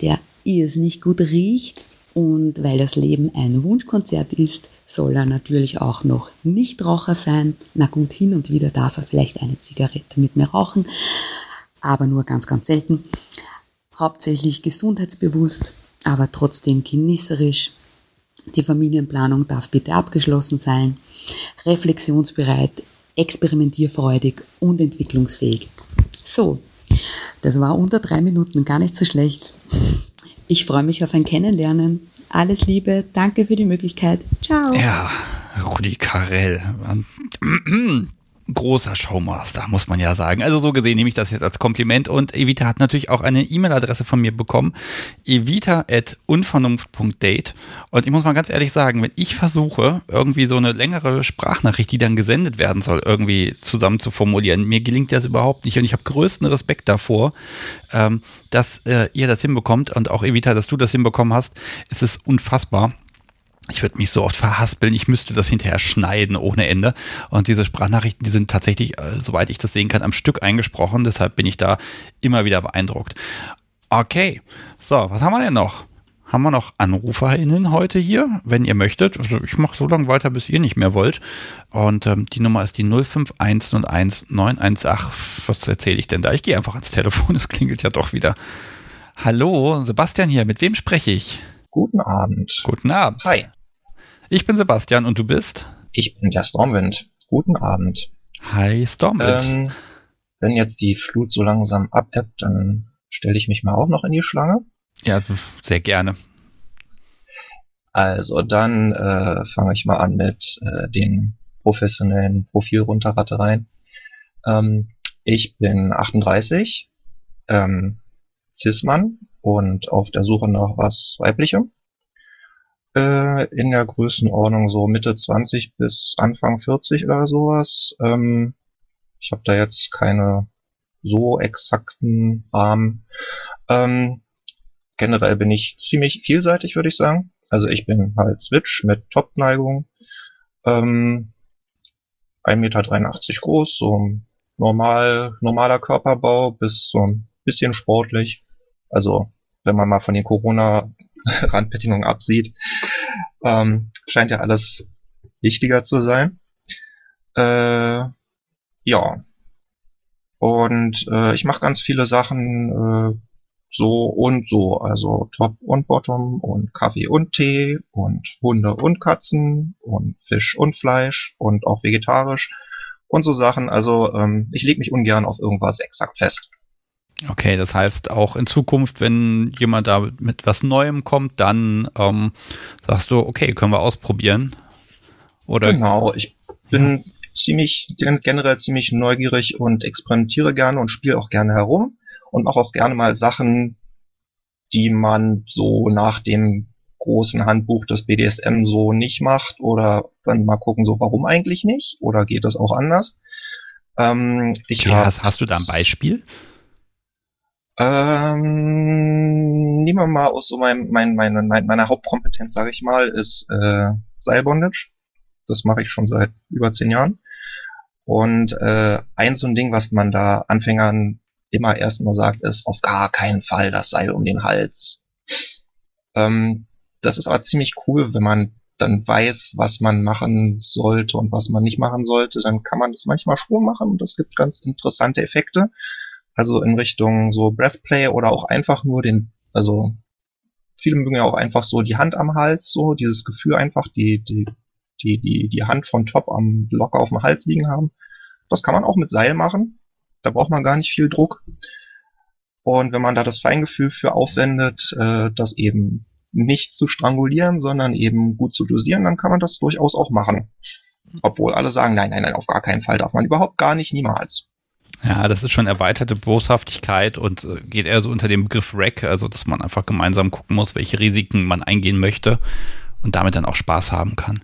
der irrsinnig gut riecht und weil das Leben ein Wunschkonzert ist, soll er natürlich auch noch Nichtraucher sein. Na gut, hin und wieder darf er vielleicht eine Zigarette mit mir rauchen, aber nur ganz, ganz selten. Hauptsächlich gesundheitsbewusst, aber trotzdem genießerisch die Familienplanung darf bitte abgeschlossen sein. Reflexionsbereit, experimentierfreudig und entwicklungsfähig. So, das war unter drei Minuten gar nicht so schlecht. Ich freue mich auf ein Kennenlernen. Alles Liebe, danke für die Möglichkeit. Ciao. Ja, Rudi Carell großer Showmaster, muss man ja sagen. Also so gesehen nehme ich das jetzt als Kompliment. Und Evita hat natürlich auch eine E-Mail-Adresse von mir bekommen, evita.unvernunft.date und ich muss mal ganz ehrlich sagen, wenn ich versuche, irgendwie so eine längere Sprachnachricht, die dann gesendet werden soll, irgendwie zusammen zu formulieren, mir gelingt das überhaupt nicht. Und ich habe größten Respekt davor, ähm, dass äh, ihr das hinbekommt und auch Evita, dass du das hinbekommen hast. Es ist unfassbar ich würde mich so oft verhaspeln, ich müsste das hinterher schneiden ohne Ende. Und diese Sprachnachrichten, die sind tatsächlich, äh, soweit ich das sehen kann, am Stück eingesprochen. Deshalb bin ich da immer wieder beeindruckt. Okay, so, was haben wir denn noch? Haben wir noch AnruferInnen heute hier, wenn ihr möchtet? Also ich mache so lange weiter, bis ihr nicht mehr wollt. Und ähm, die Nummer ist die 05101918. Was erzähle ich denn da? Ich gehe einfach ans Telefon, es klingelt ja doch wieder. Hallo, Sebastian hier, mit wem spreche ich? Guten Abend. Guten Abend. Hi. Ich bin Sebastian und du bist? Ich bin der Stormwind. Guten Abend. Hi Stormwind. Ähm, wenn jetzt die Flut so langsam abebbt, dann stelle ich mich mal auch noch in die Schlange. Ja, sehr gerne. Also dann äh, fange ich mal an mit äh, den professionellen Profilrunterrattereien. Ähm, ich bin 38, ähm, Cis-Mann und auf der Suche nach was Weiblichem äh, in der Größenordnung so Mitte 20 bis Anfang 40 oder sowas. Ähm, ich habe da jetzt keine so exakten Rahmen. Ähm, generell bin ich ziemlich vielseitig, würde ich sagen. Also ich bin halt Switch mit Top-Neigung. Ähm, 1,83 Meter groß, so normal, normaler Körperbau bis so ein bisschen sportlich. Also wenn man mal von den Corona Randbedingungen absieht, ähm, scheint ja alles wichtiger zu sein. Äh, ja. Und äh, ich mache ganz viele Sachen äh, so und so, also Top und Bottom und Kaffee und Tee und Hunde und Katzen und Fisch und Fleisch und auch vegetarisch und so Sachen. Also ähm, ich lege mich ungern auf irgendwas exakt fest. Okay, das heißt auch in Zukunft, wenn jemand da mit was Neuem kommt, dann ähm, sagst du, okay, können wir ausprobieren. Oder? Genau, ich bin ja. ziemlich generell ziemlich neugierig und experimentiere gerne und spiele auch gerne herum und mache auch gerne mal Sachen, die man so nach dem großen Handbuch des BDSM so nicht macht oder dann mal gucken, so warum eigentlich nicht oder geht das auch anders. Ähm, ich okay, hast, hast du da ein Beispiel? Ähm, nehmen wir mal aus so meinem, mein, mein, mein, meiner Hauptkompetenz, sage ich mal, ist äh, Seilbondage. Das mache ich schon seit über zehn Jahren. Und äh, ein so ein Ding, was man da Anfängern immer erstmal sagt, ist auf gar keinen Fall das Seil um den Hals. Ähm, das ist aber ziemlich cool, wenn man dann weiß, was man machen sollte und was man nicht machen sollte, dann kann man das manchmal schon machen und das gibt ganz interessante Effekte. Also in Richtung so Breathplay oder auch einfach nur den, also viele mögen ja auch einfach so die Hand am Hals, so dieses Gefühl einfach, die, die, die, die, die Hand von Top am locker auf dem Hals liegen haben. Das kann man auch mit Seil machen. Da braucht man gar nicht viel Druck. Und wenn man da das Feingefühl für aufwendet, äh, das eben nicht zu strangulieren, sondern eben gut zu dosieren, dann kann man das durchaus auch machen. Obwohl alle sagen, nein, nein, nein, auf gar keinen Fall darf man überhaupt gar nicht, niemals. Ja, das ist schon erweiterte Boshaftigkeit und äh, geht eher so unter dem Begriff Rack, also dass man einfach gemeinsam gucken muss, welche Risiken man eingehen möchte und damit dann auch Spaß haben kann.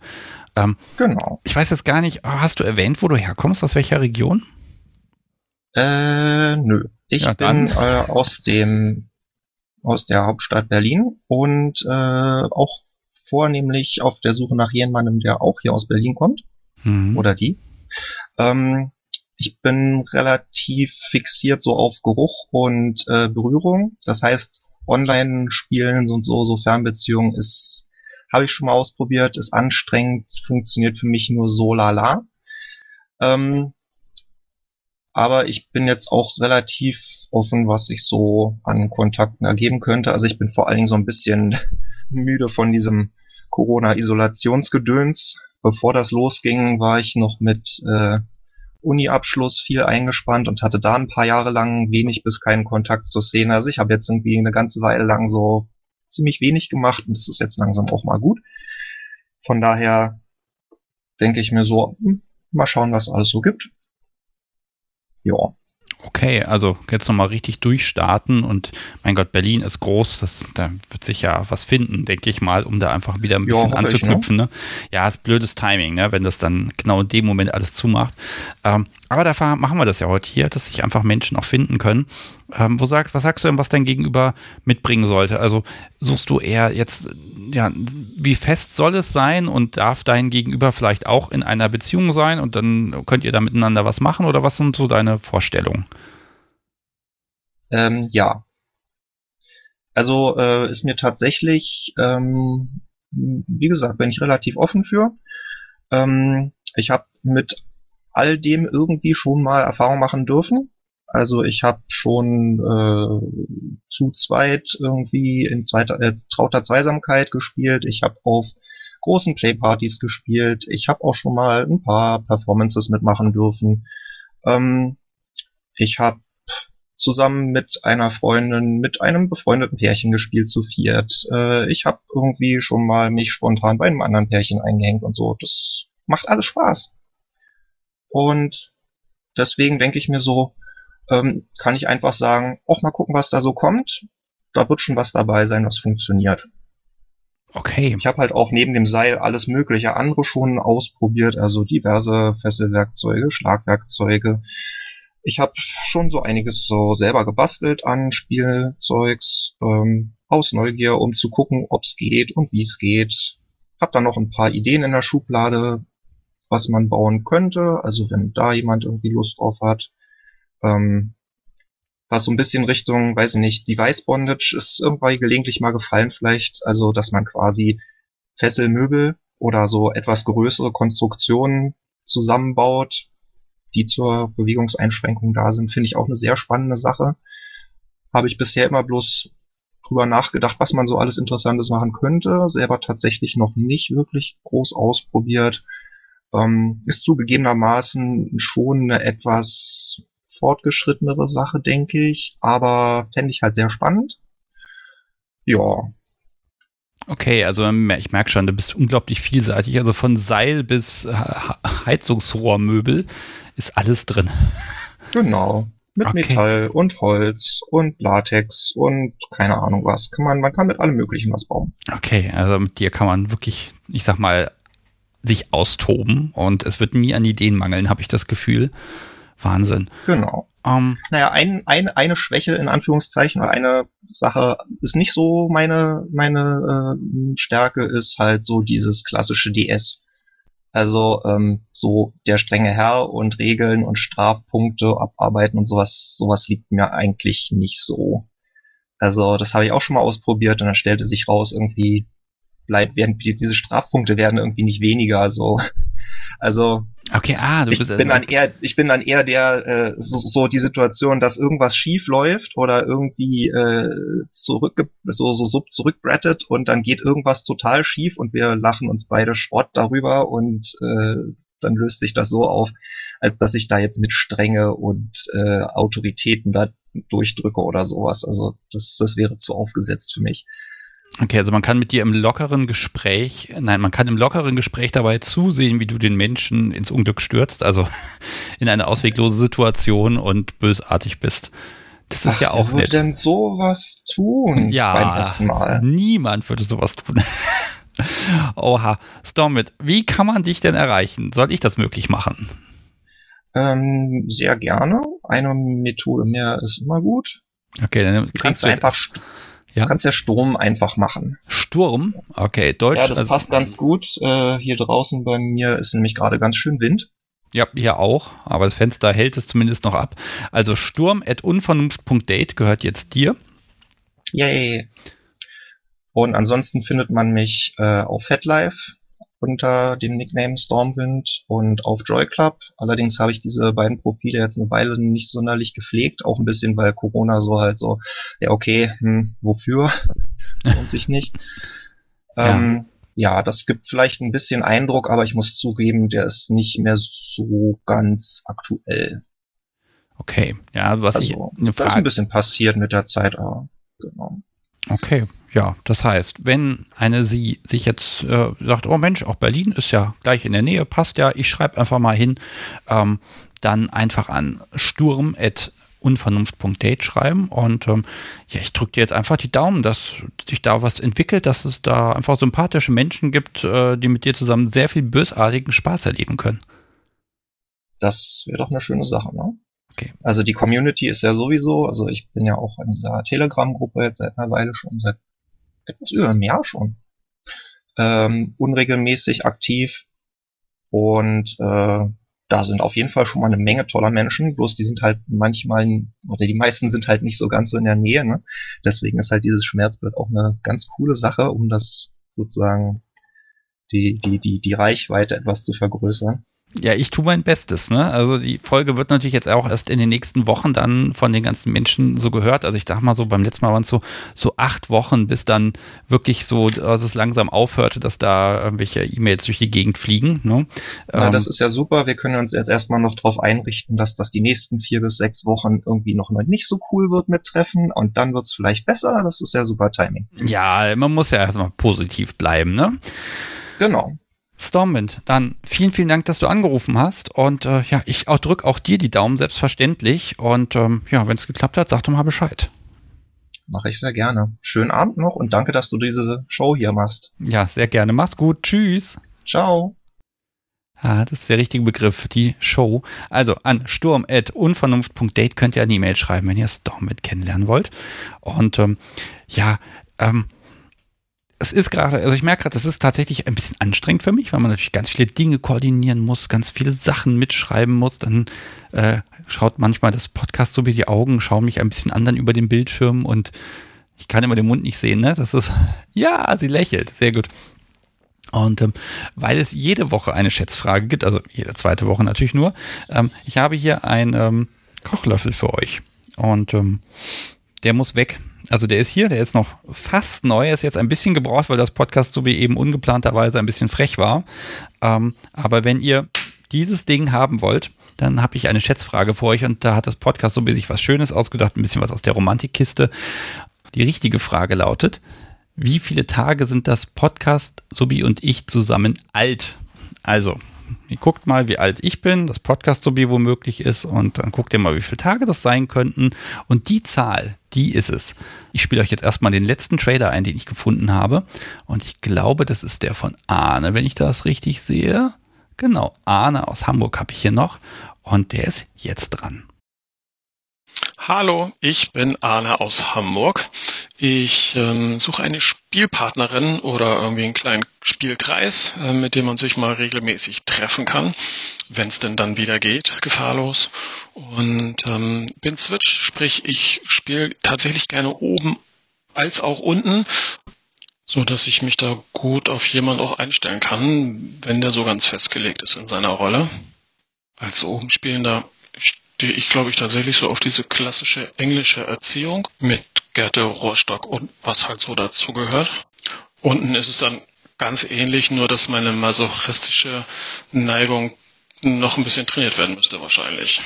Ähm, genau. Ich weiß jetzt gar nicht, hast du erwähnt, wo du herkommst, aus welcher Region? Äh, nö. Ich ja, bin äh, aus dem aus der Hauptstadt Berlin und äh, auch vornehmlich auf der Suche nach jemandem, der auch hier aus Berlin kommt. Mhm. Oder die. Ähm, ich bin relativ fixiert so auf Geruch und äh, Berührung. Das heißt, Online-Spielen und so, so Fernbeziehungen ist, habe ich schon mal ausprobiert, ist anstrengend, funktioniert für mich nur so lala. Ähm, aber ich bin jetzt auch relativ offen, was sich so an Kontakten ergeben könnte. Also ich bin vor allen Dingen so ein bisschen müde von diesem Corona-Isolationsgedöns. Bevor das losging, war ich noch mit äh, Uni-Abschluss viel eingespannt und hatte da ein paar Jahre lang wenig bis keinen Kontakt zur Szene. Also ich habe jetzt irgendwie eine ganze Weile lang so ziemlich wenig gemacht und das ist jetzt langsam auch mal gut. Von daher denke ich mir so, hm, mal schauen, was alles so gibt. Ja. Okay, also jetzt nochmal richtig durchstarten und mein Gott, Berlin ist groß, das, da wird sich ja was finden, denke ich mal, um da einfach wieder ein bisschen ja, anzuknüpfen. Ich, ne? ne? Ja, ist blödes Timing, ne? wenn das dann genau in dem Moment alles zumacht. Ähm, aber dafür machen wir das ja heute hier, dass sich einfach Menschen auch finden können. Ähm, wo sagst, was sagst du denn, was dein Gegenüber mitbringen sollte? Also suchst du eher jetzt, ja, wie fest soll es sein und darf dein Gegenüber vielleicht auch in einer Beziehung sein und dann könnt ihr da miteinander was machen oder was sind so deine Vorstellungen? Ähm, ja. Also äh, ist mir tatsächlich, ähm, wie gesagt, bin ich relativ offen für. Ähm, ich habe mit all dem irgendwie schon mal Erfahrung machen dürfen. Also ich habe schon äh, zu zweit irgendwie in zweiter, äh, trauter Zweisamkeit gespielt. Ich habe auf großen Playpartys gespielt. Ich habe auch schon mal ein paar Performances mitmachen dürfen. Ähm, ich habe zusammen mit einer Freundin, mit einem befreundeten Pärchen gespielt zu viert. Äh, ich habe irgendwie schon mal mich spontan bei einem anderen Pärchen eingehängt und so. Das macht alles Spaß. Und deswegen denke ich mir so, ähm, kann ich einfach sagen, auch mal gucken, was da so kommt. Da wird schon was dabei sein, was funktioniert. Okay. Ich habe halt auch neben dem Seil alles mögliche andere schon ausprobiert, also diverse Fesselwerkzeuge, Schlagwerkzeuge. Ich habe schon so einiges so selber gebastelt an Spielzeugs ähm, aus Neugier, um zu gucken, ob's geht und wie es geht. Hab dann noch ein paar Ideen in der Schublade, was man bauen könnte. Also wenn da jemand irgendwie Lust drauf hat. Ähm, was so ein bisschen Richtung, weiß ich nicht, Device Bondage ist irgendwie gelegentlich mal gefallen vielleicht. Also dass man quasi Fesselmöbel oder so etwas größere Konstruktionen zusammenbaut, die zur Bewegungseinschränkung da sind, finde ich auch eine sehr spannende Sache. Habe ich bisher immer bloß drüber nachgedacht, was man so alles Interessantes machen könnte, selber tatsächlich noch nicht wirklich groß ausprobiert. Ähm, ist zugegebenermaßen schon eine etwas fortgeschrittenere Sache, denke ich, aber fände ich halt sehr spannend. Ja. Okay, also ich merke schon, du bist unglaublich vielseitig. Also von Seil bis Heizungsrohrmöbel ist alles drin. Genau. Mit okay. Metall und Holz und Latex und keine Ahnung was. Kann man, man kann mit allem Möglichen was bauen. Okay, also mit dir kann man wirklich, ich sag mal, sich austoben und es wird nie an Ideen mangeln, habe ich das Gefühl. Wahnsinn. Genau. Ähm, naja, ein, ein, eine Schwäche in Anführungszeichen oder eine Sache ist nicht so meine, meine äh, Stärke, ist halt so dieses klassische DS. Also ähm, so der strenge Herr und Regeln und Strafpunkte abarbeiten und sowas, sowas liegt mir eigentlich nicht so. Also das habe ich auch schon mal ausprobiert und dann stellte sich raus, irgendwie bleibt, werden diese Strafpunkte werden irgendwie nicht weniger. Also, also okay, ah, du ich bist bin dann eher, ich bin dann eher der äh, so, so die Situation, dass irgendwas schief läuft oder irgendwie äh, zurück so so sub zurückbrettet und dann geht irgendwas total schief und wir lachen uns beide Schrott darüber und äh, dann löst sich das so auf, als dass ich da jetzt mit Strenge und äh, Autoritäten da durchdrücke oder sowas. Also das, das wäre zu aufgesetzt für mich. Okay, also man kann mit dir im lockeren Gespräch, nein, man kann im lockeren Gespräch dabei zusehen, wie du den Menschen ins Unglück stürzt, also in eine ausweglose Situation und bösartig bist. Das ist Ach, ja auch wer nett. denn sowas tun? Ja, niemand würde sowas tun. Oha, Stormit, wie kann man dich denn erreichen? Soll ich das möglich machen? Ähm, sehr gerne. Eine Methode mehr ist immer gut. Okay, dann kriegst du einfach ja. Du kannst ja Sturm einfach machen. Sturm? Okay, Deutsch. Ja, das also, passt ganz gut. Äh, hier draußen bei mir ist nämlich gerade ganz schön Wind. Ja, hier auch, aber das Fenster hält es zumindest noch ab. Also sturm.unvernunft.date gehört jetzt dir. Yay. Und ansonsten findet man mich äh, auf FatLife unter dem Nickname Stormwind und auf Joy Club. Allerdings habe ich diese beiden Profile jetzt eine Weile nicht sonderlich gepflegt, auch ein bisschen, weil Corona so halt so, ja okay, hm, wofür? Lohnt sich nicht. Ja. Ähm, ja, das gibt vielleicht ein bisschen Eindruck, aber ich muss zugeben, der ist nicht mehr so ganz aktuell. Okay, ja, was also, ich eine Frage. ist ein bisschen passiert mit der Zeit, aber genau. Okay, ja, das heißt, wenn eine sie sich jetzt äh, sagt, oh Mensch, auch Berlin ist ja gleich in der Nähe, passt ja, ich schreibe einfach mal hin, ähm, dann einfach an sturm.unvernunft.date schreiben und ähm, ja, ich drücke dir jetzt einfach die Daumen, dass sich da was entwickelt, dass es da einfach sympathische Menschen gibt, äh, die mit dir zusammen sehr viel bösartigen Spaß erleben können. Das wäre doch eine schöne Sache, ne? Okay. Also die Community ist ja sowieso, also ich bin ja auch in dieser Telegram-Gruppe jetzt seit einer Weile schon, seit etwas über einem Jahr schon, ähm, unregelmäßig aktiv und äh, da sind auf jeden Fall schon mal eine Menge toller Menschen, bloß die sind halt manchmal, oder die meisten sind halt nicht so ganz so in der Nähe, ne? Deswegen ist halt dieses Schmerzbild auch eine ganz coole Sache, um das sozusagen die, die, die, die Reichweite etwas zu vergrößern. Ja, ich tue mein Bestes. Ne? Also die Folge wird natürlich jetzt auch erst in den nächsten Wochen dann von den ganzen Menschen so gehört. Also ich dachte mal so, beim letzten Mal waren es so, so acht Wochen, bis dann wirklich so, dass es langsam aufhörte, dass da irgendwelche E-Mails durch die Gegend fliegen. Ne? Ja, ähm, das ist ja super. Wir können uns jetzt erstmal noch darauf einrichten, dass das die nächsten vier bis sechs Wochen irgendwie noch nicht so cool wird mit Treffen und dann wird es vielleicht besser. Das ist ja super Timing. Ja, man muss ja erstmal positiv bleiben. Ne? Genau. Stormwind, dann vielen, vielen Dank, dass du angerufen hast. Und äh, ja, ich auch drück auch dir die Daumen, selbstverständlich. Und ähm, ja, wenn es geklappt hat, sag doch mal Bescheid. Mache ich sehr gerne. Schönen Abend noch und danke, dass du diese Show hier machst. Ja, sehr gerne. Mach's gut. Tschüss. Ciao. Ah, das ist der richtige Begriff, die Show. Also an sturm.unvernunft.date könnt ihr eine E-Mail schreiben, wenn ihr Stormwind kennenlernen wollt. Und ähm, ja, ähm, es ist gerade, also ich merke gerade, das ist tatsächlich ein bisschen anstrengend für mich, weil man natürlich ganz viele Dinge koordinieren muss, ganz viele Sachen mitschreiben muss. Dann äh, schaut manchmal das Podcast so wie die Augen, schauen mich ein bisschen anderen über den Bildschirm und ich kann immer den Mund nicht sehen, ne? Das ist, ja, sie lächelt, sehr gut. Und ähm, weil es jede Woche eine Schätzfrage gibt, also jede zweite Woche natürlich nur, ähm, ich habe hier einen ähm, Kochlöffel für euch. Und ähm, der muss weg. Also der ist hier, der ist noch fast neu, ist jetzt ein bisschen gebraucht, weil das Podcast so wie eben ungeplanterweise ein bisschen frech war. Ähm, aber wenn ihr dieses Ding haben wollt, dann habe ich eine Schätzfrage für euch und da hat das Podcast so wie sich was Schönes ausgedacht, ein bisschen was aus der Romantikkiste. Die richtige Frage lautet, wie viele Tage sind das Podcast Subi und ich zusammen alt? Also, Ihr guckt mal, wie alt ich bin, das Podcast so wie womöglich ist und dann guckt ihr mal, wie viele Tage das sein könnten. Und die Zahl, die ist es. Ich spiele euch jetzt erstmal den letzten Trailer ein, den ich gefunden habe. Und ich glaube, das ist der von Arne, wenn ich das richtig sehe. Genau, Arne aus Hamburg habe ich hier noch. Und der ist jetzt dran. Hallo, ich bin Arne aus Hamburg. Ich ähm, suche eine Spielpartnerin oder irgendwie einen kleinen Spielkreis, äh, mit dem man sich mal regelmäßig treffen kann, wenn es denn dann wieder geht, gefahrlos. Und ähm, bin Switch, sprich ich spiele tatsächlich gerne oben als auch unten, so dass ich mich da gut auf jemand auch einstellen kann, wenn der so ganz festgelegt ist in seiner Rolle. Als oben spielender stehe ich, glaube ich, tatsächlich so auf diese klassische englische Erziehung mit Gerte Rohrstock und was halt so dazugehört. Unten ist es dann ganz ähnlich, nur dass meine masochistische Neigung noch ein bisschen trainiert werden müsste wahrscheinlich.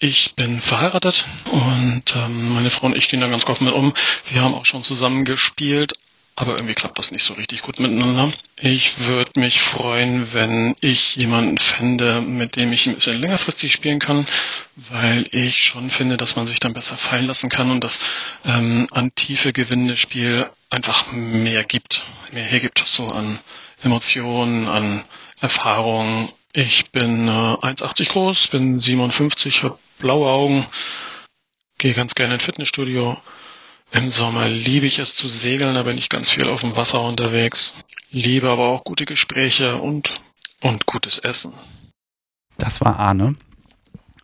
Ich bin verheiratet und ähm, meine Frau und ich gehen da ganz offen mit um. Wir haben auch schon zusammen gespielt, aber irgendwie klappt das nicht so richtig gut miteinander. Ich würde mich freuen, wenn ich jemanden fände, mit dem ich ein bisschen längerfristig spielen kann, weil ich schon finde, dass man sich dann besser fallen lassen kann und das ähm, an Tiefe gewinnende Spiel einfach mehr gibt, mehr hergibt, so an Emotionen, an Erfahrungen. Ich bin äh, 1,80 groß, bin 57, habe blaue Augen, gehe ganz gerne ins Fitnessstudio im Sommer liebe ich es zu segeln, da bin ich ganz viel auf dem Wasser unterwegs. Liebe aber auch gute Gespräche und, und gutes Essen. Das war Arne.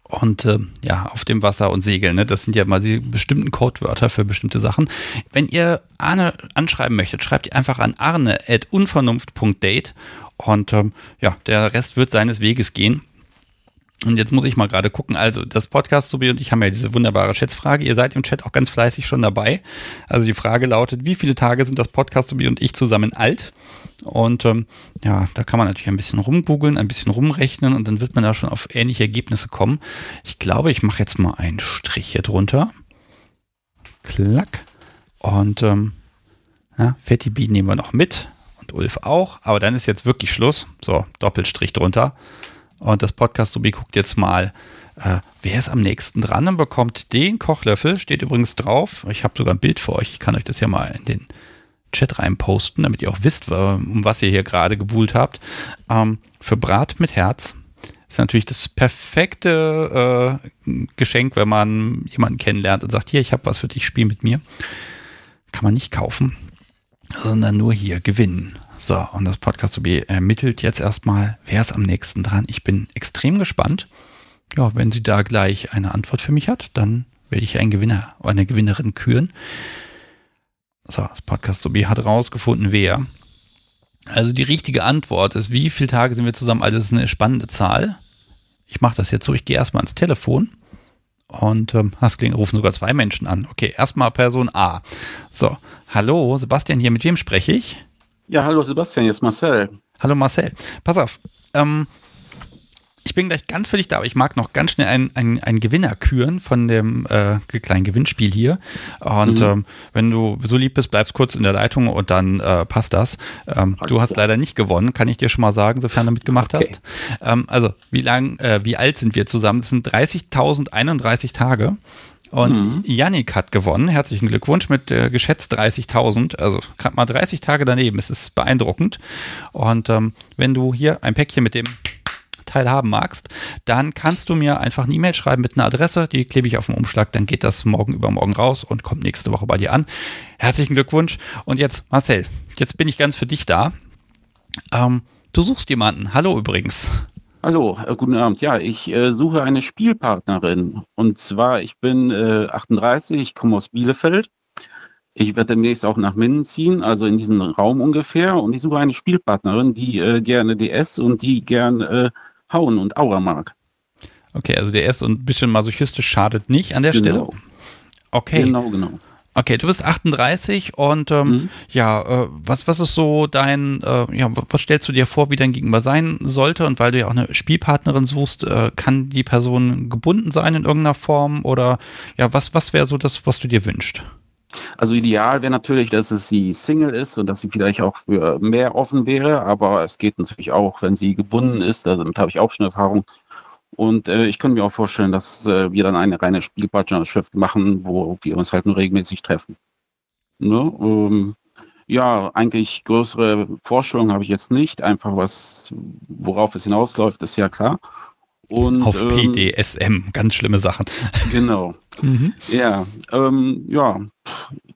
Und äh, ja, auf dem Wasser und Segeln, ne? das sind ja mal die bestimmten Codewörter für bestimmte Sachen. Wenn ihr Arne anschreiben möchtet, schreibt ihr einfach an arne.unvernunft.date und ähm, ja, der Rest wird seines Weges gehen. Und jetzt muss ich mal gerade gucken. Also, das Podcast Subi und ich haben ja diese wunderbare Schätzfrage. Ihr seid im Chat auch ganz fleißig schon dabei. Also, die Frage lautet: Wie viele Tage sind das Podcast Subi und ich zusammen alt? Und ähm, ja, da kann man natürlich ein bisschen rumgoogeln, ein bisschen rumrechnen und dann wird man da schon auf ähnliche Ergebnisse kommen. Ich glaube, ich mache jetzt mal einen Strich hier drunter. Klack. Und ähm, ja, Fatty B nehmen wir noch mit und Ulf auch. Aber dann ist jetzt wirklich Schluss. So, Doppelstrich drunter. Und das Podcast Subi guckt jetzt mal, äh, wer ist am nächsten dran und bekommt den Kochlöffel. Steht übrigens drauf. Ich habe sogar ein Bild für euch. Ich kann euch das ja mal in den Chat rein posten, damit ihr auch wisst, um was ihr hier gerade gebuhlt habt. Ähm, für Brat mit Herz ist natürlich das perfekte äh, Geschenk, wenn man jemanden kennenlernt und sagt, hier, ich habe was für dich, spiel mit mir. Kann man nicht kaufen, sondern nur hier gewinnen. So, und das Podcast to be ermittelt jetzt erstmal, wer ist am nächsten dran. Ich bin extrem gespannt. Ja, wenn sie da gleich eine Antwort für mich hat, dann werde ich einen Gewinner oder eine Gewinnerin küren. So, das Podcast to be hat rausgefunden, wer. Also die richtige Antwort ist, wie viele Tage sind wir zusammen? Also das ist eine spannende Zahl. Ich mache das jetzt so, ich gehe erstmal ans Telefon und ähm, das klingt, rufen sogar zwei Menschen an. Okay, erstmal Person A. So, hallo, Sebastian hier, mit wem spreche ich? Ja, hallo Sebastian, ist Marcel. Hallo Marcel. Pass auf. Ähm, ich bin gleich ganz dich da, aber ich mag noch ganz schnell einen, einen, einen Gewinner küren von dem äh, kleinen Gewinnspiel hier. Und mhm. ähm, wenn du so lieb bist, bleibst kurz in der Leitung und dann äh, passt das. Ähm, du hast leider nicht gewonnen, kann ich dir schon mal sagen, sofern du mitgemacht okay. hast. Ähm, also, wie lang, äh, wie alt sind wir zusammen? Das sind 30.031 Tage. Und mhm. Yannick hat gewonnen. Herzlichen Glückwunsch mit äh, geschätzt 30.000. Also gerade mal 30 Tage daneben. Es ist beeindruckend. Und ähm, wenn du hier ein Päckchen mit dem Teil haben magst, dann kannst du mir einfach eine E-Mail schreiben mit einer Adresse. Die klebe ich auf den Umschlag. Dann geht das morgen übermorgen raus und kommt nächste Woche bei dir an. Herzlichen Glückwunsch. Und jetzt, Marcel, jetzt bin ich ganz für dich da. Ähm, du suchst jemanden. Hallo übrigens. Hallo, äh, guten Abend. Ja, ich äh, suche eine Spielpartnerin. Und zwar, ich bin äh, 38, ich komme aus Bielefeld. Ich werde demnächst auch nach Minden ziehen, also in diesen Raum ungefähr. Und ich suche eine Spielpartnerin, die äh, gerne DS und die gerne äh, Hauen und Aura mag. Okay, also DS und ein bisschen masochistisch schadet nicht an der genau. Stelle. Okay. Genau, genau. Okay, du bist 38 und ähm, mhm. ja, äh, was, was ist so dein, äh, ja, was stellst du dir vor, wie dein Gegenüber sein sollte? Und weil du ja auch eine Spielpartnerin suchst, äh, kann die Person gebunden sein in irgendeiner Form oder ja, was, was wäre so das, was du dir wünschst? Also ideal wäre natürlich, dass es sie Single ist und dass sie vielleicht auch für mehr offen wäre, aber es geht natürlich auch, wenn sie gebunden ist, damit habe ich auch schon Erfahrung, und äh, ich könnte mir auch vorstellen, dass äh, wir dann eine reine Spielpartnerschaft machen, wo wir uns halt nur regelmäßig treffen. Ne? Ähm, ja, eigentlich größere Vorstellungen habe ich jetzt nicht. Einfach was, worauf es hinausläuft, ist ja klar. Und, Auf ähm, PDSM, ganz schlimme Sachen. Genau. mhm. Ja, ähm, ja,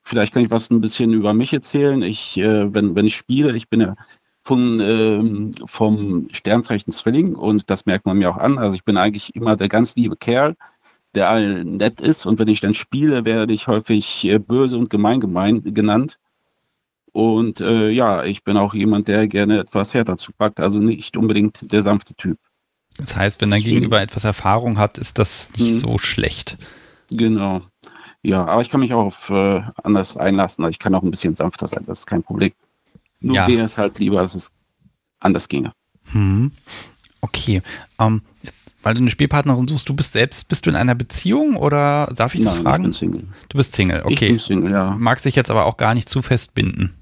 vielleicht kann ich was ein bisschen über mich erzählen. Ich, äh, wenn, wenn ich spiele, ich bin ja von, ähm, vom Sternzeichen Zwilling und das merkt man mir auch an. Also ich bin eigentlich immer der ganz liebe Kerl, der all nett ist und wenn ich dann spiele, werde ich häufig äh, böse und gemein, gemein genannt. Und äh, ja, ich bin auch jemand, der gerne etwas härter zupackt, also nicht unbedingt der sanfte Typ. Das heißt, wenn dein Gegenüber etwas Erfahrung hat, ist das nicht hm. so schlecht. Genau. Ja, aber ich kann mich auch auf äh, anders einlassen. Also ich kann auch ein bisschen sanfter sein, das ist kein Problem. Nur ja. wäre es halt lieber, dass es anders ginge. Hm. Okay. Ähm, weil du eine Spielpartnerin suchst, du bist selbst, bist du in einer Beziehung oder darf ich Nein, das fragen? Ich bin Single. Du bist Single, okay. Ich bin Single, ja. Mag sich jetzt aber auch gar nicht zu festbinden.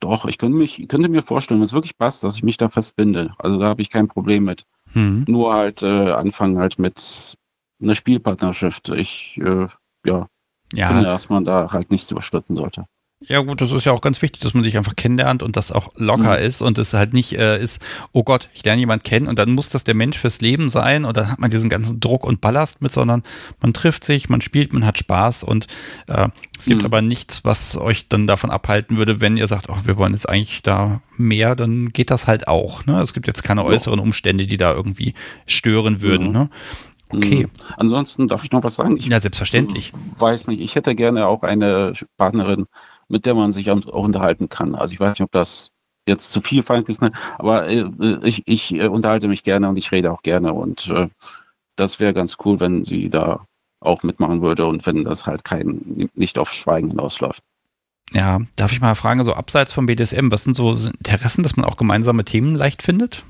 Doch, ich könnte, mich, könnte mir vorstellen, wenn es wirklich passt, dass ich mich da festbinde. Also da habe ich kein Problem mit. Hm. Nur halt äh, anfangen halt mit einer Spielpartnerschaft. Ich, äh, ja, ja, finde, dass man da halt nichts überstürzen sollte. Ja gut, das ist ja auch ganz wichtig, dass man sich einfach kennenlernt und das auch locker mhm. ist und es halt nicht äh, ist, oh Gott, ich lerne jemanden kennen und dann muss das der Mensch fürs Leben sein und dann hat man diesen ganzen Druck und Ballast mit, sondern man trifft sich, man spielt, man hat Spaß und äh, es gibt mhm. aber nichts, was euch dann davon abhalten würde, wenn ihr sagt, oh, wir wollen jetzt eigentlich da mehr, dann geht das halt auch. Ne? Es gibt jetzt keine äußeren Umstände, die da irgendwie stören würden. Mhm. Ne? Okay. Mhm. Ansonsten darf ich noch was sagen? Ich ja, selbstverständlich. Weiß nicht, ich hätte gerne auch eine Partnerin, mit der man sich auch unterhalten kann. Also ich weiß nicht, ob das jetzt zu viel Feindesness, aber äh, ich, ich äh, unterhalte mich gerne und ich rede auch gerne und äh, das wäre ganz cool, wenn sie da auch mitmachen würde und wenn das halt kein nicht auf Schweigen hinausläuft. Ja, darf ich mal fragen, so abseits vom BDSM, was sind so Interessen, dass man auch gemeinsame Themen leicht findet?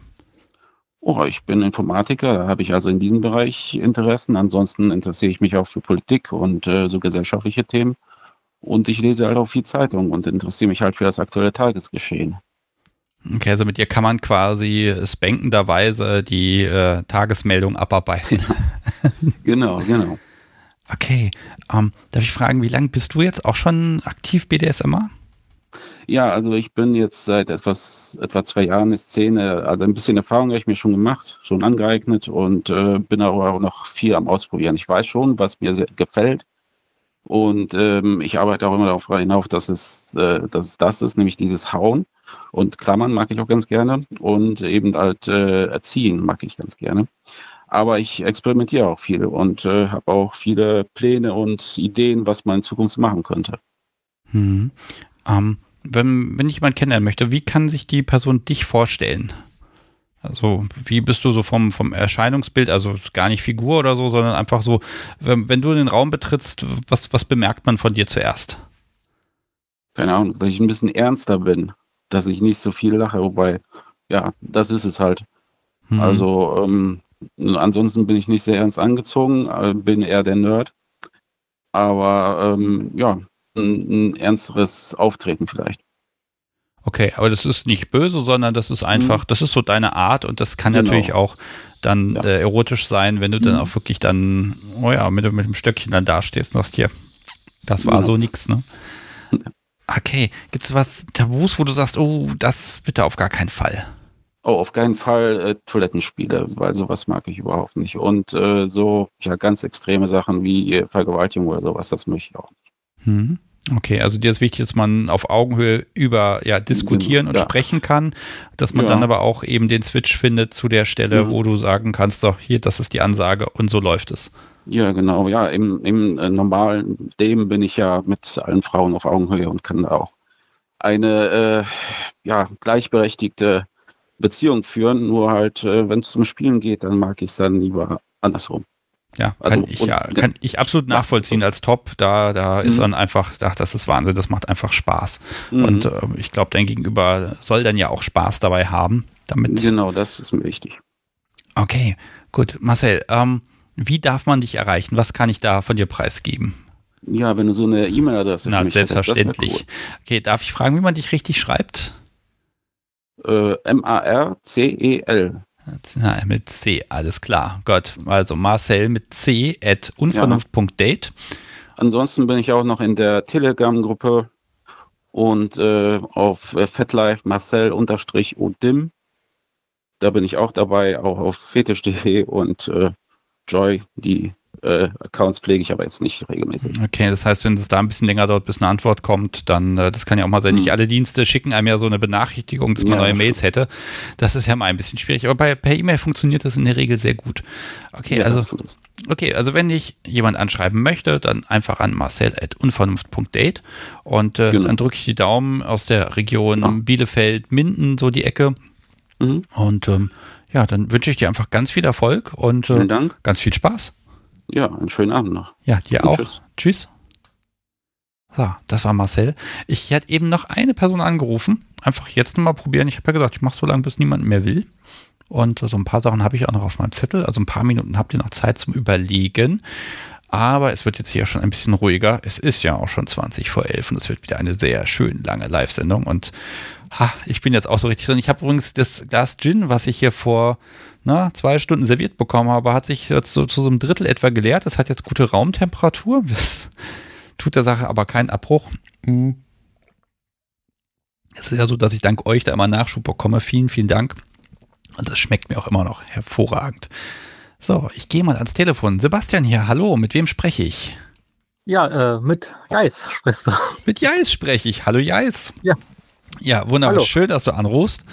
Oh, ich bin Informatiker, da habe ich also in diesem Bereich Interessen. Ansonsten interessiere ich mich auch für Politik und äh, so gesellschaftliche Themen. Und ich lese halt auch viel Zeitung und interessiere mich halt für das aktuelle Tagesgeschehen. Okay, also mit dir kann man quasi spankenderweise die äh, Tagesmeldung abarbeiten. genau, genau. Okay, ähm, darf ich fragen, wie lange bist du jetzt auch schon aktiv BDSMer? Ja, also ich bin jetzt seit etwas, etwa zwei Jahren in der Szene, also ein bisschen Erfahrung habe ich mir schon gemacht, schon angeeignet und äh, bin aber auch noch viel am Ausprobieren. Ich weiß schon, was mir sehr gefällt und ähm, ich arbeite auch immer darauf hinauf, dass es, äh, dass es das ist, nämlich dieses Hauen und Klammern mag ich auch ganz gerne und eben halt äh, Erziehen mag ich ganz gerne. Aber ich experimentiere auch viel und äh, habe auch viele Pläne und Ideen, was man in Zukunft machen könnte. Hm. Ähm, wenn, wenn ich jemanden kennenlernen möchte, wie kann sich die Person dich vorstellen? Also, wie bist du so vom, vom Erscheinungsbild, also gar nicht Figur oder so, sondern einfach so, wenn, wenn du den Raum betrittst, was, was bemerkt man von dir zuerst? Keine Ahnung, dass ich ein bisschen ernster bin, dass ich nicht so viel lache, wobei, ja, das ist es halt. Hm. Also, ähm, ansonsten bin ich nicht sehr ernst angezogen, äh, bin eher der Nerd. Aber ähm, ja, ein, ein ernsteres Auftreten vielleicht. Okay, aber das ist nicht böse, sondern das ist einfach, mhm. das ist so deine Art und das kann genau. natürlich auch dann ja. äh, erotisch sein, wenn du mhm. dann auch wirklich dann, oh ja, mit, mit dem Stöckchen dann dastehst und sagst, hier, das war ja. so nix, ne? Okay, gibt es was Tabus, wo du sagst, oh, das bitte auf gar keinen Fall? Oh, auf keinen Fall äh, Toilettenspiele, weil sowas mag ich überhaupt nicht. Und äh, so, ja, ganz extreme Sachen wie Vergewaltigung oder sowas, das möchte ich auch nicht. Hm. Okay, also dir ist wichtig, dass man auf Augenhöhe über ja diskutieren und ja. sprechen kann, dass man ja. dann aber auch eben den Switch findet zu der Stelle, mhm. wo du sagen kannst, doch hier, das ist die Ansage und so läuft es. Ja, genau. Ja, im, im äh, normalen Leben bin ich ja mit allen Frauen auf Augenhöhe und kann da auch eine äh, ja, gleichberechtigte Beziehung führen. Nur halt, äh, wenn es zum Spielen geht, dann mag ich es dann lieber andersrum. Ja, kann also, ich ja, kann ich absolut nachvollziehen als Top. Da, da ist mhm. dann einfach, ach, das ist Wahnsinn, das macht einfach Spaß. Mhm. Und äh, ich glaube, dein Gegenüber soll dann ja auch Spaß dabei haben. Damit. Genau, das ist mir wichtig. Okay, gut. Marcel, ähm, wie darf man dich erreichen? Was kann ich da von dir preisgeben? Ja, wenn du so eine E-Mail-Adresse Na, selbstverständlich. Hast, cool. Okay, darf ich fragen, wie man dich richtig schreibt? Äh, M-A-R-C-E-L. Ja, mit C, alles klar. Gott, also Marcel mit C at unvernunft.date. Ja. Ansonsten bin ich auch noch in der Telegram-Gruppe und äh, auf äh, FetLife Marcel unterstrich Odim. Da bin ich auch dabei, auch auf fetisch.de und äh, Joy, die äh, Accounts pflege ich aber jetzt nicht regelmäßig. Okay, das heißt, wenn es da ein bisschen länger dauert, bis eine Antwort kommt, dann, äh, das kann ja auch mal sein, nicht hm. alle Dienste schicken einem ja so eine Benachrichtigung, dass man ja, neue Mails hätte. Das ist ja mal ein bisschen schwierig, aber bei, per E-Mail funktioniert das in der Regel sehr gut. Okay, ja, also, okay, also wenn ich jemand anschreiben möchte, dann einfach an marcel.unvernunft.date und äh, genau. dann drücke ich die Daumen aus der Region ja. Bielefeld, Minden, so die Ecke. Mhm. Und ähm, ja, dann wünsche ich dir einfach ganz viel Erfolg und äh, ganz viel Spaß. Ja, einen schönen Abend noch. Ja, dir Und auch. Tschüss. tschüss. So, das war Marcel. Ich hätte eben noch eine Person angerufen. Einfach jetzt nochmal probieren. Ich habe ja gesagt, ich mache so lange, bis niemand mehr will. Und so ein paar Sachen habe ich auch noch auf meinem Zettel. Also ein paar Minuten habt ihr noch Zeit zum Überlegen. Aber es wird jetzt hier schon ein bisschen ruhiger. Es ist ja auch schon 20 vor 11 und es wird wieder eine sehr schön lange Live-Sendung. Und ha, ich bin jetzt auch so richtig drin. Ich habe übrigens das Glas Gin, was ich hier vor na, zwei Stunden serviert bekommen habe, hat sich jetzt so zu so einem Drittel etwa geleert. Das hat jetzt gute Raumtemperatur. Das tut der Sache aber keinen Abbruch. Hm. Es ist ja so, dass ich dank euch da immer Nachschub bekomme. Vielen, vielen Dank. Und das schmeckt mir auch immer noch hervorragend. So, ich gehe mal ans Telefon. Sebastian hier, hallo, mit wem spreche ich? Ja, äh, mit Jais sprichst du. Mit Jais spreche ich. Hallo Jais. Ja. Ja, wunderbar. Hallo. Schön, dass du anrufst.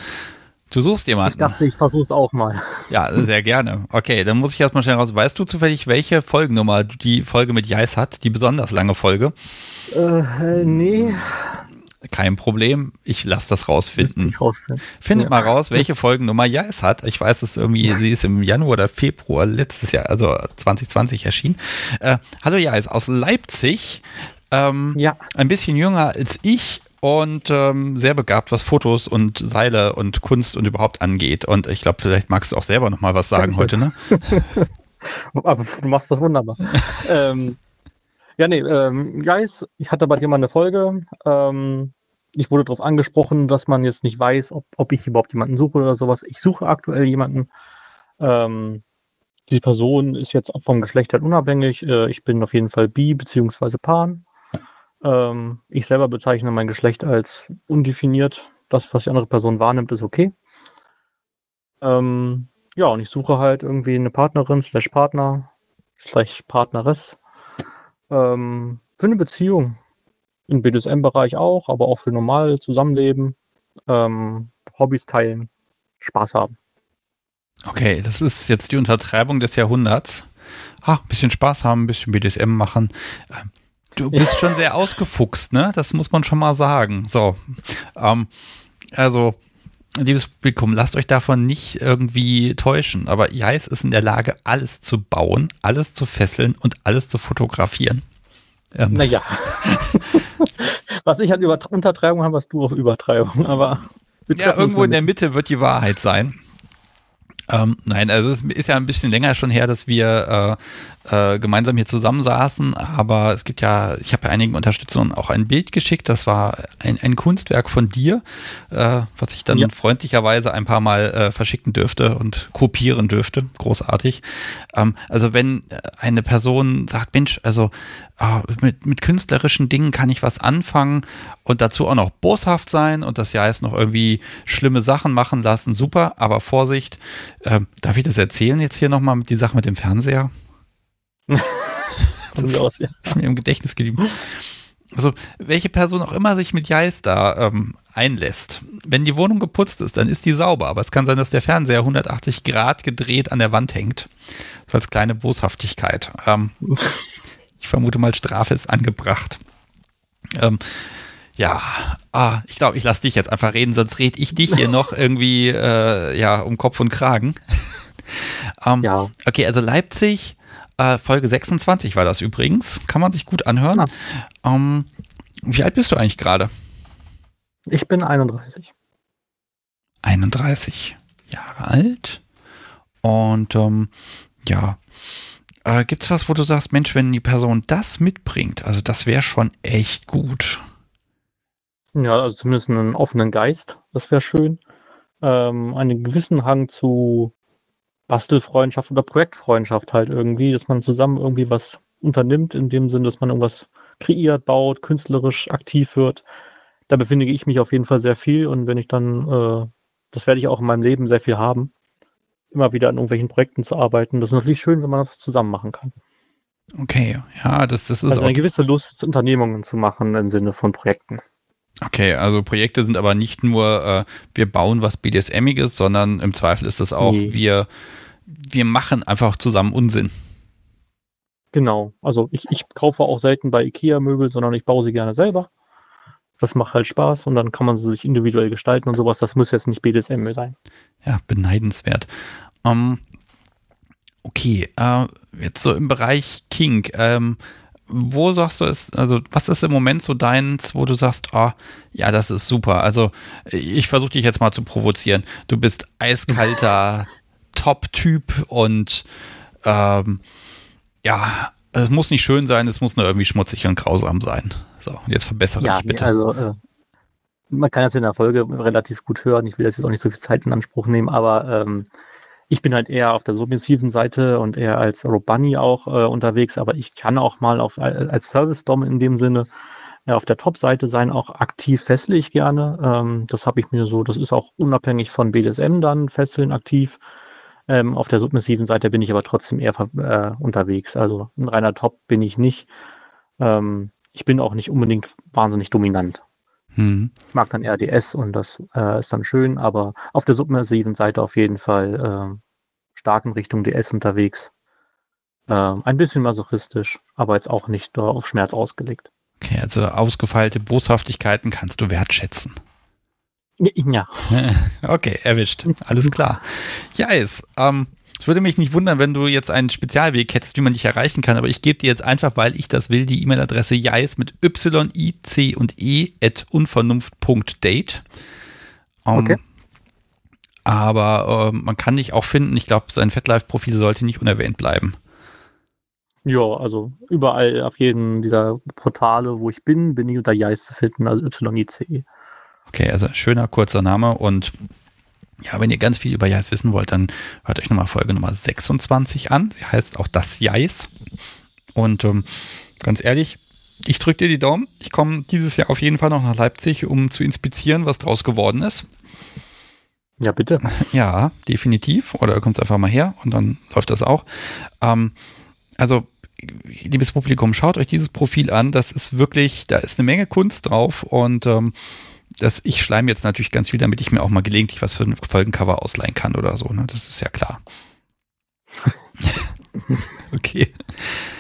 Du suchst jemanden. Ich dachte, ich versuch's auch mal. Ja, sehr gerne. Okay, dann muss ich erstmal schnell raus. Weißt du zufällig, welche Folgennummer die Folge mit Jais hat? Die besonders lange Folge? Äh, nee. Kein Problem, ich lasse das rausfinden. Findet ja. mal raus, welche Folgennummer ja es hat. Ich weiß es irgendwie, sie ist im Januar oder Februar letztes Jahr, also 2020 erschienen. Äh, hallo ja, ist aus Leipzig. Ähm, ja. Ein bisschen jünger als ich und ähm, sehr begabt, was Fotos und Seile und Kunst und überhaupt angeht. Und ich glaube, vielleicht magst du auch selber noch mal was sagen heute, ne? Aber du machst das wunderbar. ähm, ja, nee, ähm, Guys, ich hatte bei dir mal eine Folge. Ähm, ich wurde darauf angesprochen, dass man jetzt nicht weiß, ob, ob ich überhaupt jemanden suche oder sowas. Ich suche aktuell jemanden. Ähm, diese Person ist jetzt vom Geschlecht halt unabhängig. Äh, ich bin auf jeden Fall bi bzw. pan. Ähm, ich selber bezeichne mein Geschlecht als undefiniert. Das, was die andere Person wahrnimmt, ist okay. Ähm, ja, und ich suche halt irgendwie eine Partnerin, slash Partner, slash Partneres ähm, für eine Beziehung. Im BDSM-Bereich auch, aber auch für normal Zusammenleben, ähm, Hobbys teilen, Spaß haben. Okay, das ist jetzt die Untertreibung des Jahrhunderts. Ha, ein bisschen Spaß haben, ein bisschen BDSM machen. Du bist schon sehr ausgefuchst, ne? Das muss man schon mal sagen. So, ähm, also liebes Publikum, lasst euch davon nicht irgendwie täuschen. Aber Jais ist in der Lage, alles zu bauen, alles zu fesseln und alles zu fotografieren. Ähm. Naja. Was ich an Über Untertreibung habe, hast du auf Übertreibung. Aber ja, irgendwo in der Mitte wird die Wahrheit sein. Ähm, nein, also es ist ja ein bisschen länger schon her, dass wir äh, äh, gemeinsam hier zusammensaßen, aber es gibt ja, ich habe ja einigen Unterstützern auch ein Bild geschickt, das war ein, ein Kunstwerk von dir, äh, was ich dann ja. freundlicherweise ein paar Mal äh, verschicken dürfte und kopieren dürfte, großartig. Ähm, also wenn eine Person sagt, Mensch, also äh, mit, mit künstlerischen Dingen kann ich was anfangen und dazu auch noch boshaft sein und das ja jetzt noch irgendwie schlimme Sachen machen lassen, super, aber Vorsicht, ähm, darf ich das erzählen jetzt hier nochmal mit die Sache mit dem Fernseher? das ist, ist mir im Gedächtnis geblieben. Also, welche Person auch immer sich mit Jais da ähm, einlässt, wenn die Wohnung geputzt ist, dann ist die sauber. Aber es kann sein, dass der Fernseher 180 Grad gedreht an der Wand hängt. So als kleine Boshaftigkeit. Ähm, ich vermute mal, Strafe ist angebracht. Ähm, ja, ah, ich glaube, ich lasse dich jetzt einfach reden, sonst red ich dich hier noch irgendwie äh, ja um Kopf und Kragen. ähm, ja. Okay, also Leipzig, äh, Folge 26 war das übrigens. Kann man sich gut anhören. Ja. Ähm, wie alt bist du eigentlich gerade? Ich bin 31. 31 Jahre alt. Und ähm, ja, äh, gibt es was, wo du sagst, Mensch, wenn die Person das mitbringt, also das wäre schon echt gut. Ja, also zumindest einen offenen Geist, das wäre schön. Ähm, einen gewissen Hang zu Bastelfreundschaft oder Projektfreundschaft halt irgendwie, dass man zusammen irgendwie was unternimmt, in dem Sinn, dass man irgendwas kreiert, baut, künstlerisch aktiv wird. Da befinde ich mich auf jeden Fall sehr viel und wenn ich dann, äh, das werde ich auch in meinem Leben sehr viel haben, immer wieder an irgendwelchen Projekten zu arbeiten. Das ist natürlich schön, wenn man das zusammen machen kann. Okay, ja, das, das ist also eine gewisse Lust, Unternehmungen zu machen im Sinne von Projekten. Okay, also Projekte sind aber nicht nur, äh, wir bauen was BDSMiges, sondern im Zweifel ist das auch, nee. wir, wir machen einfach zusammen Unsinn. Genau, also ich, ich kaufe auch selten bei IKEA Möbel, sondern ich baue sie gerne selber. Das macht halt Spaß und dann kann man sie sich individuell gestalten und sowas. Das muss jetzt nicht BDSM sein. Ja, beneidenswert. Ähm, okay, äh, jetzt so im Bereich King. Ähm, wo sagst du es, also was ist im Moment so deins, wo du sagst, oh, ja, das ist super. Also ich versuche dich jetzt mal zu provozieren. Du bist eiskalter Top-Typ und ähm, ja, es muss nicht schön sein, es muss nur irgendwie schmutzig und grausam sein. So, jetzt verbessere ja, mich bitte. Also äh, man kann das in der Folge relativ gut hören. Ich will jetzt auch nicht so viel Zeit in Anspruch nehmen, aber ähm, ich bin halt eher auf der submissiven Seite und eher als Robunny auch äh, unterwegs, aber ich kann auch mal auf, als Service-Dom in dem Sinne äh, auf der Top-Seite sein, auch aktiv fessle ich gerne. Ähm, das habe ich mir so, das ist auch unabhängig von BDSM dann, fesseln aktiv. Ähm, auf der submissiven Seite bin ich aber trotzdem eher äh, unterwegs. Also ein reiner Top bin ich nicht. Ähm, ich bin auch nicht unbedingt wahnsinnig dominant. Hm. Ich mag dann RDS und das äh, ist dann schön, aber auf der submersiven Seite auf jeden Fall äh, stark in Richtung DS unterwegs. Äh, ein bisschen masochistisch, aber jetzt auch nicht auf Schmerz ausgelegt. Okay, also ausgefeilte Boshaftigkeiten kannst du wertschätzen. Ja. Okay, erwischt. Alles klar. Ja, ist. Ähm, es würde mich nicht wundern, wenn du jetzt einen Spezialweg hättest, wie man dich erreichen kann, aber ich gebe dir jetzt einfach, weil ich das will, die E-Mail-Adresse jais mit y, i, c und e at unvernunft.date. Um, okay. Aber äh, man kann dich auch finden. Ich glaube, sein FetLife-Profil sollte nicht unerwähnt bleiben. Ja, also überall auf jedem dieser Portale, wo ich bin, bin ich unter Jais zu finden, also Y-I-C-E. Okay, also schöner, kurzer Name und ja, wenn ihr ganz viel über Jais wissen wollt, dann hört euch nochmal Folge Nummer 26 an. Sie heißt auch das Jais. Und ähm, ganz ehrlich, ich drücke dir die Daumen. Ich komme dieses Jahr auf jeden Fall noch nach Leipzig, um zu inspizieren, was draus geworden ist. Ja, bitte. Ja, definitiv. Oder ihr kommt einfach mal her und dann läuft das auch. Ähm, also, liebes Publikum, schaut euch dieses Profil an. Das ist wirklich, da ist eine Menge Kunst drauf und ähm, das, ich schleime jetzt natürlich ganz viel, damit ich mir auch mal gelegentlich was für ein Folgencover ausleihen kann oder so. Ne? Das ist ja klar. okay.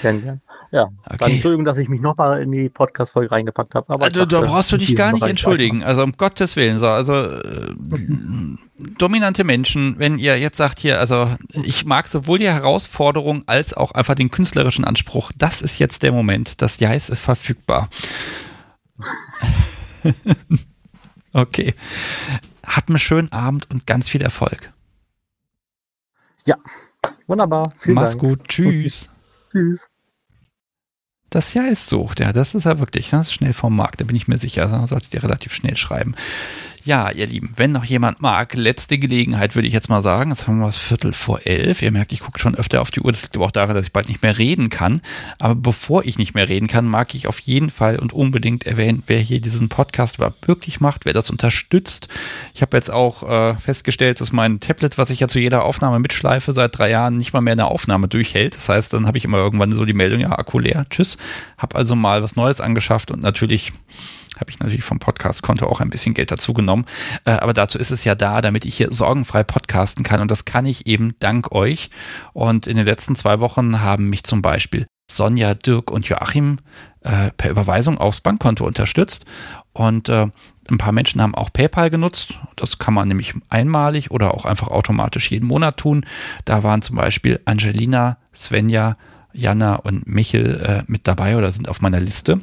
Gern, gern. Ja, okay. dann Entschuldigung, dass ich mich nochmal in die Podcast-Folge reingepackt habe. Aber also, da brauchst du dich gar nicht entschuldigen. Also um Gottes Willen. So, also äh, dominante Menschen, wenn ihr jetzt sagt hier, also ich mag sowohl die Herausforderung als auch einfach den künstlerischen Anspruch. Das ist jetzt der Moment. Das Jais ist verfügbar. okay. Habt einen schönen Abend und ganz viel Erfolg. Ja, wunderbar. Vielen Mach's Dank. gut. Tschüss. Tschüss. Das Jahr ist so, ja, das ist ja wirklich, das ist schnell vom Markt, da bin ich mir sicher, also solltet ihr relativ schnell schreiben. Ja, ihr Lieben, wenn noch jemand mag, letzte Gelegenheit würde ich jetzt mal sagen. Jetzt haben wir es Viertel vor elf. Ihr merkt, ich gucke schon öfter auf die Uhr. Das liegt aber auch daran, dass ich bald nicht mehr reden kann. Aber bevor ich nicht mehr reden kann, mag ich auf jeden Fall und unbedingt erwähnen, wer hier diesen Podcast überhaupt wirklich macht, wer das unterstützt. Ich habe jetzt auch äh, festgestellt, dass mein Tablet, was ich ja zu jeder Aufnahme mitschleife, seit drei Jahren nicht mal mehr eine Aufnahme durchhält. Das heißt, dann habe ich immer irgendwann so die Meldung, ja, Akku leer, tschüss. Habe also mal was Neues angeschafft und natürlich habe ich natürlich vom Podcast-Konto auch ein bisschen Geld dazu genommen. Äh, aber dazu ist es ja da, damit ich hier sorgenfrei podcasten kann. Und das kann ich eben dank euch. Und in den letzten zwei Wochen haben mich zum Beispiel Sonja, Dirk und Joachim äh, per Überweisung aufs Bankkonto unterstützt. Und äh, ein paar Menschen haben auch PayPal genutzt. Das kann man nämlich einmalig oder auch einfach automatisch jeden Monat tun. Da waren zum Beispiel Angelina, Svenja, Jana und Michel äh, mit dabei oder sind auf meiner Liste.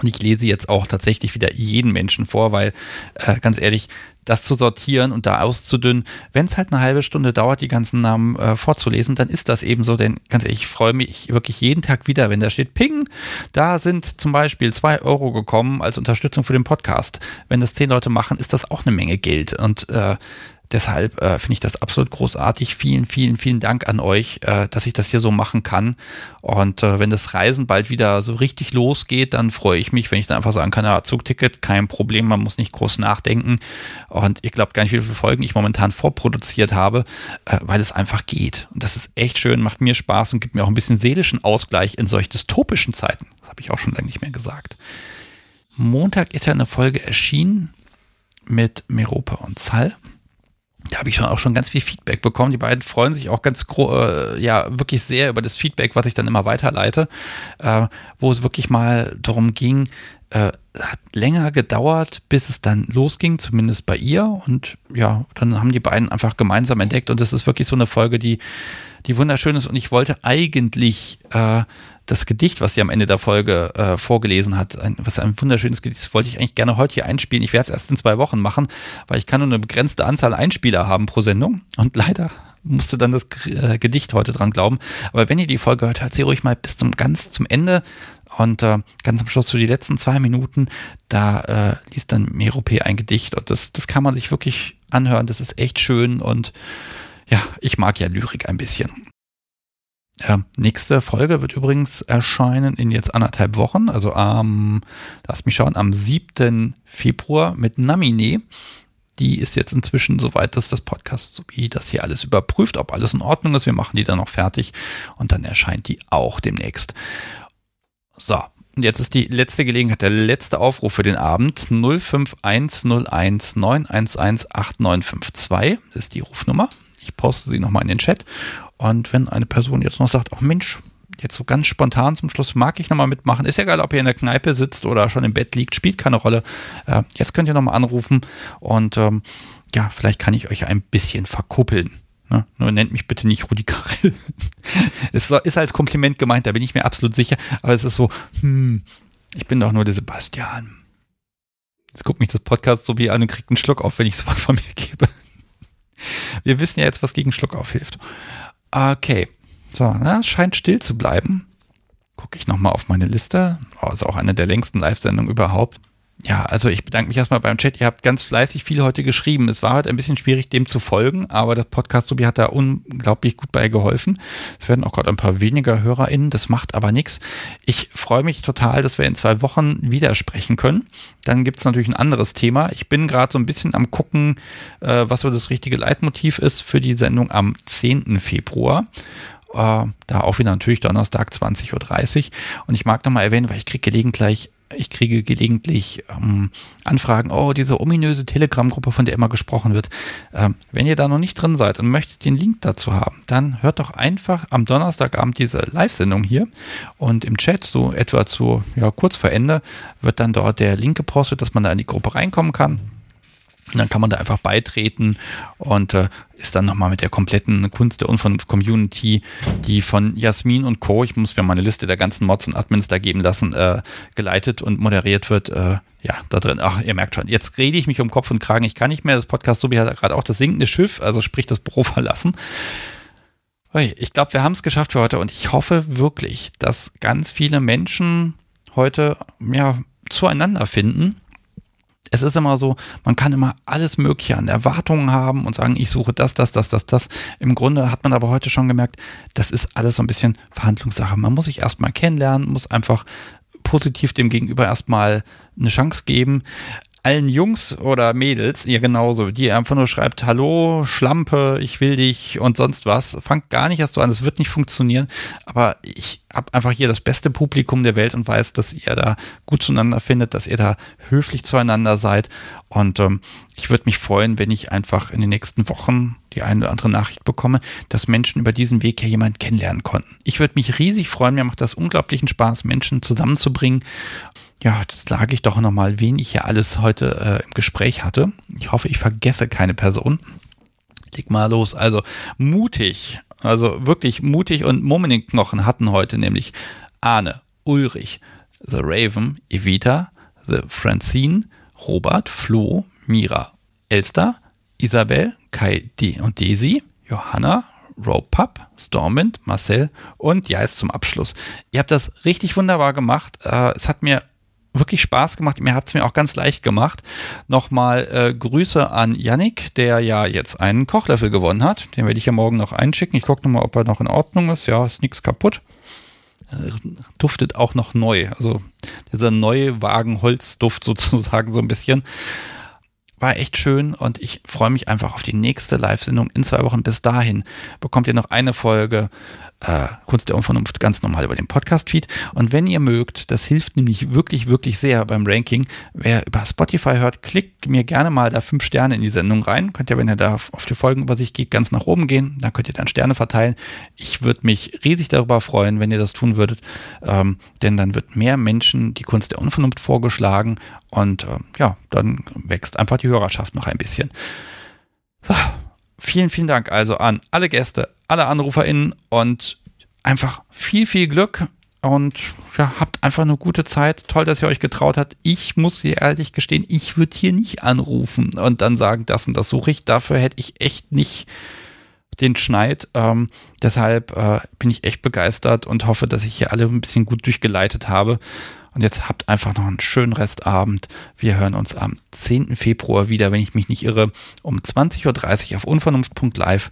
Und ich lese jetzt auch tatsächlich wieder jeden Menschen vor, weil äh, ganz ehrlich, das zu sortieren und da auszudünnen, wenn es halt eine halbe Stunde dauert, die ganzen Namen äh, vorzulesen, dann ist das eben so. Denn ganz ehrlich, ich freue mich wirklich jeden Tag wieder, wenn da steht, ping, da sind zum Beispiel zwei Euro gekommen als Unterstützung für den Podcast. Wenn das zehn Leute machen, ist das auch eine Menge Geld. Und äh, Deshalb äh, finde ich das absolut großartig. Vielen, vielen, vielen Dank an euch, äh, dass ich das hier so machen kann. Und äh, wenn das Reisen bald wieder so richtig losgeht, dann freue ich mich, wenn ich dann einfach sagen kann, ja, Zugticket, kein Problem, man muss nicht groß nachdenken. Und ihr glaubt gar nicht, wie viele Folgen ich momentan vorproduziert habe, äh, weil es einfach geht. Und das ist echt schön, macht mir Spaß und gibt mir auch ein bisschen seelischen Ausgleich in solch dystopischen Zeiten. Das habe ich auch schon lange nicht mehr gesagt. Montag ist ja eine Folge erschienen mit Meropa und Zal da habe ich schon auch schon ganz viel Feedback bekommen. Die beiden freuen sich auch ganz äh, ja wirklich sehr über das Feedback, was ich dann immer weiterleite, äh, wo es wirklich mal darum ging, äh, hat länger gedauert, bis es dann losging, zumindest bei ihr. Und ja, dann haben die beiden einfach gemeinsam entdeckt. Und das ist wirklich so eine Folge, die, die wunderschön ist. Und ich wollte eigentlich äh, das Gedicht, was sie am Ende der Folge äh, vorgelesen hat, ein, was ein wunderschönes Gedicht ist, wollte ich eigentlich gerne heute hier einspielen. Ich werde es erst in zwei Wochen machen, weil ich kann nur eine begrenzte Anzahl Einspieler haben pro Sendung. Und leider musste dann das äh, Gedicht heute dran glauben. Aber wenn ihr die Folge hört, hört sie ruhig mal bis zum ganz zum Ende. Und äh, ganz am Schluss, so die letzten zwei Minuten, da äh, liest dann Merope ein Gedicht. Und das, das kann man sich wirklich anhören. Das ist echt schön. Und ja, ich mag ja Lyrik ein bisschen. Ja, nächste Folge wird übrigens erscheinen in jetzt anderthalb Wochen, also am, lass mich schauen, am 7. Februar mit Namine. Die ist jetzt inzwischen soweit, dass das Podcast sowie das hier alles überprüft, ob alles in Ordnung ist. Wir machen die dann noch fertig und dann erscheint die auch demnächst. So, und jetzt ist die letzte Gelegenheit, der letzte Aufruf für den Abend. 05101 911 8952 ist die Rufnummer. Ich poste sie nochmal in den Chat. Und wenn eine Person jetzt noch sagt, ach Mensch, jetzt so ganz spontan zum Schluss mag ich nochmal mitmachen. Ist ja egal, ob ihr in der Kneipe sitzt oder schon im Bett liegt, spielt keine Rolle. Äh, jetzt könnt ihr nochmal anrufen und ähm, ja, vielleicht kann ich euch ein bisschen verkuppeln. Ne? Nur nennt mich bitte nicht Rudi Karel. es ist als Kompliment gemeint, da bin ich mir absolut sicher. Aber es ist so, hm, ich bin doch nur der Sebastian. Jetzt guckt mich das Podcast so wie an und kriegt einen Schluck auf, wenn ich sowas von mir gebe. Wir wissen ja jetzt, was gegen Schluck aufhilft. Okay. So, na, es scheint still zu bleiben. Gucke ich nochmal auf meine Liste. Oh, ist auch eine der längsten Live-Sendungen überhaupt ja, also ich bedanke mich erstmal beim Chat. Ihr habt ganz fleißig viel heute geschrieben. Es war heute ein bisschen schwierig, dem zu folgen, aber das Podcast Subi hat da unglaublich gut bei geholfen. Es werden auch gerade ein paar weniger HörerInnen, das macht aber nichts. Ich freue mich total, dass wir in zwei Wochen wieder sprechen können. Dann gibt es natürlich ein anderes Thema. Ich bin gerade so ein bisschen am gucken, äh, was so das richtige Leitmotiv ist für die Sendung am 10. Februar. Uh, da auch wieder natürlich Donnerstag 20.30 Uhr. Und ich mag nochmal erwähnen, weil ich kriege gelegentlich ich kriege gelegentlich ähm, Anfragen, oh, diese ominöse Telegram-Gruppe, von der immer gesprochen wird. Ähm, wenn ihr da noch nicht drin seid und möchtet den Link dazu haben, dann hört doch einfach am Donnerstagabend diese Live-Sendung hier und im Chat, so etwa zu ja, kurz vor Ende, wird dann dort der Link gepostet, dass man da in die Gruppe reinkommen kann. Und dann kann man da einfach beitreten und äh, ist dann nochmal mit der kompletten Kunst der Unvernunft-Community, die von Jasmin und Co., ich muss mir meine Liste der ganzen Mods und Admins da geben lassen, äh, geleitet und moderiert wird. Äh, ja, da drin. Ach, ihr merkt schon, jetzt rede ich mich um Kopf und Kragen. Ich kann nicht mehr. Das Podcast Sobi hat gerade auch das sinkende Schiff, also sprich das Büro verlassen. Ich glaube, wir haben es geschafft für heute und ich hoffe wirklich, dass ganz viele Menschen heute ja zueinander finden es ist immer so, man kann immer alles Mögliche an Erwartungen haben und sagen, ich suche das, das, das, das, das. Im Grunde hat man aber heute schon gemerkt, das ist alles so ein bisschen Verhandlungssache. Man muss sich erstmal kennenlernen, muss einfach positiv dem Gegenüber erstmal eine Chance geben allen Jungs oder Mädels, ihr genauso, die einfach nur schreibt, hallo, Schlampe, ich will dich und sonst was, fangt gar nicht erst so an, das wird nicht funktionieren, aber ich habe einfach hier das beste Publikum der Welt und weiß, dass ihr da gut zueinander findet, dass ihr da höflich zueinander seid. Und ähm, ich würde mich freuen, wenn ich einfach in den nächsten Wochen die eine oder andere Nachricht bekomme, dass Menschen über diesen Weg ja jemanden kennenlernen konnten. Ich würde mich riesig freuen, mir macht das unglaublichen Spaß, Menschen zusammenzubringen ja, das sage ich doch nochmal, wen ich hier alles heute äh, im Gespräch hatte. Ich hoffe, ich vergesse keine Person. Leg mal los. Also mutig, also wirklich mutig und Mumm hatten heute nämlich Arne, Ulrich, The Raven, Evita, The Francine, Robert, Flo, Mira, Elster, Isabel, Kai D und Daisy, Johanna, Rope Stormwind, Marcel und Jais zum Abschluss. Ihr habt das richtig wunderbar gemacht. Äh, es hat mir wirklich Spaß gemacht. Mir hat es mir auch ganz leicht gemacht. Nochmal äh, Grüße an Yannick, der ja jetzt einen Kochlöffel gewonnen hat. Den werde ich ja morgen noch einschicken. Ich gucke nochmal, ob er noch in Ordnung ist. Ja, ist nichts kaputt. Äh, duftet auch noch neu. Also dieser neue Wagen Holzduft sozusagen so ein bisschen. War echt schön und ich freue mich einfach auf die nächste Live-Sendung in zwei Wochen. Bis dahin bekommt ihr noch eine Folge äh, Kunst der Unvernunft ganz normal über den Podcast-Feed. Und wenn ihr mögt, das hilft nämlich wirklich, wirklich sehr beim Ranking. Wer über Spotify hört, klickt mir gerne mal da fünf Sterne in die Sendung rein. Könnt ihr, wenn ihr da auf die Folgenübersicht geht, ganz nach oben gehen. Dann könnt ihr dann Sterne verteilen. Ich würde mich riesig darüber freuen, wenn ihr das tun würdet. Ähm, denn dann wird mehr Menschen die Kunst der Unvernunft vorgeschlagen. Und äh, ja, dann wächst einfach die Hörerschaft noch ein bisschen. So, vielen, vielen Dank also an alle Gäste, alle AnruferInnen und einfach viel, viel Glück und ja, habt einfach eine gute Zeit. Toll, dass ihr euch getraut habt. Ich muss hier ehrlich gestehen, ich würde hier nicht anrufen und dann sagen, das und das suche ich. Dafür hätte ich echt nicht den Schneid. Ähm, deshalb äh, bin ich echt begeistert und hoffe, dass ich hier alle ein bisschen gut durchgeleitet habe. Und jetzt habt einfach noch einen schönen Restabend. Wir hören uns am 10. Februar wieder, wenn ich mich nicht irre, um 20.30 Uhr auf unvernunft.live.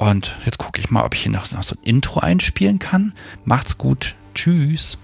Und jetzt gucke ich mal, ob ich hier noch, noch so ein Intro einspielen kann. Macht's gut. Tschüss.